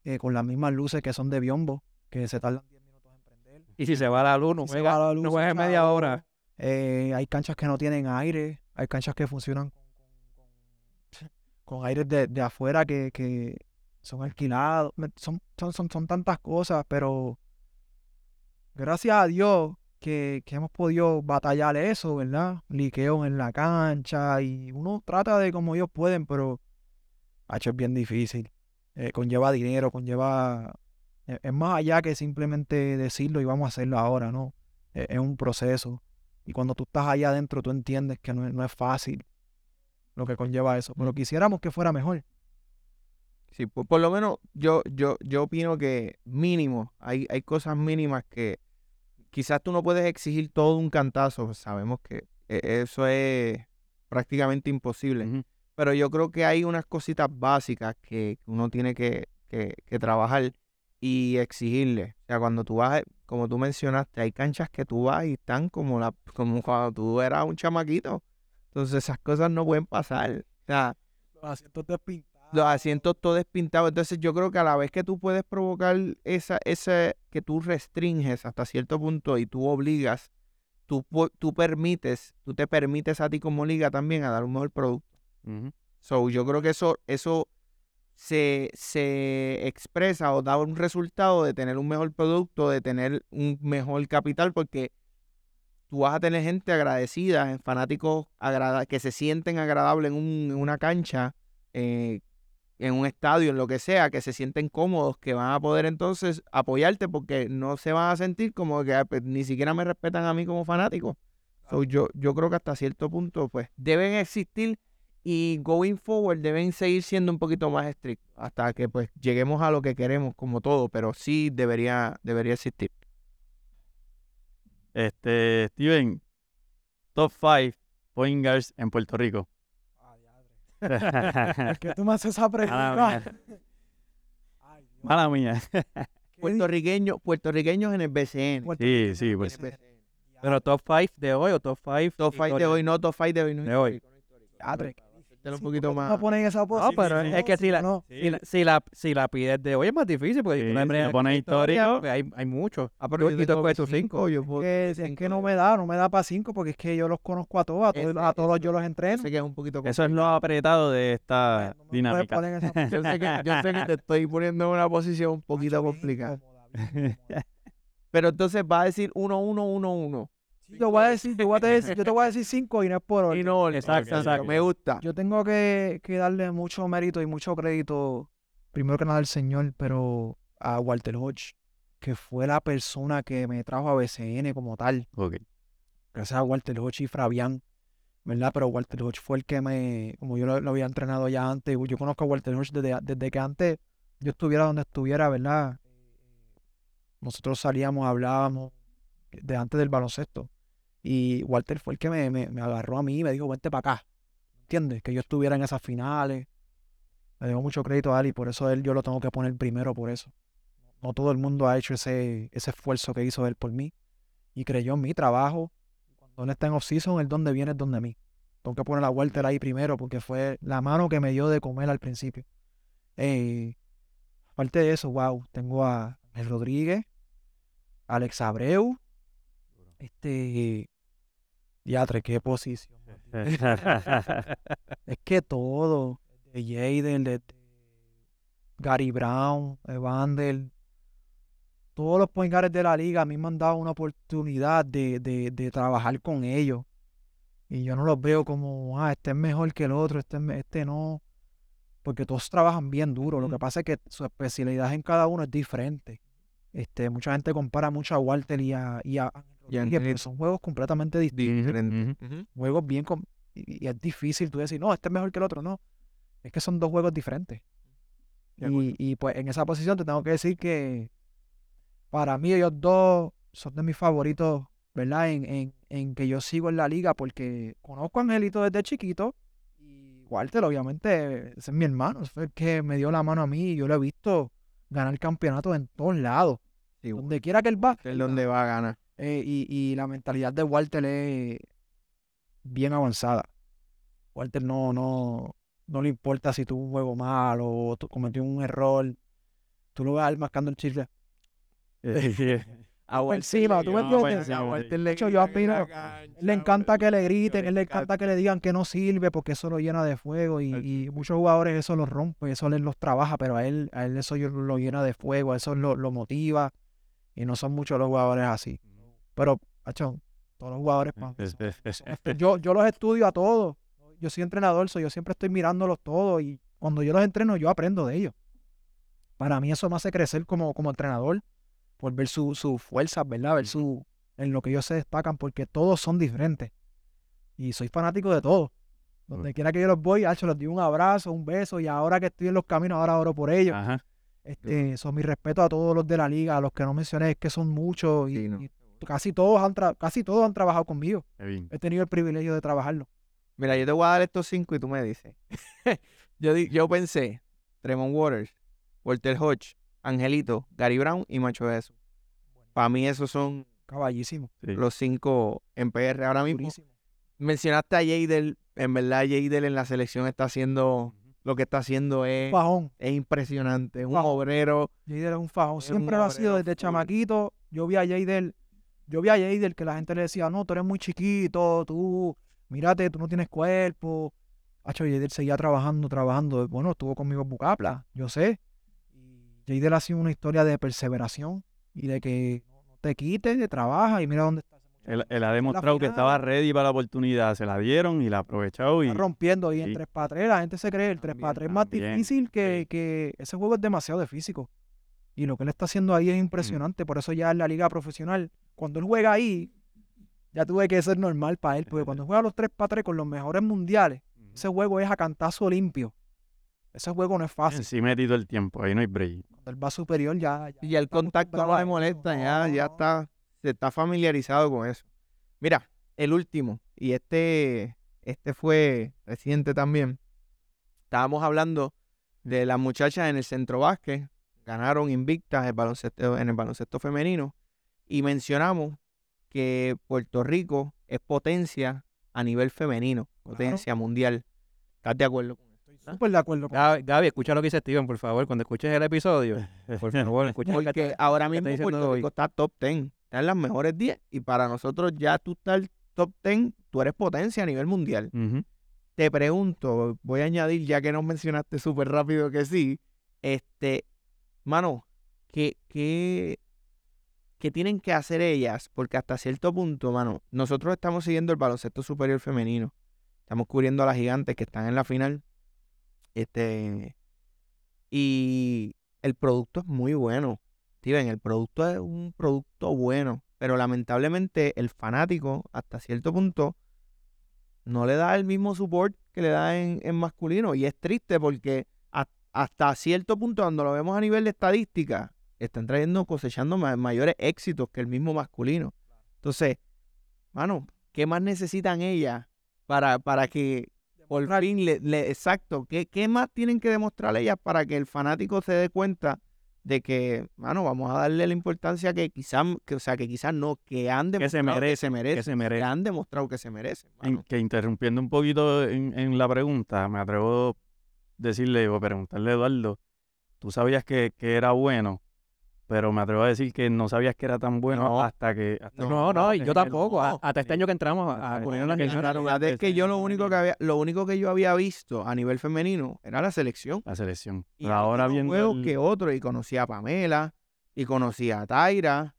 D: eh, con las mismas luces que son de biombo, que se tardan 10 minutos en prender.
C: Y si se va la luz, no juega,
D: va la
C: no
D: luz,
C: juega media hora.
D: Eh, hay canchas que no tienen aire, hay canchas que funcionan con, con, con aires de, de afuera que, que son alquilados. Son, son, son, son tantas cosas, pero gracias a Dios que, que hemos podido batallar eso, ¿verdad? Liqueo en la cancha y uno trata de como ellos pueden, pero hacho, es bien difícil. Eh, conlleva dinero, conlleva... Es es más allá que simplemente decirlo y vamos a hacerlo ahora, ¿no? Es, es un proceso. Y cuando tú estás allá adentro, tú entiendes que no es, no es fácil lo que conlleva eso. Pero quisiéramos que fuera mejor.
A: Sí, por, por lo menos yo, yo, yo opino que mínimo, hay, hay cosas mínimas que quizás tú no puedes exigir todo un cantazo, pues sabemos que eh, eso es prácticamente imposible, pero yo creo que hay unas cositas básicas que uno tiene que, que- que trabajar y exigirle. O sea, cuando tú vas, como tú mencionaste, hay canchas que tú vas y están como, la, como cuando tú eras un chamaquito. Entonces esas cosas no pueden pasar. O sea,
D: Los asientos despintados.
A: Los asientos todos despintados. Entonces yo creo que a la vez que tú puedes provocar esa, ese, que tú restringes hasta cierto punto y tú obligas, tú, tú permites, tú te permites a ti como liga también a dar un mejor producto. So, yo creo que eso, eso se, se expresa o da un resultado de tener un mejor producto, de tener un mejor capital, porque tú vas a tener gente agradecida, fanáticos agrada- que se sienten agradables en, un- en una cancha, eh, en un estadio, en lo que sea, que se sienten cómodos, que van a poder entonces apoyarte porque no se van a sentir como que "Ah, pues, ni siquiera me respetan a mí como fanático. So, yo, yo creo que hasta cierto punto, pues, deben existir y going forward deben seguir siendo un poquito más estrictos hasta que pues lleguemos a lo que queremos como todo, pero sí debería, debería existir.
B: Este, Steven, top 5 point guards en Puerto Rico.
D: ¿Por qué tú me haces esa
B: Mala
D: pregunta?
B: mía.
D: Ay, Dios,
B: Mala mía.
D: qué
A: Puertorriqueños, en el BCN.
B: Sí, sí, pues.
A: BCN.
C: Pero top 5 de hoy o top 5
A: Top 5 de hoy, no top 5 de hoy. No
C: De hoy.
A: histórico, no hacértelo un poquito más.
D: No ponen esa
C: No, pero es que si la,
D: no.
C: si, la, si, la, si la pides de hoy es más difícil porque
B: Sí,
C: si
B: si
C: pones
B: histórico.
C: pues hay, hay muchos.
A: Ah,
C: Yo-
A: pero yo
C: y tú
A: tengo
C: escoges tus
A: cinco,
C: cinco.
A: yo puedo-
D: Que, es que no me da, no me da para cinco porque es que yo los conozco a todos, a todos, a yo los entreno.
A: Sé que es un poquito
B: Eso es lo apretado de esta
D: No
B: dinámica.
D: esa
A: Yo sé, que, yo sé que te estoy poniendo en una posición un poquito complicada. Pero entonces va a decir 1-1-1-1.
D: Sí, yo voy a decir, yo, voy a decir, yo te voy a decir cinco y no es por orden.
A: Y no, orden.
C: Exacto, exacto.
A: Me gusta.
D: Yo tengo que, que darle mucho mérito y mucho crédito, primero que nada al Señor, pero a Walter Hodge, que fue la persona que me trajo a BCN como tal.
B: Ok.
D: Gracias a Walter Hodge y Fabián, ¿verdad? Pero Walter Hodge fue el que me, como yo lo, lo había entrenado ya antes, yo conozco a Walter Hodge desde, desde que antes yo estuviera donde estuviera, ¿verdad? Nosotros salíamos, hablábamos de antes del baloncesto. Y Walter fue el que me, me, agarró a mí y me dijo, vente para acá. ¿Entiendes? Que yo estuviera en esas finales. Le debo mucho crédito a él y por eso él yo lo tengo que poner primero por eso. No todo el mundo ha hecho ese, ese esfuerzo que hizo él por mí y creyó en mi trabajo. Cuando él está en off-season, el donde viene es donde mí. Tengo que poner a Walter ahí primero porque fue la mano que me dio de comer al principio. Eh, aparte de eso, wow, tengo a Rodríguez, Alex Abreu, este, Diatre, qué posición. Es que todo, de Jaden, de, Gary Brown, Evander, todos los point guards de la liga a mí me han dado una oportunidad de, de, de trabajar con ellos. Y yo no los veo como, ah, este es mejor que el otro, este, este no. Porque todos trabajan bien duro. Lo que pasa es que su especialidad en cada uno es diferente. Este, mucha gente compara mucho a Walter y a, y a
A: Ya
D: son juegos completamente distintos.
A: Diferente.
B: Ujú.
A: Ujú.
D: Juegos bien... y, y es difícil tú decir, no, este es mejor que el otro. No, es que son dos juegos diferentes. Y, y, pues en esa posición te tengo que decir que para mí ellos dos son de mis favoritos, ¿verdad? En, en, en que yo sigo en la liga porque conozco a Angelito desde chiquito y Walter obviamente ese es mi hermano, ese fue el que me dio la mano a mí y yo lo he visto ganar campeonatos en todos lados,
A: Sí,
D: donde quiera que él va.
A: Es donde va a ganar.
D: Eh, y, y la mentalidad de Walter es bien avanzada. Walter no, no, no le importa si tuvo un juego malo o tu- cometió un error. Tú lo él mascando el chile.
A: A
D: Por encima, ¿tú me entiendes?
B: encima,
A: A. Walter le
D: hecho, yo
A: cancha,
D: Le encanta que le griten, él le
A: encanta.
D: que le digan que no sirve porque eso lo llena de fuego y, y muchos jugadores eso los rompe, eso él los trabaja, pero a él, a él eso lo llena de fuego, eso lo, lo motiva y no son muchos los jugadores así. Pero, achón, todos los jugadores pa-
B: Es-
D: son-
B: es- es-
D: son estos. yo, yo los estudio a todos. Yo soy entrenador, so yo siempre estoy mirándolos todos y cuando yo los entreno yo aprendo de ellos. Para mí eso me hace crecer como, como entrenador por ver su- sus fuerzas, ¿verdad? Ver su, en lo que ellos se destacan porque todos son diferentes. Y soy fanático de todos. Donde quiera que yo los voy, hacho, les doy un abrazo, un beso y ahora que estoy en los caminos, ahora oro por ellos.
B: Ajá.
D: Este, son mi respeto a todos los de la liga, a los que no mencioné, es que son muchos y,
A: Sí, no.
D: y casi todos han tra- casi todos han trabajado conmigo. He tenido el privilegio de trabajarlo.
A: Mira, yo te voy a dar estos cinco y tú me dices. yo, di- yo pensé, Tremont Waters, Walter Hodge, Angelito, Gary Brown y Macho Jesús. Para mí esos son
D: Caballísimo.
B: Sí.
A: los cinco en PR ahora mismo.
D: Durísimo.
A: Mencionaste a Jadel, en verdad Jadel en la selección está haciendo, lo que está haciendo es,
D: Fajón.
A: es impresionante, es un
D: Fajón.
A: obrero.
D: Jader es un fajón.
A: Es un
D: Siempre lo ha sido desde
A: full.
D: chamaquito. Yo vi a Jader, yo vi a Jader que la gente le decía, no, tú eres muy chiquito, tú, mírate, tú no tienes cuerpo. Hacho, Jader seguía trabajando, trabajando. Bueno, estuvo conmigo en Bucapla, yo sé. Jader ha sido una historia de perseveración y de que no te quites, de trabaja y mira dónde está.
B: Él, él ha demostrado que estaba ready para la oportunidad. Se la dieron y la aprovechó. Y,
D: Está rompiendo y en
B: sí.
D: 3 para 3 la gente se cree el 3 para 3 es más
B: también,
D: difícil que,
B: sí.
D: que ese juego es demasiado de físico. Y lo que él está haciendo ahí es impresionante, por eso ya en la liga profesional, cuando él juega ahí, ya tuve que ser normal para él, porque cuando juega los 3 para 3 con los mejores mundiales, ese juego es a cantazo limpio. Ese juego no es fácil.
B: Sí, metido el tiempo. Ahí no hay break.
D: Cuando él va superior ya... ya
A: Y el contacto no le molesta,
D: No,
A: ya,
D: no,
A: ya está, se está familiarizado con eso. Mira, el último, y este, este fue reciente también. Estábamos hablando de las muchachas en el centro básquet, ganaron invictas el baloncesto, en el baloncesto femenino, y mencionamos que Puerto Rico es potencia a nivel femenino, potencia mundial. ¿Estás de acuerdo con?
D: Estoy súper de acuerdo con
C: Gaby, Gaby, escucha lo que dice Steven, por favor. Cuando escuches el episodio, por favor, escucha
A: Porque ahora
C: ¿qué está
A: mismo Puerto
C: hoy?
A: Rico está top 10, está en las mejores 10 y para nosotros ya tú estás top 10, tú eres potencia a nivel mundial. Te pregunto, voy a añadir ya que nos mencionaste súper rápido que sí, este, mano, ¿qué, qué, qué tienen que hacer ellas? Porque hasta cierto punto, mano, nosotros estamos siguiendo el baloncesto superior femenino, estamos cubriendo a las gigantes que están en la final, este, y el producto es muy bueno. Steven, el producto es un producto bueno, pero lamentablemente el fanático, hasta cierto punto, no le da el mismo support que le da en, en masculino. Y es triste porque hasta cierto punto, cuando lo vemos a nivel de estadística, están trayendo, cosechando ma- mayores éxitos que el mismo masculino. Entonces, mano, ¿qué más necesitan ellas para, para que por fin le, le- exacto, ¿qué, qué más tienen que demostrar ellas para que el fanático se dé cuenta de que, mano, vamos a darle la importancia que quizás, que, o sea, que quizás no, que han
B: Que se
A: demostrado que se
B: merece,
A: merece,
B: que se
A: que
B: merece.
A: han demostrado que se.
B: En-
A: mano.
B: que interrumpiendo un poquito en, en la pregunta, me atrevo a decirle o preguntarle a Eduardo, tú sabías que, que era bueno, pero me atrevo a decir que no sabías que era tan bueno
A: No.
B: hasta que... hasta
C: No, no, y yo tampoco.
A: no.
C: Hasta este año que entramos a, a cubrir las
B: Que
A: es que yo lo único que había, lo único que yo había visto a nivel femenino era la selección.
B: La selección.
A: Y
B: ahora viendo
A: juegos
B: el-
A: que otro, y conocí a Pamela, y conocí a Taira,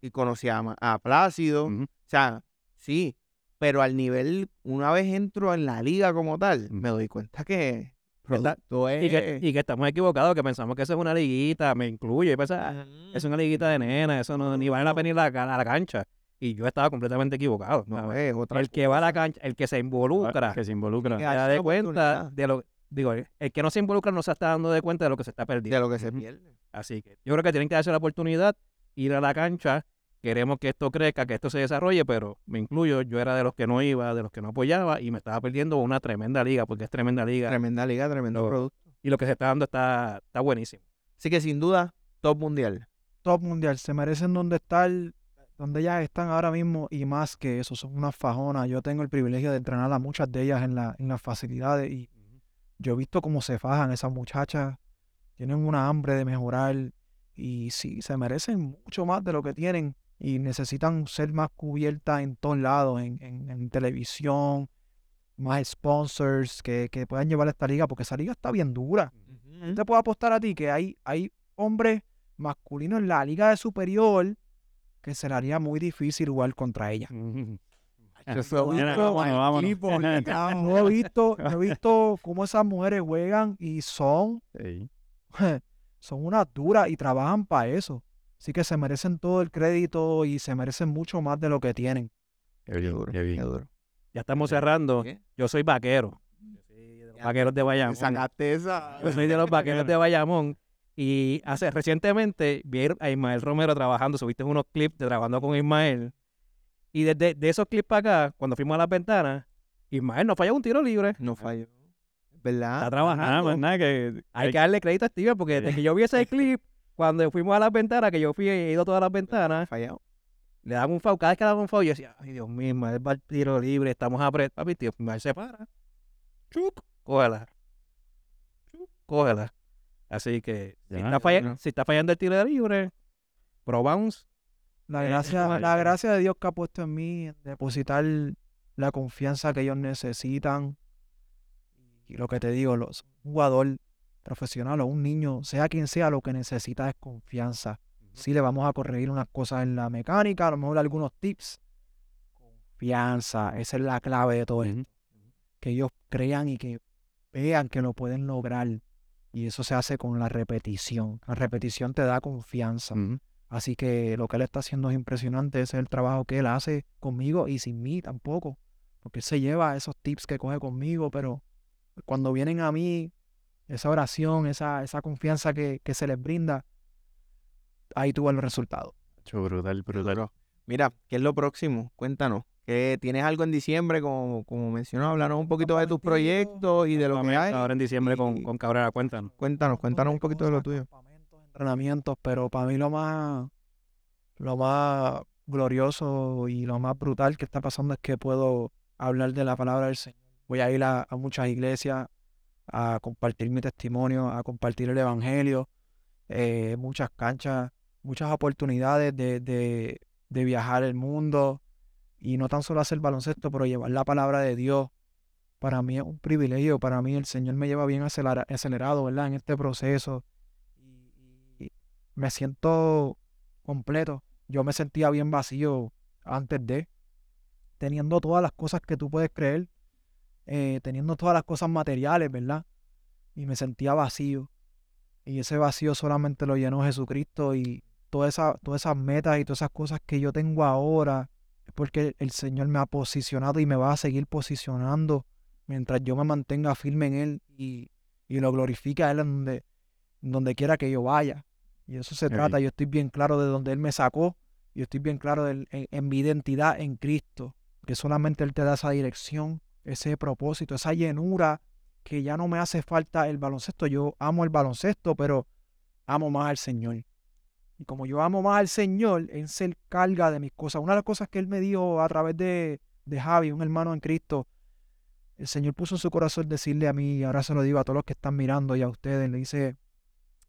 A: y conocí a, a Plácido. O sea, sí, pero al nivel, una vez entro en la liga como tal, me doy cuenta que producto es...
C: Y que, y que estamos equivocados, que pensamos que eso es una liguita, me incluye. y pensaba, "Ah, es una liguita de nena, eso no, ni vale la pena ir a la, ca- a la cancha. y yo estaba completamente equivocado.
A: No, es otra
C: el que va a la cancha, el que se involucra,
B: Que se involucra.
C: Se
A: darse
C: da de cuenta de lo, digo, el que no se involucra no se está dando de cuenta de lo que se está perdiendo.
A: de lo que se pierde.
C: Así que yo creo que tienen que darse la oportunidad, ir a la cancha. Queremos que esto crezca, que esto se desarrolle, pero me incluyo, yo era de los que no iba, de los que no apoyaba y me estaba perdiendo una tremenda liga, porque es tremenda liga
A: Tremenda liga, tremendo
C: Lo-
A: producto.
C: y lo que se está dando está, está buenísimo.
A: Así que sin duda, top mundial.
D: Top mundial. Se merecen donde estar, donde ellas están ahora mismo y más que eso. Son unas fajonas. Yo tengo el privilegio de entrenar a muchas de ellas en, la, en las facilidades y yo he visto cómo se fajan esas muchachas. Tienen una hambre de mejorar y sí, se merecen mucho más de lo que tienen y necesitan ser más cubiertas en todos lados, en, en- en televisión, más sponsors que, que puedan llevar a esta liga, porque esa liga está bien dura. Te puedo apostar a ti que hay, hay hombres masculinos en la liga de superior que se le haría muy difícil jugar contra ella.
B: Vámonos, vámonos.
A: equipo,
D: Yo he visto, he visto cómo esas mujeres juegan y son,
B: Sí.
D: son unas duras y trabajan para eso. Así que se merecen todo el crédito y se merecen mucho más de lo que tienen.
B: Qué bien,
A: duro,
B: qué bien.
A: qué duro.
C: Ya estamos cerrando.
A: ¿Qué?
C: Yo soy vaquero. Vaqueros de Bayamón.
A: Sacaste esa.
C: Yo soy de los vaqueros de Bayamón. Y hace recientemente vi a Ismael Romero trabajando, subiste unos clips de trabajando con Ismael. Y desde de esos clips para acá, cuando fuimos a las ventanas, Ismael no falló un tiro libre.
A: No falló. ¿Verdad?
C: Está
B: Nada
C: trabajando.
B: más nada que.
C: Hay que darle crédito a Steven porque desde que yo vi ese clip, cuando fuimos a las ventanas, que yo fui he ido a todas las ventanas,
A: Fallado.
C: le daban un foul. Cada vez que le daban un foul, yo decía, ay Dios mío, Ismael va al tiro libre, estamos apretados. Papi, tío, Ismael se para. Chuc, cógela. Chuc, cógela. Así que si,
B: Ya,
C: está falla- si está fallando el tiro libre, pro bounce.
D: La
C: Eh,
D: gracia,
C: vale.
D: la gracia de Dios que ha puesto en mí, en depositar la confianza que ellos necesitan. Y lo que te digo, los, un jugador profesional o un niño, sea quien sea, lo que necesita es confianza. Sí le vamos a corregir unas cosas en la mecánica, a lo mejor algunos tips. Confianza, esa es la clave de todo esto. Que ellos crean y que vean que lo pueden lograr. Y eso se hace con la repetición. La repetición te da confianza. Así que lo que él está haciendo es impresionante. Ese es el trabajo que él hace conmigo y sin mí tampoco. Porque él se lleva esos tips que coge conmigo, pero cuando vienen a mí, esa oración, esa, esa confianza que, que se les brinda, ahí tuvo el resultado.
B: Chacho, brutal, brutal.
A: Mira, ¿qué es lo próximo? Cuéntanos. ¿Qué, ¿Tienes algo en diciembre? Como, como mencionó, hablarnos un poquito de tus proyectos y de lo que hay.
C: Ahora en diciembre con, con Cabrera, cuéntanos.
A: Cuéntanos, cuéntanos un poquito de lo tuyo.
D: entrenamientos, pero para mí lo más, lo más glorioso y lo más brutal que está pasando es que puedo hablar de la palabra del Señor. Voy a ir a, a muchas iglesias a compartir mi testimonio, a compartir el evangelio, eh, muchas canchas, muchas oportunidades de, de, de viajar el mundo y no tan solo hacer baloncesto, pero llevar la palabra de Dios. Para mí es un privilegio, para mí el Señor me lleva bien acelera- acelerado. En este proceso. Y me siento completo. Yo me sentía bien vacío antes de, teniendo todas las cosas que tú puedes creer, eh, teniendo todas las cosas materiales, ¿verdad? Y me sentía vacío. Y ese vacío solamente lo llenó Jesucristo y todas esas, todas esas metas y todas esas cosas que yo tengo ahora es porque el Señor me ha posicionado y me va a seguir posicionando mientras yo me mantenga firme en Él y, y lo glorifique a Él en donde, donde quiera que yo vaya. Y eso se trata. Yo estoy bien claro de donde Él me sacó. Yo estoy bien claro del- en, en mi identidad en Cristo. Que solamente Él te da esa dirección, ese propósito, esa llenura que ya no me hace falta el baloncesto. Yo amo el baloncesto, pero amo más al Señor. Y como yo amo más al Señor, Él se encarga de mis cosas. Una de las cosas que Él me dijo a través de, de Javi, un hermano en Cristo, el Señor puso en su corazón decirle a mí, y ahora se lo digo a todos los que están mirando y a ustedes, le dice,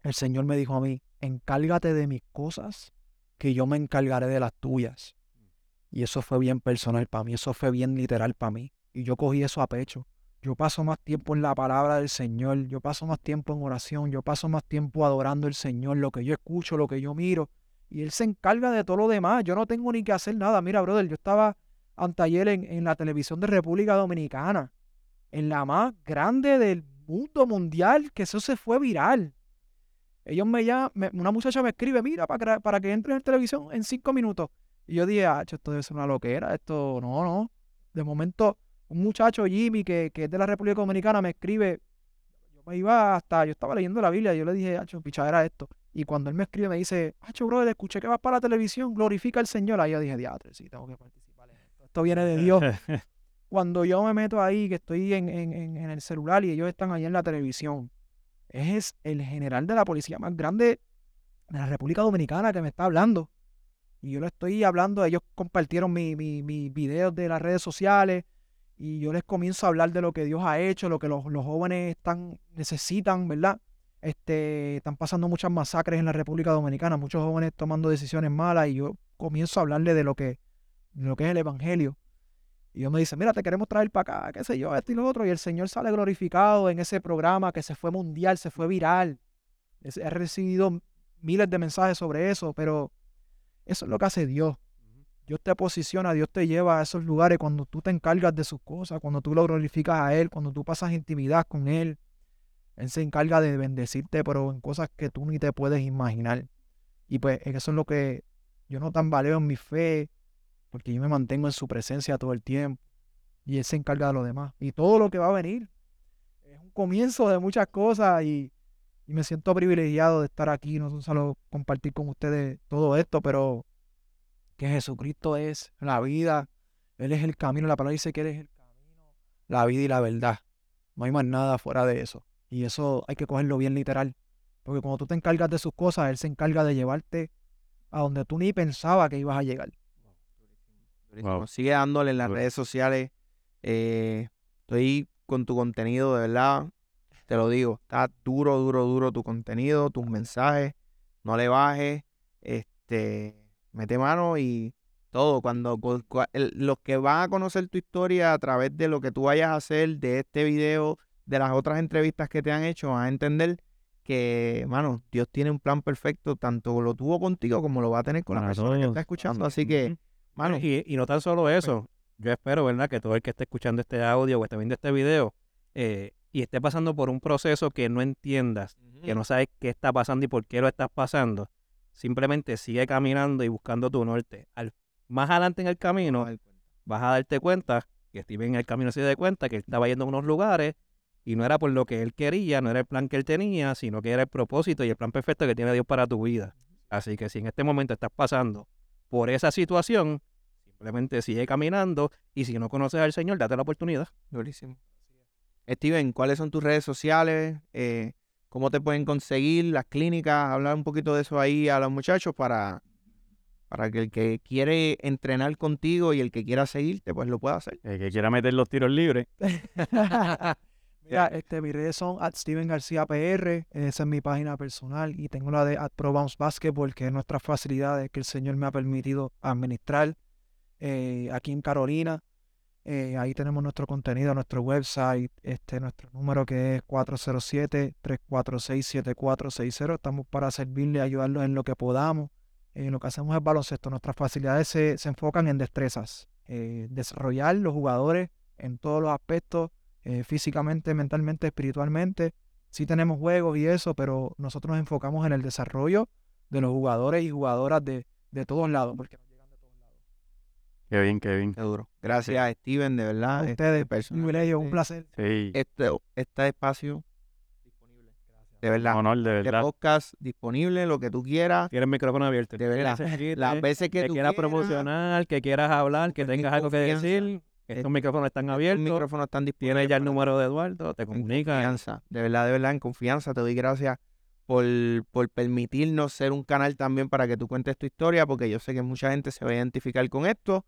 D: el Señor me dijo a mí, encárgate de mis cosas, que yo me encargaré de las tuyas. Y eso fue bien personal para mí, eso fue bien literal para mí. Y yo cogí eso a pecho. Yo paso más tiempo en la palabra del Señor, yo paso más tiempo en oración, yo paso más tiempo adorando al Señor, lo que yo escucho, lo que yo miro. Y Él se encarga de todo lo demás. Yo no tengo ni que hacer nada. Mira, brother, yo estaba anteayer en, en la televisión de República Dominicana, en la más grande del mundo mundial, que eso se fue viral. Ellos me llaman, una muchacha me escribe, mira, para que, para que entres en televisión en cinco minutos. Y yo dije, ah, esto debe ser una loquera, esto no, no. De momento, un muchacho, Jimmy, que, que es de la República Dominicana, me escribe, yo me iba hasta, yo estaba leyendo la Biblia, y yo le dije, Hacho, pichadera esto. Y cuando él me escribe, me dice, Hacho, brother, escuché que vas para la televisión, glorifica al Señor. Ahí yo dije, diatre, sí, tengo que participar en esto. Esto viene de Dios. Cuando yo me meto ahí, que estoy en, en, en, el celular y ellos están ahí en la televisión, es el general de la policía más grande de la República Dominicana que me está hablando. Y yo le estoy hablando, ellos compartieron mis mi, mi videos de las redes sociales y yo les comienzo a hablar de lo que Dios ha hecho, lo que los, los jóvenes están, necesitan, ¿verdad? Este, están pasando muchas masacres en la República Dominicana, muchos jóvenes tomando decisiones malas y yo comienzo a hablarle de lo que, lo que es el Evangelio. Y Dios me dice, mira, te queremos traer para acá, qué sé yo, esto y lo otro. Y el Señor sale glorificado en ese programa que se fue mundial, se fue viral. He recibido miles de mensajes sobre eso, pero eso es lo que hace Dios. Dios te posiciona, Dios te lleva a esos lugares cuando tú te encargas de sus cosas, cuando tú lo glorificas a Él, cuando tú pasas intimidad con Él. Él se encarga de bendecirte, pero en cosas que tú ni te puedes imaginar. Y pues eso es lo que yo no tambaleo en mi fe, porque yo me mantengo en su presencia todo el tiempo. Y Él se encarga de lo demás. Y todo lo que va a venir es un comienzo de muchas cosas y, y me siento privilegiado de estar aquí, no solo compartir con ustedes todo esto, pero que Jesucristo es la vida, Él es el camino, la palabra dice que Él es el camino, la vida y la verdad. No hay más nada fuera de eso. Y eso hay que cogerlo bien literal. Porque cuando tú te encargas de sus cosas, Él se encarga de llevarte a donde tú ni pensabas que ibas a llegar.
B: Wow.
A: Sigue dándole en las redes sociales. eh, estoy con tu contenido, de verdad. Te lo digo. Está duro, duro, duro tu contenido, tus mensajes. No le bajes. Este, mete mano y todo. Cuando cu- cua- el- los que van a conocer tu historia a través de lo que tú vayas a hacer, de este video, de las otras entrevistas que te han hecho, van a entender que, mano, Dios tiene un plan perfecto, tanto lo tuvo contigo como lo va a tener con la
B: Para
A: persona que está escuchando. Así que, mano,
C: Y, y no tan solo eso, yo espero, ¿verdad? Que todo el que esté escuchando este audio o esté viendo este video eh, y esté pasando por un proceso que no entiendas, que no sabes qué está pasando y por qué lo estás pasando, simplemente sigue caminando y buscando tu norte. Al, más adelante en el camino vas a darte cuenta que Steven en el camino se dio cuenta que él estaba yendo a unos lugares y no era por lo que él quería, no era el plan que él tenía, sino que era el propósito y el plan perfecto que tiene Dios para tu vida. Así que si en este momento estás pasando por esa situación, simplemente sigue caminando y si no conoces al Señor, date la oportunidad.
A: Durísimo. Steven, ¿cuáles son tus redes sociales? Eh, ¿Cómo te pueden conseguir las clínicas? Hablar un poquito de eso ahí a los muchachos para, para que el que quiere entrenar contigo y el que quiera seguirte, pues lo pueda hacer.
B: El que quiera meter los tiros libres.
D: Mira, este, mis redes son at Steven García PR, esa es mi página personal, y tengo la de at Pro Bounce Basketball, que es nuestras facilidades que el Señor me ha permitido administrar eh, aquí en Carolina. Eh, ahí tenemos nuestro contenido, nuestro website, este, nuestro número que es 407-346-7460. Estamos para servirle, ayudarlos en lo que podamos. Eh, lo que hacemos es baloncesto. Nuestras facilidades se, se enfocan en destrezas, eh, desarrollar los jugadores en todos los aspectos, eh, físicamente, mentalmente, espiritualmente. Sí tenemos juegos y eso, pero nosotros nos enfocamos en el desarrollo de los jugadores y jugadoras de, de todos lados, nos llegan de todos lados.
B: Qué bien, qué bien.
A: Qué duro. Gracias, Steven, de
D: A
A: verdad. este,
D: ustedes, un
A: personalmente,
D: privilegio, un placer.
B: Sí.
A: Este, este espacio disponible. De
B: Un
A: verdad.
B: honor, de
A: De
B: verdad.
A: podcast disponible, lo que tú quieras.
C: Tienes el micrófono abierto.
A: De verdad. Las veces que,
C: que
A: tú
C: quieras
A: quieras,
C: promocionar, que quieras hablar, que
A: Ten
C: tengas algo que decir, estos micrófonos están
A: Los
C: abiertos.
A: micrófonos están disponibles.
C: Tienes ya el número de Eduardo, te
A: en
C: comunicas.
A: confianza, de verdad, de verdad, en confianza. Te doy gracias por, por permitirnos ser un canal también para que tú cuentes tu historia, porque yo sé que mucha gente se va a identificar con esto.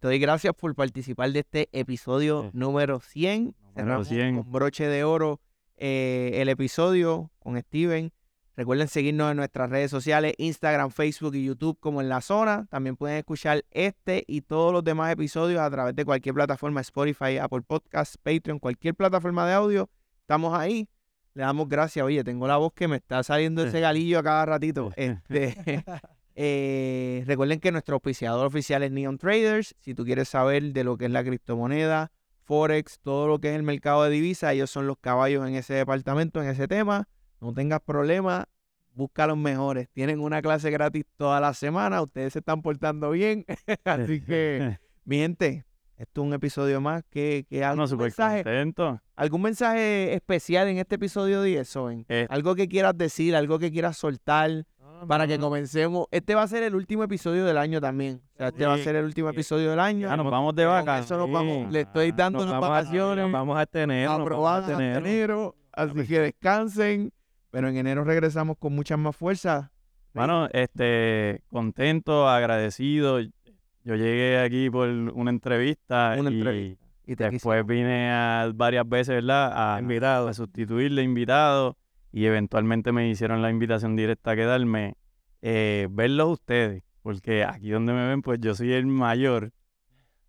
A: Te doy gracias por participar de este episodio
B: Sí.
A: número 100.
B: Número
A: Cerramos
B: 100.
A: con broche de oro eh, el episodio con Steven. Recuerden seguirnos en nuestras redes sociales, Instagram, Facebook y YouTube como en la zona. También pueden escuchar este y todos los demás episodios a través de cualquier plataforma, Spotify, Apple Podcasts, Patreon, cualquier plataforma de audio. Estamos ahí. Le damos gracias. Oye, tengo la voz que me está saliendo ese galillo a cada ratito. Este, eh, recuerden que nuestro auspiciador oficial es Neon Traders. Si tú quieres saber de lo que es la criptomoneda, Forex, todo lo que es el mercado de divisas, ellos son los caballos en ese departamento, en ese tema. No tengas problema, busca a los mejores. Tienen una clase gratis toda la semana. Ustedes se están portando bien. Así que, mi gente, esto es un episodio más. que algún,
B: no,
A: mensaje,
B: contento.
A: ¿Algún mensaje especial en este episodio 10, Soben?
B: Eh.
A: Algo que quieras decir, algo que quieras soltar para que comencemos. Este va a ser el último episodio del año también. O sea, este va a ser el último episodio del año.
B: Ya nos vamos de vacaciones.
A: eso nos vamos. Le estoy
B: Ah,
A: dando
C: Nos
A: unas
C: vamos a-
A: vacaciones
C: vamos a tener, a
A: aprobadas
C: tener.
A: enero. Así que descansen. Pero en enero regresamos con mucha más fuerza.
B: Bueno, este, contento, agradecido. Yo llegué aquí por una entrevista
A: Una
B: y
A: entrevista. Y te
B: después vine a varias veces, ¿verdad? A,
C: Invitado.
B: a sustituirle invitado y eventualmente me hicieron la invitación directa a quedarme. Eh, verlos ustedes, porque aquí donde me ven, pues yo soy el mayor.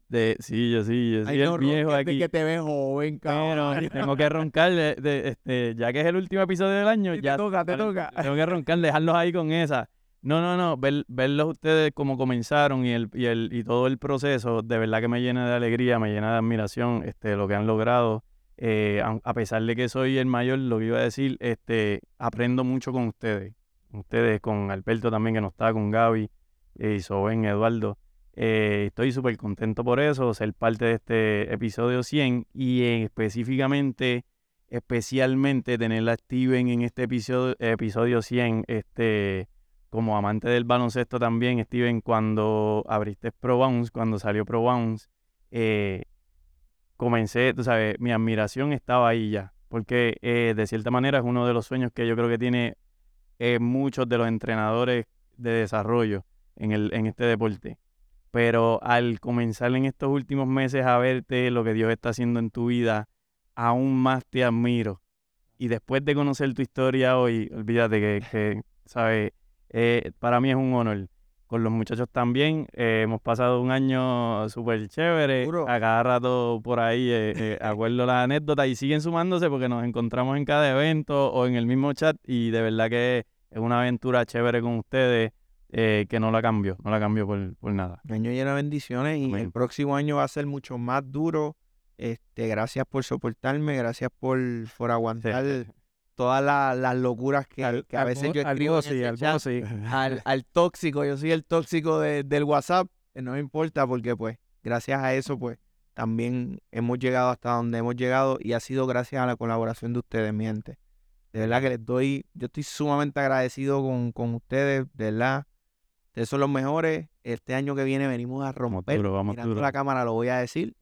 B: De, sí, yo sí, yo soy
A: Ay, no,
B: el viejo aquí.
A: que te ves joven,
B: Pero
A: cabrón.
B: tengo que roncar, de- de- este, ya que es el último episodio del año,
A: Te
B: ya
A: toca, te toca.
B: tengo que roncar, dejarlos ahí con esa. No, no, no, ver- verlos ustedes como comenzaron y, el, y, el, y todo el proceso, de verdad que me llena de alegría, me llena de admiración este, lo que han logrado. Eh, a, pesar de que soy el mayor, lo iba a decir, este, aprendo mucho con ustedes. Ustedes, con Alberto también, que no está, con Gaby, eh, y Soben, Eduardo. Eh, estoy súper contento por eso, ser parte de este episodio 100 y específicamente, especialmente tener a Steven en este episodio, episodio 100, este, como amante del baloncesto también, Steven, cuando abriste Pro Bounce, cuando salió Pro Bounce, eh, comencé, tú sabes, mi admiración estaba ahí ya, porque eh, de cierta manera es uno de los sueños que yo creo que tiene eh, muchos de los entrenadores de desarrollo en, el, en este deporte. Pero al comenzar en estos últimos meses a verte lo que Dios está haciendo en tu vida, aún más te admiro. Y después de conocer tu historia hoy, olvídate que, ¿sabes? Eh, para mí es un honor. Con los muchachos también, eh, hemos pasado un año súper chévere. A cada rato por ahí, eh, eh, acuerdo las anécdotas y siguen sumándose porque nos encontramos en cada evento o en el mismo chat y de verdad que es una aventura chévere con ustedes eh, que no la cambio, no la cambio por, por nada.
A: Un año lleno de bendiciones y el próximo año va a ser mucho más duro. Este, gracias por soportarme, gracias por, por aguantar todas la- las locuras que,
C: Al-
A: que a veces yo escribo
C: sí, sí.
A: al, al tóxico, yo soy el tóxico de- del WhatsApp, eh, no me importa porque pues gracias a eso pues también hemos llegado hasta donde hemos llegado y ha sido gracias a la colaboración de ustedes, mi gente. De verdad que les doy, yo estoy sumamente agradecido con, con ustedes, de verdad. Ustedes son los mejores. Este año que viene venimos a romper.
B: duro, vamos
A: Mirando
B: duro.
A: la cámara lo voy a decir.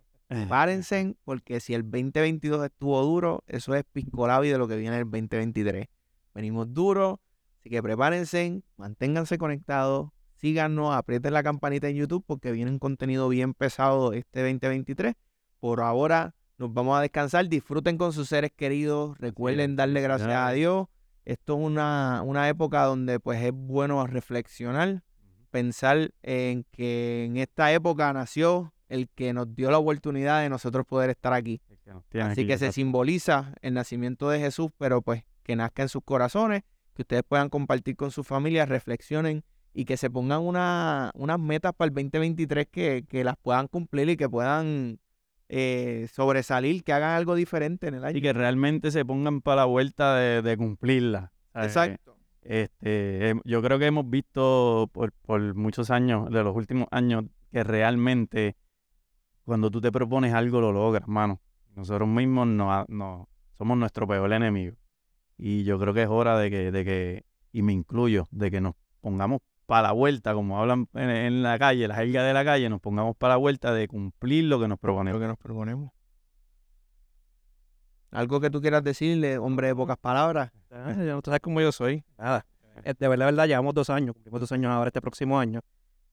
A: Párense, porque si el 2022 estuvo duro, eso es piscolabi de lo que viene el 2023. Venimos duro, así que prepárense, manténganse conectados, síganos, aprieten la campanita en YouTube porque viene un contenido bien pesado este 2023. Por ahora nos vamos a descansar, disfruten con sus seres queridos, recuerden darle gracias a. Dios. Esto es una, una época donde pues es bueno reflexionar, pensar en que en esta época nació el que nos dio la oportunidad de nosotros poder estar aquí.
B: Que
A: Así
B: aquí,
A: que se simboliza el nacimiento de Jesús, pero pues que nazca en sus corazones, que ustedes puedan compartir con sus familias, reflexionen y que se pongan una, unas metas para el 2023 que, que las puedan cumplir y que puedan eh, sobresalir, que hagan algo diferente en el año.
B: Y que realmente se pongan para la vuelta de, de cumplirla. ¿sabes?
A: Exacto.
B: Este, yo creo que hemos visto por, por muchos años, de los últimos años, que realmente cuando tú te propones algo lo logras, mano. Nosotros mismos no, no somos nuestro peor enemigo. Y yo creo que es hora de que, de que, y me incluyo, de que nos pongamos para la vuelta, como hablan en, en la calle, la jerga de la calle, nos pongamos para la vuelta de cumplir lo que nos
A: Lo
B: proponemos.
A: que nos proponemos. Algo que tú quieras decirle, hombre de pocas palabras.
C: Ah, ya no sabes cómo yo soy. Nada. Eh, De verdad, de verdad, llevamos dos años, cumplimos dos años ahora este próximo año.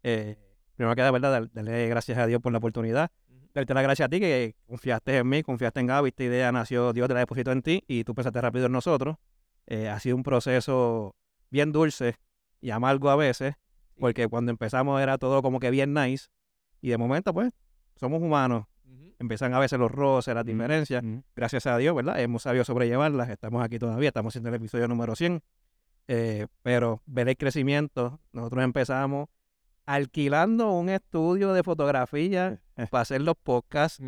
C: Eh, primero que de verdad, dar- darle gracias a Dios por la oportunidad. Darte las gracias a ti que confiaste en mí, confiaste en Gaby. Esta idea nació, Dios te la depositó en ti y tú pensaste rápido en nosotros. Eh, ha sido un proceso bien dulce y amargo a veces, porque cuando empezamos era todo como que bien nice y de momento, pues, somos humanos. Empiezan a veces los roces, las
B: Ujú,
C: diferencias
B: ujú.
C: gracias a Dios, ¿verdad? Hemos sabido sobrellevarlas, estamos aquí todavía, estamos haciendo el episodio número 100, eh, pero ver el crecimiento, nosotros empezamos alquilando un estudio de fotografía para hacer los podcasts,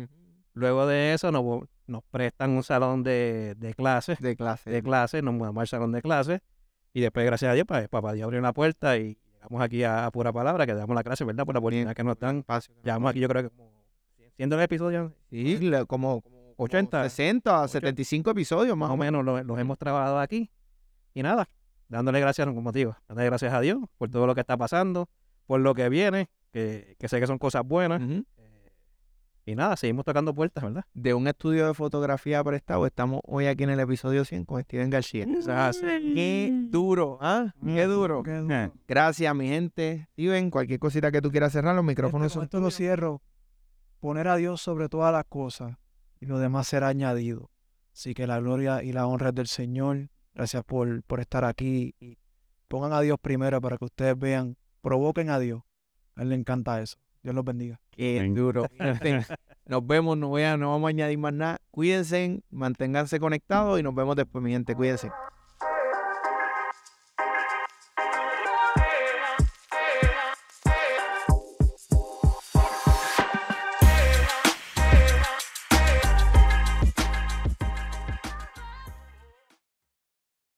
C: luego de eso nos, nos prestan un salón de, de clases,
A: De clase.
C: de clases, nos mudamos al salón de clases, Y después, gracias a Dios, pues, papá Dios abrió la puerta y llegamos aquí a, a pura palabra, que damos las gracias, ¿verdad? Por la oportunidad que nos dan. Llevamos aquí, yo creo que como siendo el episodio,
A: Sí, como, como
C: 80,
A: 60,
C: 80.
A: 75 episodios más
C: más o menos. lo- los hemos trabajado aquí. Y nada, dándole gracias, como digo, dándole gracias a Dios por todo lo que está pasando, por lo que viene, que, que sé que son cosas buenas. Eh, y nada, seguimos tocando puertas, ¿verdad?
A: De un estudio de fotografía prestado, estamos hoy aquí en el episodio 100 con Steven García.
C: Eso es así.
A: Qué duro, ¿ah? Qué duro.
D: Qué duro.
A: Gracias, mi gente. Steven, cualquier cosita que tú quieras cerrar, los micrófonos
D: Este, con
A: son
D: esto lo cierro. Poner a Dios sobre todas las cosas y lo demás será añadido. Así que la gloria y la honra es del Señor. Gracias por, por estar aquí. Y pongan a Dios primero para que ustedes vean. Provoquen a Dios. A él le encanta eso. Dios los bendiga.
A: Qué duro. Nos vemos, no, voy a- no vamos a añadir más nada. Cuídense, manténganse conectados y nos vemos después, mi gente. Cuídense.